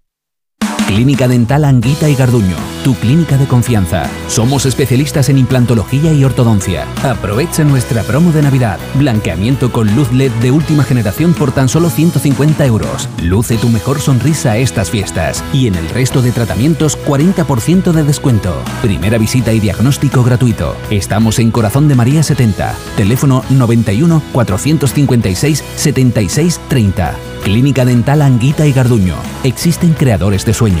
Clínica Dental Anguita y Garduño. tu clínica de confianza. Somos especialistas en implantología y ortodoncia. Aprovecha nuestra promo de Navidad. Blanqueamiento con luz LED de última generación por tan solo 150 euros. Luce tu mejor sonrisa estas fiestas. Y en el resto de tratamientos, 40% de descuento. Primera visita y diagnóstico gratuito. Estamos en Corazón de María 70. Teléfono 91 456 76 30. Clínica Dental Anguita y Garduño. Existen creadores de sueños.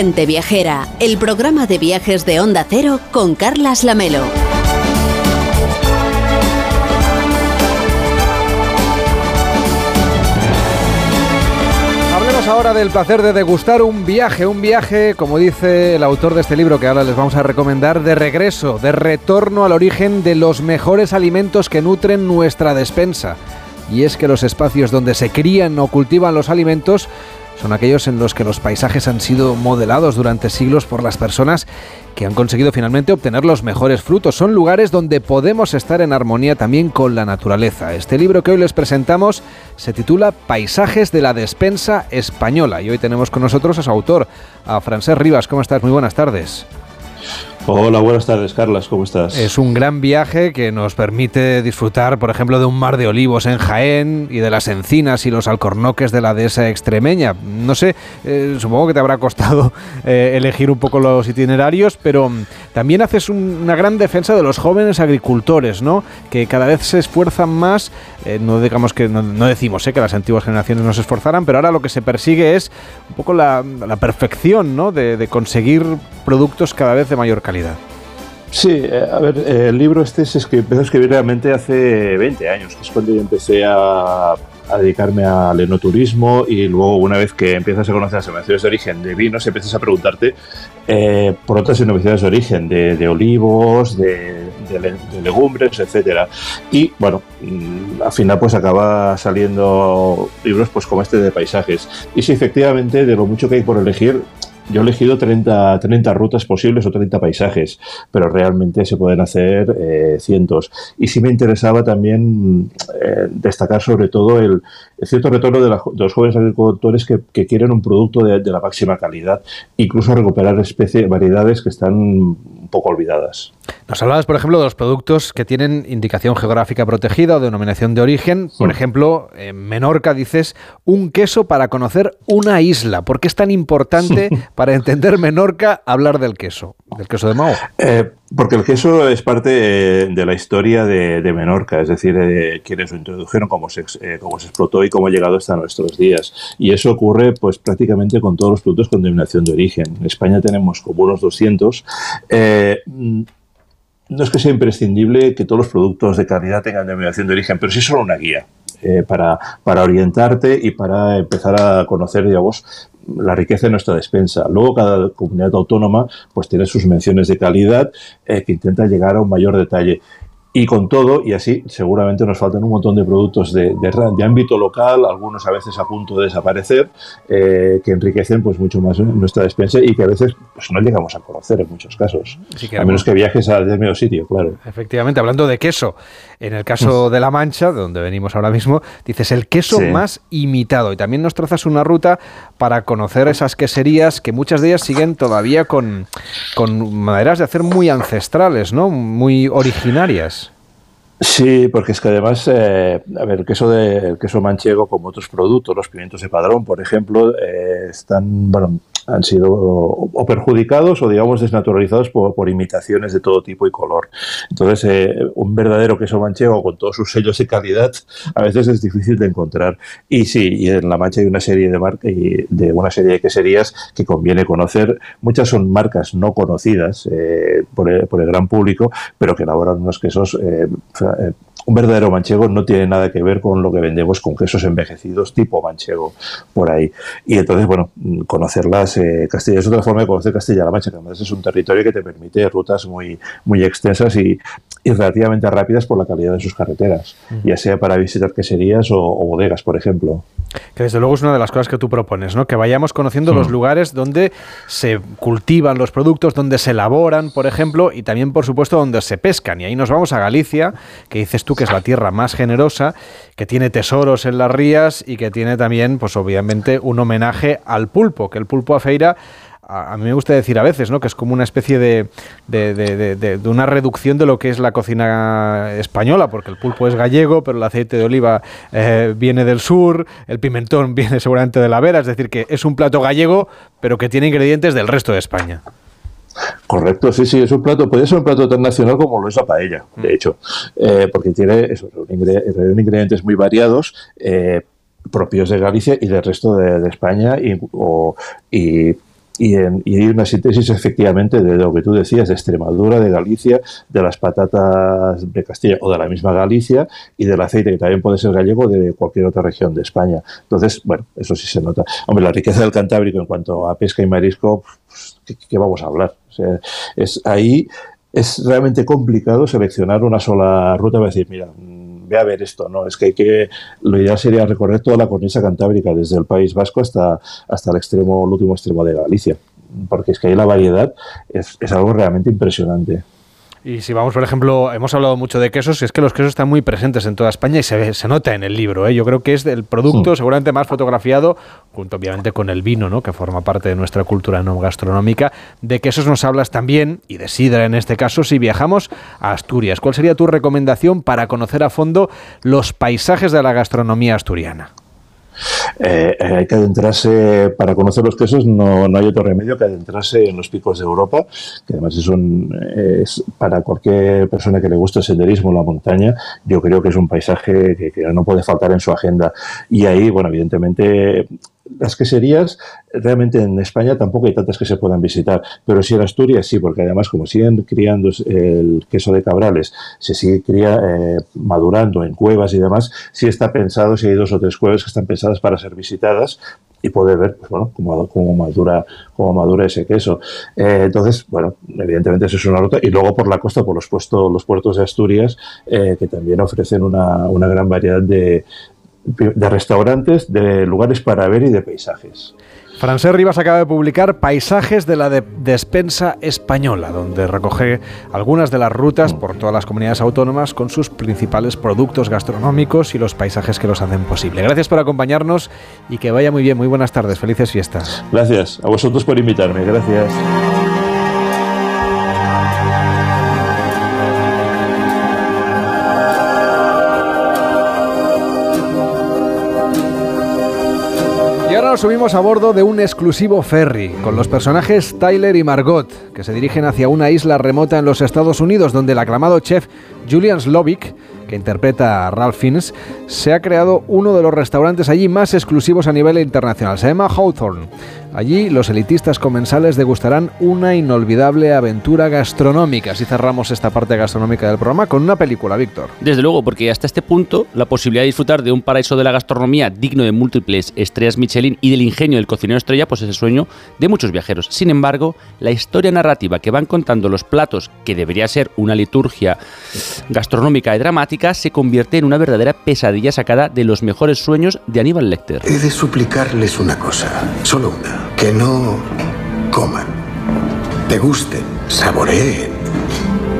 Gente Viajera, el programa de viajes de Onda Cero con Carlas Lamelo. Hablemos ahora del placer de degustar un viaje, un viaje, como dice el autor de este libro que ahora les vamos a recomendar, de regreso, de retorno al origen de los mejores alimentos que nutren nuestra despensa. Y es que los espacios donde se crían o cultivan los alimentos son aquellos en los que los paisajes han sido modelados durante siglos por las personas que han conseguido finalmente obtener los mejores frutos. Son lugares donde podemos estar en armonía también con la naturaleza. Este libro que hoy les presentamos se titula Paisajes de la despensa española y hoy tenemos con nosotros a su autor, a Francés Rivas. ¿Cómo estás? Muy buenas tardes. Hola, buenas tardes, Carlas, ¿cómo estás? Es un gran viaje que nos permite disfrutar, por ejemplo, de un mar de olivos en Jaén y de las encinas y los alcornoques de la dehesa extremeña. No sé, eh, supongo que te habrá costado eh, elegir un poco los itinerarios, pero también haces un, una gran defensa de los jóvenes agricultores, ¿no? Que cada vez se esfuerzan más, eh, no digamos que no, decimos que las antiguas generaciones no esforzaran, pero ahora lo que se persigue es un poco la, perfección, ¿no? De, conseguir productos cada vez de mayor calidad. Sí, eh, a ver, eh, el libro este se empezó a escribir realmente hace 20 años, que es cuando yo empecé a, dedicarme al enoturismo y luego una vez que empiezas a conocer las denominaciones de origen de vinos, empiezas a preguntarte eh, por otras denominaciones de origen, de olivos, de, de de legumbres, etcétera. Y bueno, mm, al final pues acaba saliendo libros pues como este de paisajes. Y sí, efectivamente, de lo mucho que hay por elegir, yo he elegido 30, 30 rutas posibles o 30 paisajes, pero realmente se pueden hacer eh, cientos. Y sí me interesaba también eh, destacar sobre todo el, el cierto retorno de, la- de los jóvenes agricultores que, que quieren un producto de, de la máxima calidad, incluso recuperar especies, variedades que están poco olvidadas. Nos hablabas, por ejemplo, de los productos que tienen indicación geográfica protegida o denominación de origen. Por ejemplo, en Menorca dices un queso para conocer una isla. ¿Por qué es tan importante para entender Menorca hablar del queso? Del queso de Mao. Eh, porque el queso es parte eh, de la historia de, Menorca, es decir, eh, quienes lo introdujeron, cómo se, eh, cómo se explotó y cómo ha llegado hasta nuestros días. Y eso ocurre pues prácticamente con todos los productos con denominación de origen. En España tenemos como unos 200. Eh, mm, no es que sea imprescindible que todos los productos de calidad tengan denominación de origen, pero sí son una guía eh, para, para orientarte y para empezar a conocer, digamos, la riqueza de nuestra despensa. Luego cada comunidad autónoma pues tiene sus menciones de calidad eh, que intentan llegar a un mayor detalle. Y con todo, y así, seguramente nos faltan un montón de productos de, de ámbito local, algunos a veces a punto de desaparecer, eh, que enriquecen pues mucho más nuestra despensa y que a veces pues, no llegamos a conocer en muchos casos. Que a menos que viajes al determinado sitio, claro. Efectivamente, hablando de queso, en el caso de La Mancha, de donde venimos ahora mismo, dices el queso Sí. más imitado. Y también nos trazas una ruta para conocer esas queserías que muchas de ellas siguen todavía con, con maneras de hacer muy ancestrales, ¿no? Muy originarias. Sí, porque es que además, eh, a ver, el queso, de, el queso manchego, como otros productos, los pimientos de padrón, por ejemplo, eh, están, bueno, han sido o, perjudicados o, digamos, desnaturalizados por, imitaciones de todo tipo y color. Entonces, eh, un verdadero queso manchego con todos sus sellos de calidad a veces es difícil de encontrar. Y sí, y en La Mancha hay una serie de, marcas de una serie de queserías que conviene conocer. Muchas son marcas no conocidas eh, por, el, por, el, gran público, pero que elaboran unos quesos eh, un verdadero manchego no tiene nada que ver con lo que vendemos con quesos envejecidos tipo manchego por ahí. Y entonces, bueno, conocerlas, eh, Castilla es otra forma de conocer Castilla-La Mancha, que además es un territorio que te permite rutas muy, muy extensas y, y relativamente rápidas por la calidad de sus carreteras, ya sea para visitar queserías o, bodegas, por ejemplo. Que desde luego es una de las cosas que tú propones, ¿no? Que vayamos conociendo los lugares donde se cultivan los productos, donde se elaboran, por ejemplo, y también, por supuesto, donde se pescan. Y ahí nos vamos a Galicia, que dices tú que es la tierra más generosa, que tiene tesoros en las rías y que tiene también, pues obviamente, un homenaje al pulpo, que el pulpo feira a, mí me gusta decir a veces, ¿no? Que es como una especie de, de, una reducción de lo que es la cocina española, porque el pulpo es gallego, pero el aceite de oliva eh, viene del sur, el pimentón viene seguramente de la vera, es decir, que es un plato gallego, pero que tiene ingredientes del resto de España. Correcto, sí, sí, es un plato, puede ser un plato tan nacional como lo es la paella, de mm. hecho, eh, porque tiene eso, ingredientes muy variados, eh, propios de Galicia y del resto de, España y, y y, hay una síntesis efectivamente de lo que tú decías, de Extremadura, de Galicia, de las patatas de Castilla o de la misma Galicia y del aceite que también puede ser gallego de cualquier otra región de España. Entonces, bueno, eso sí se nota. Hombre, la riqueza del Cantábrico en cuanto a pesca y marisco, pues, ¿qué, vamos a hablar? es ahí es realmente complicado seleccionar una sola ruta y decir, mira, ve a ver esto, ¿no? Es que, hay que lo ideal sería recorrer toda la cornisa cantábrica, desde el País Vasco hasta, hasta el extremo, el último extremo de Galicia, porque es que ahí la variedad es, es algo realmente impresionante. Y si vamos, por ejemplo, hemos hablado mucho de quesos, y es que los quesos están muy presentes en toda España y se, se nota en el libro. ¿eh? Yo creo que es el producto seguramente más fotografiado, junto obviamente con el vino, ¿no? que forma parte de nuestra cultura no gastronómica. De quesos nos hablas también, y de sidra en este caso, si viajamos a Asturias. ¿Cuál sería tu recomendación para conocer a fondo los paisajes de la gastronomía asturiana? Eh, eh, hay que adentrarse, para conocer los quesos no, no, hay otro remedio que adentrarse en los picos de Europa, que además es, un, es para cualquier persona que le guste el senderismo, la montaña, yo creo que es un paisaje que no puede faltar en su agenda. Y ahí, bueno, evidentemente las queserías, realmente en España tampoco hay tantas que se puedan visitar, pero sí en Asturias sí, porque además como siguen criando el queso de cabrales, se sigue cría, eh, madurando en cuevas y demás, sí está pensado, si hay dos o tres cuevas que están pensadas para ser visitadas y poder ver pues, bueno, cómo, cómo, madura, cómo madura ese queso. Eh, entonces, bueno, evidentemente eso es una ruta. Y luego por la costa, por los, puestos, los puertos de Asturias, eh, que también ofrecen una, una gran variedad de, de restaurantes, de lugares para ver y de paisajes. Francés Rivas acaba de publicar Paisajes de la Despensa Española, donde recoge algunas de las rutas por todas las comunidades autónomas con sus principales productos gastronómicos y los paisajes que los hacen posible. Gracias por acompañarnos y que vaya muy bien. Muy buenas tardes. Felices fiestas. Gracias. A vosotros por invitarme. Gracias. Nos subimos a bordo de un exclusivo ferry con los personajes Tyler y Margot, que se dirigen hacia una isla remota en los Estados Unidos donde el aclamado chef Julian Slovic que interpreta a Ralph Fiennes, se ha creado uno de los restaurantes allí más exclusivos a nivel internacional. Se llama Hawthorne. Allí los elitistas comensales degustarán una inolvidable aventura gastronómica. Si cerramos esta parte gastronómica del programa con una película, Víctor. Desde luego, porque hasta este punto la posibilidad de disfrutar de un paraíso de la gastronomía digno de múltiples estrellas Michelin y del ingenio del cocinero estrella, pues es el sueño de muchos viajeros. Sin embargo, la historia narrativa que van contando los platos, que debería ser una liturgia gastronómica y dramática, se convierte en una verdadera pesadilla sacada de los mejores sueños de Aníbal Lecter. He de suplicarles una cosa, solo una que no coman, degusten, saboreen,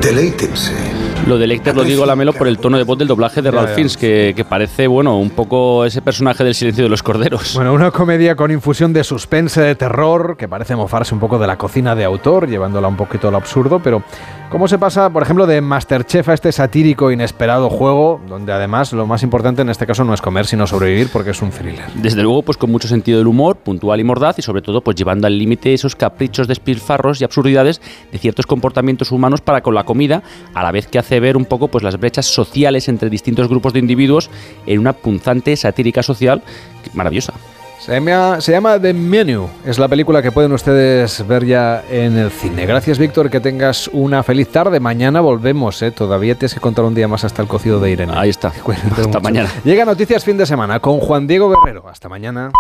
deleítense Lo de Lecter lo digo, Lamelo, por el tono de voz del doblaje de Ralph. Fiennes, que, que parece, bueno, un poco ese personaje del silencio de los corderos. Bueno, una comedia con infusión de suspense, de terror, que parece mofarse un poco de la cocina de autor, llevándola un poquito al absurdo, pero ¿cómo se pasa, por ejemplo, de Masterchef a este satírico inesperado juego, donde además lo más importante en este caso no es comer, sino sobrevivir, porque es un thriller? Desde luego, pues con mucho sentido del humor, puntual y mordaz, y sobre todo, pues llevando al límite esos caprichos despilfarros y absurdidades de ciertos comportamientos humanos para con la comida, a la vez que hace ver un poco pues las brechas sociales entre distintos grupos de individuos en una punzante satírica social maravillosa. Se llama, se llama The Menu. Es la película que pueden ustedes ver ya en el cine. Gracias, Víctor. Que tengas una feliz tarde. Mañana volvemos. ¿eh? Todavía tienes que contar un día más hasta el cocido de Irene. Ahí está. Hasta mañana. Llega Noticias Fin de Semana con Juan Diego Guerrero. Hasta mañana.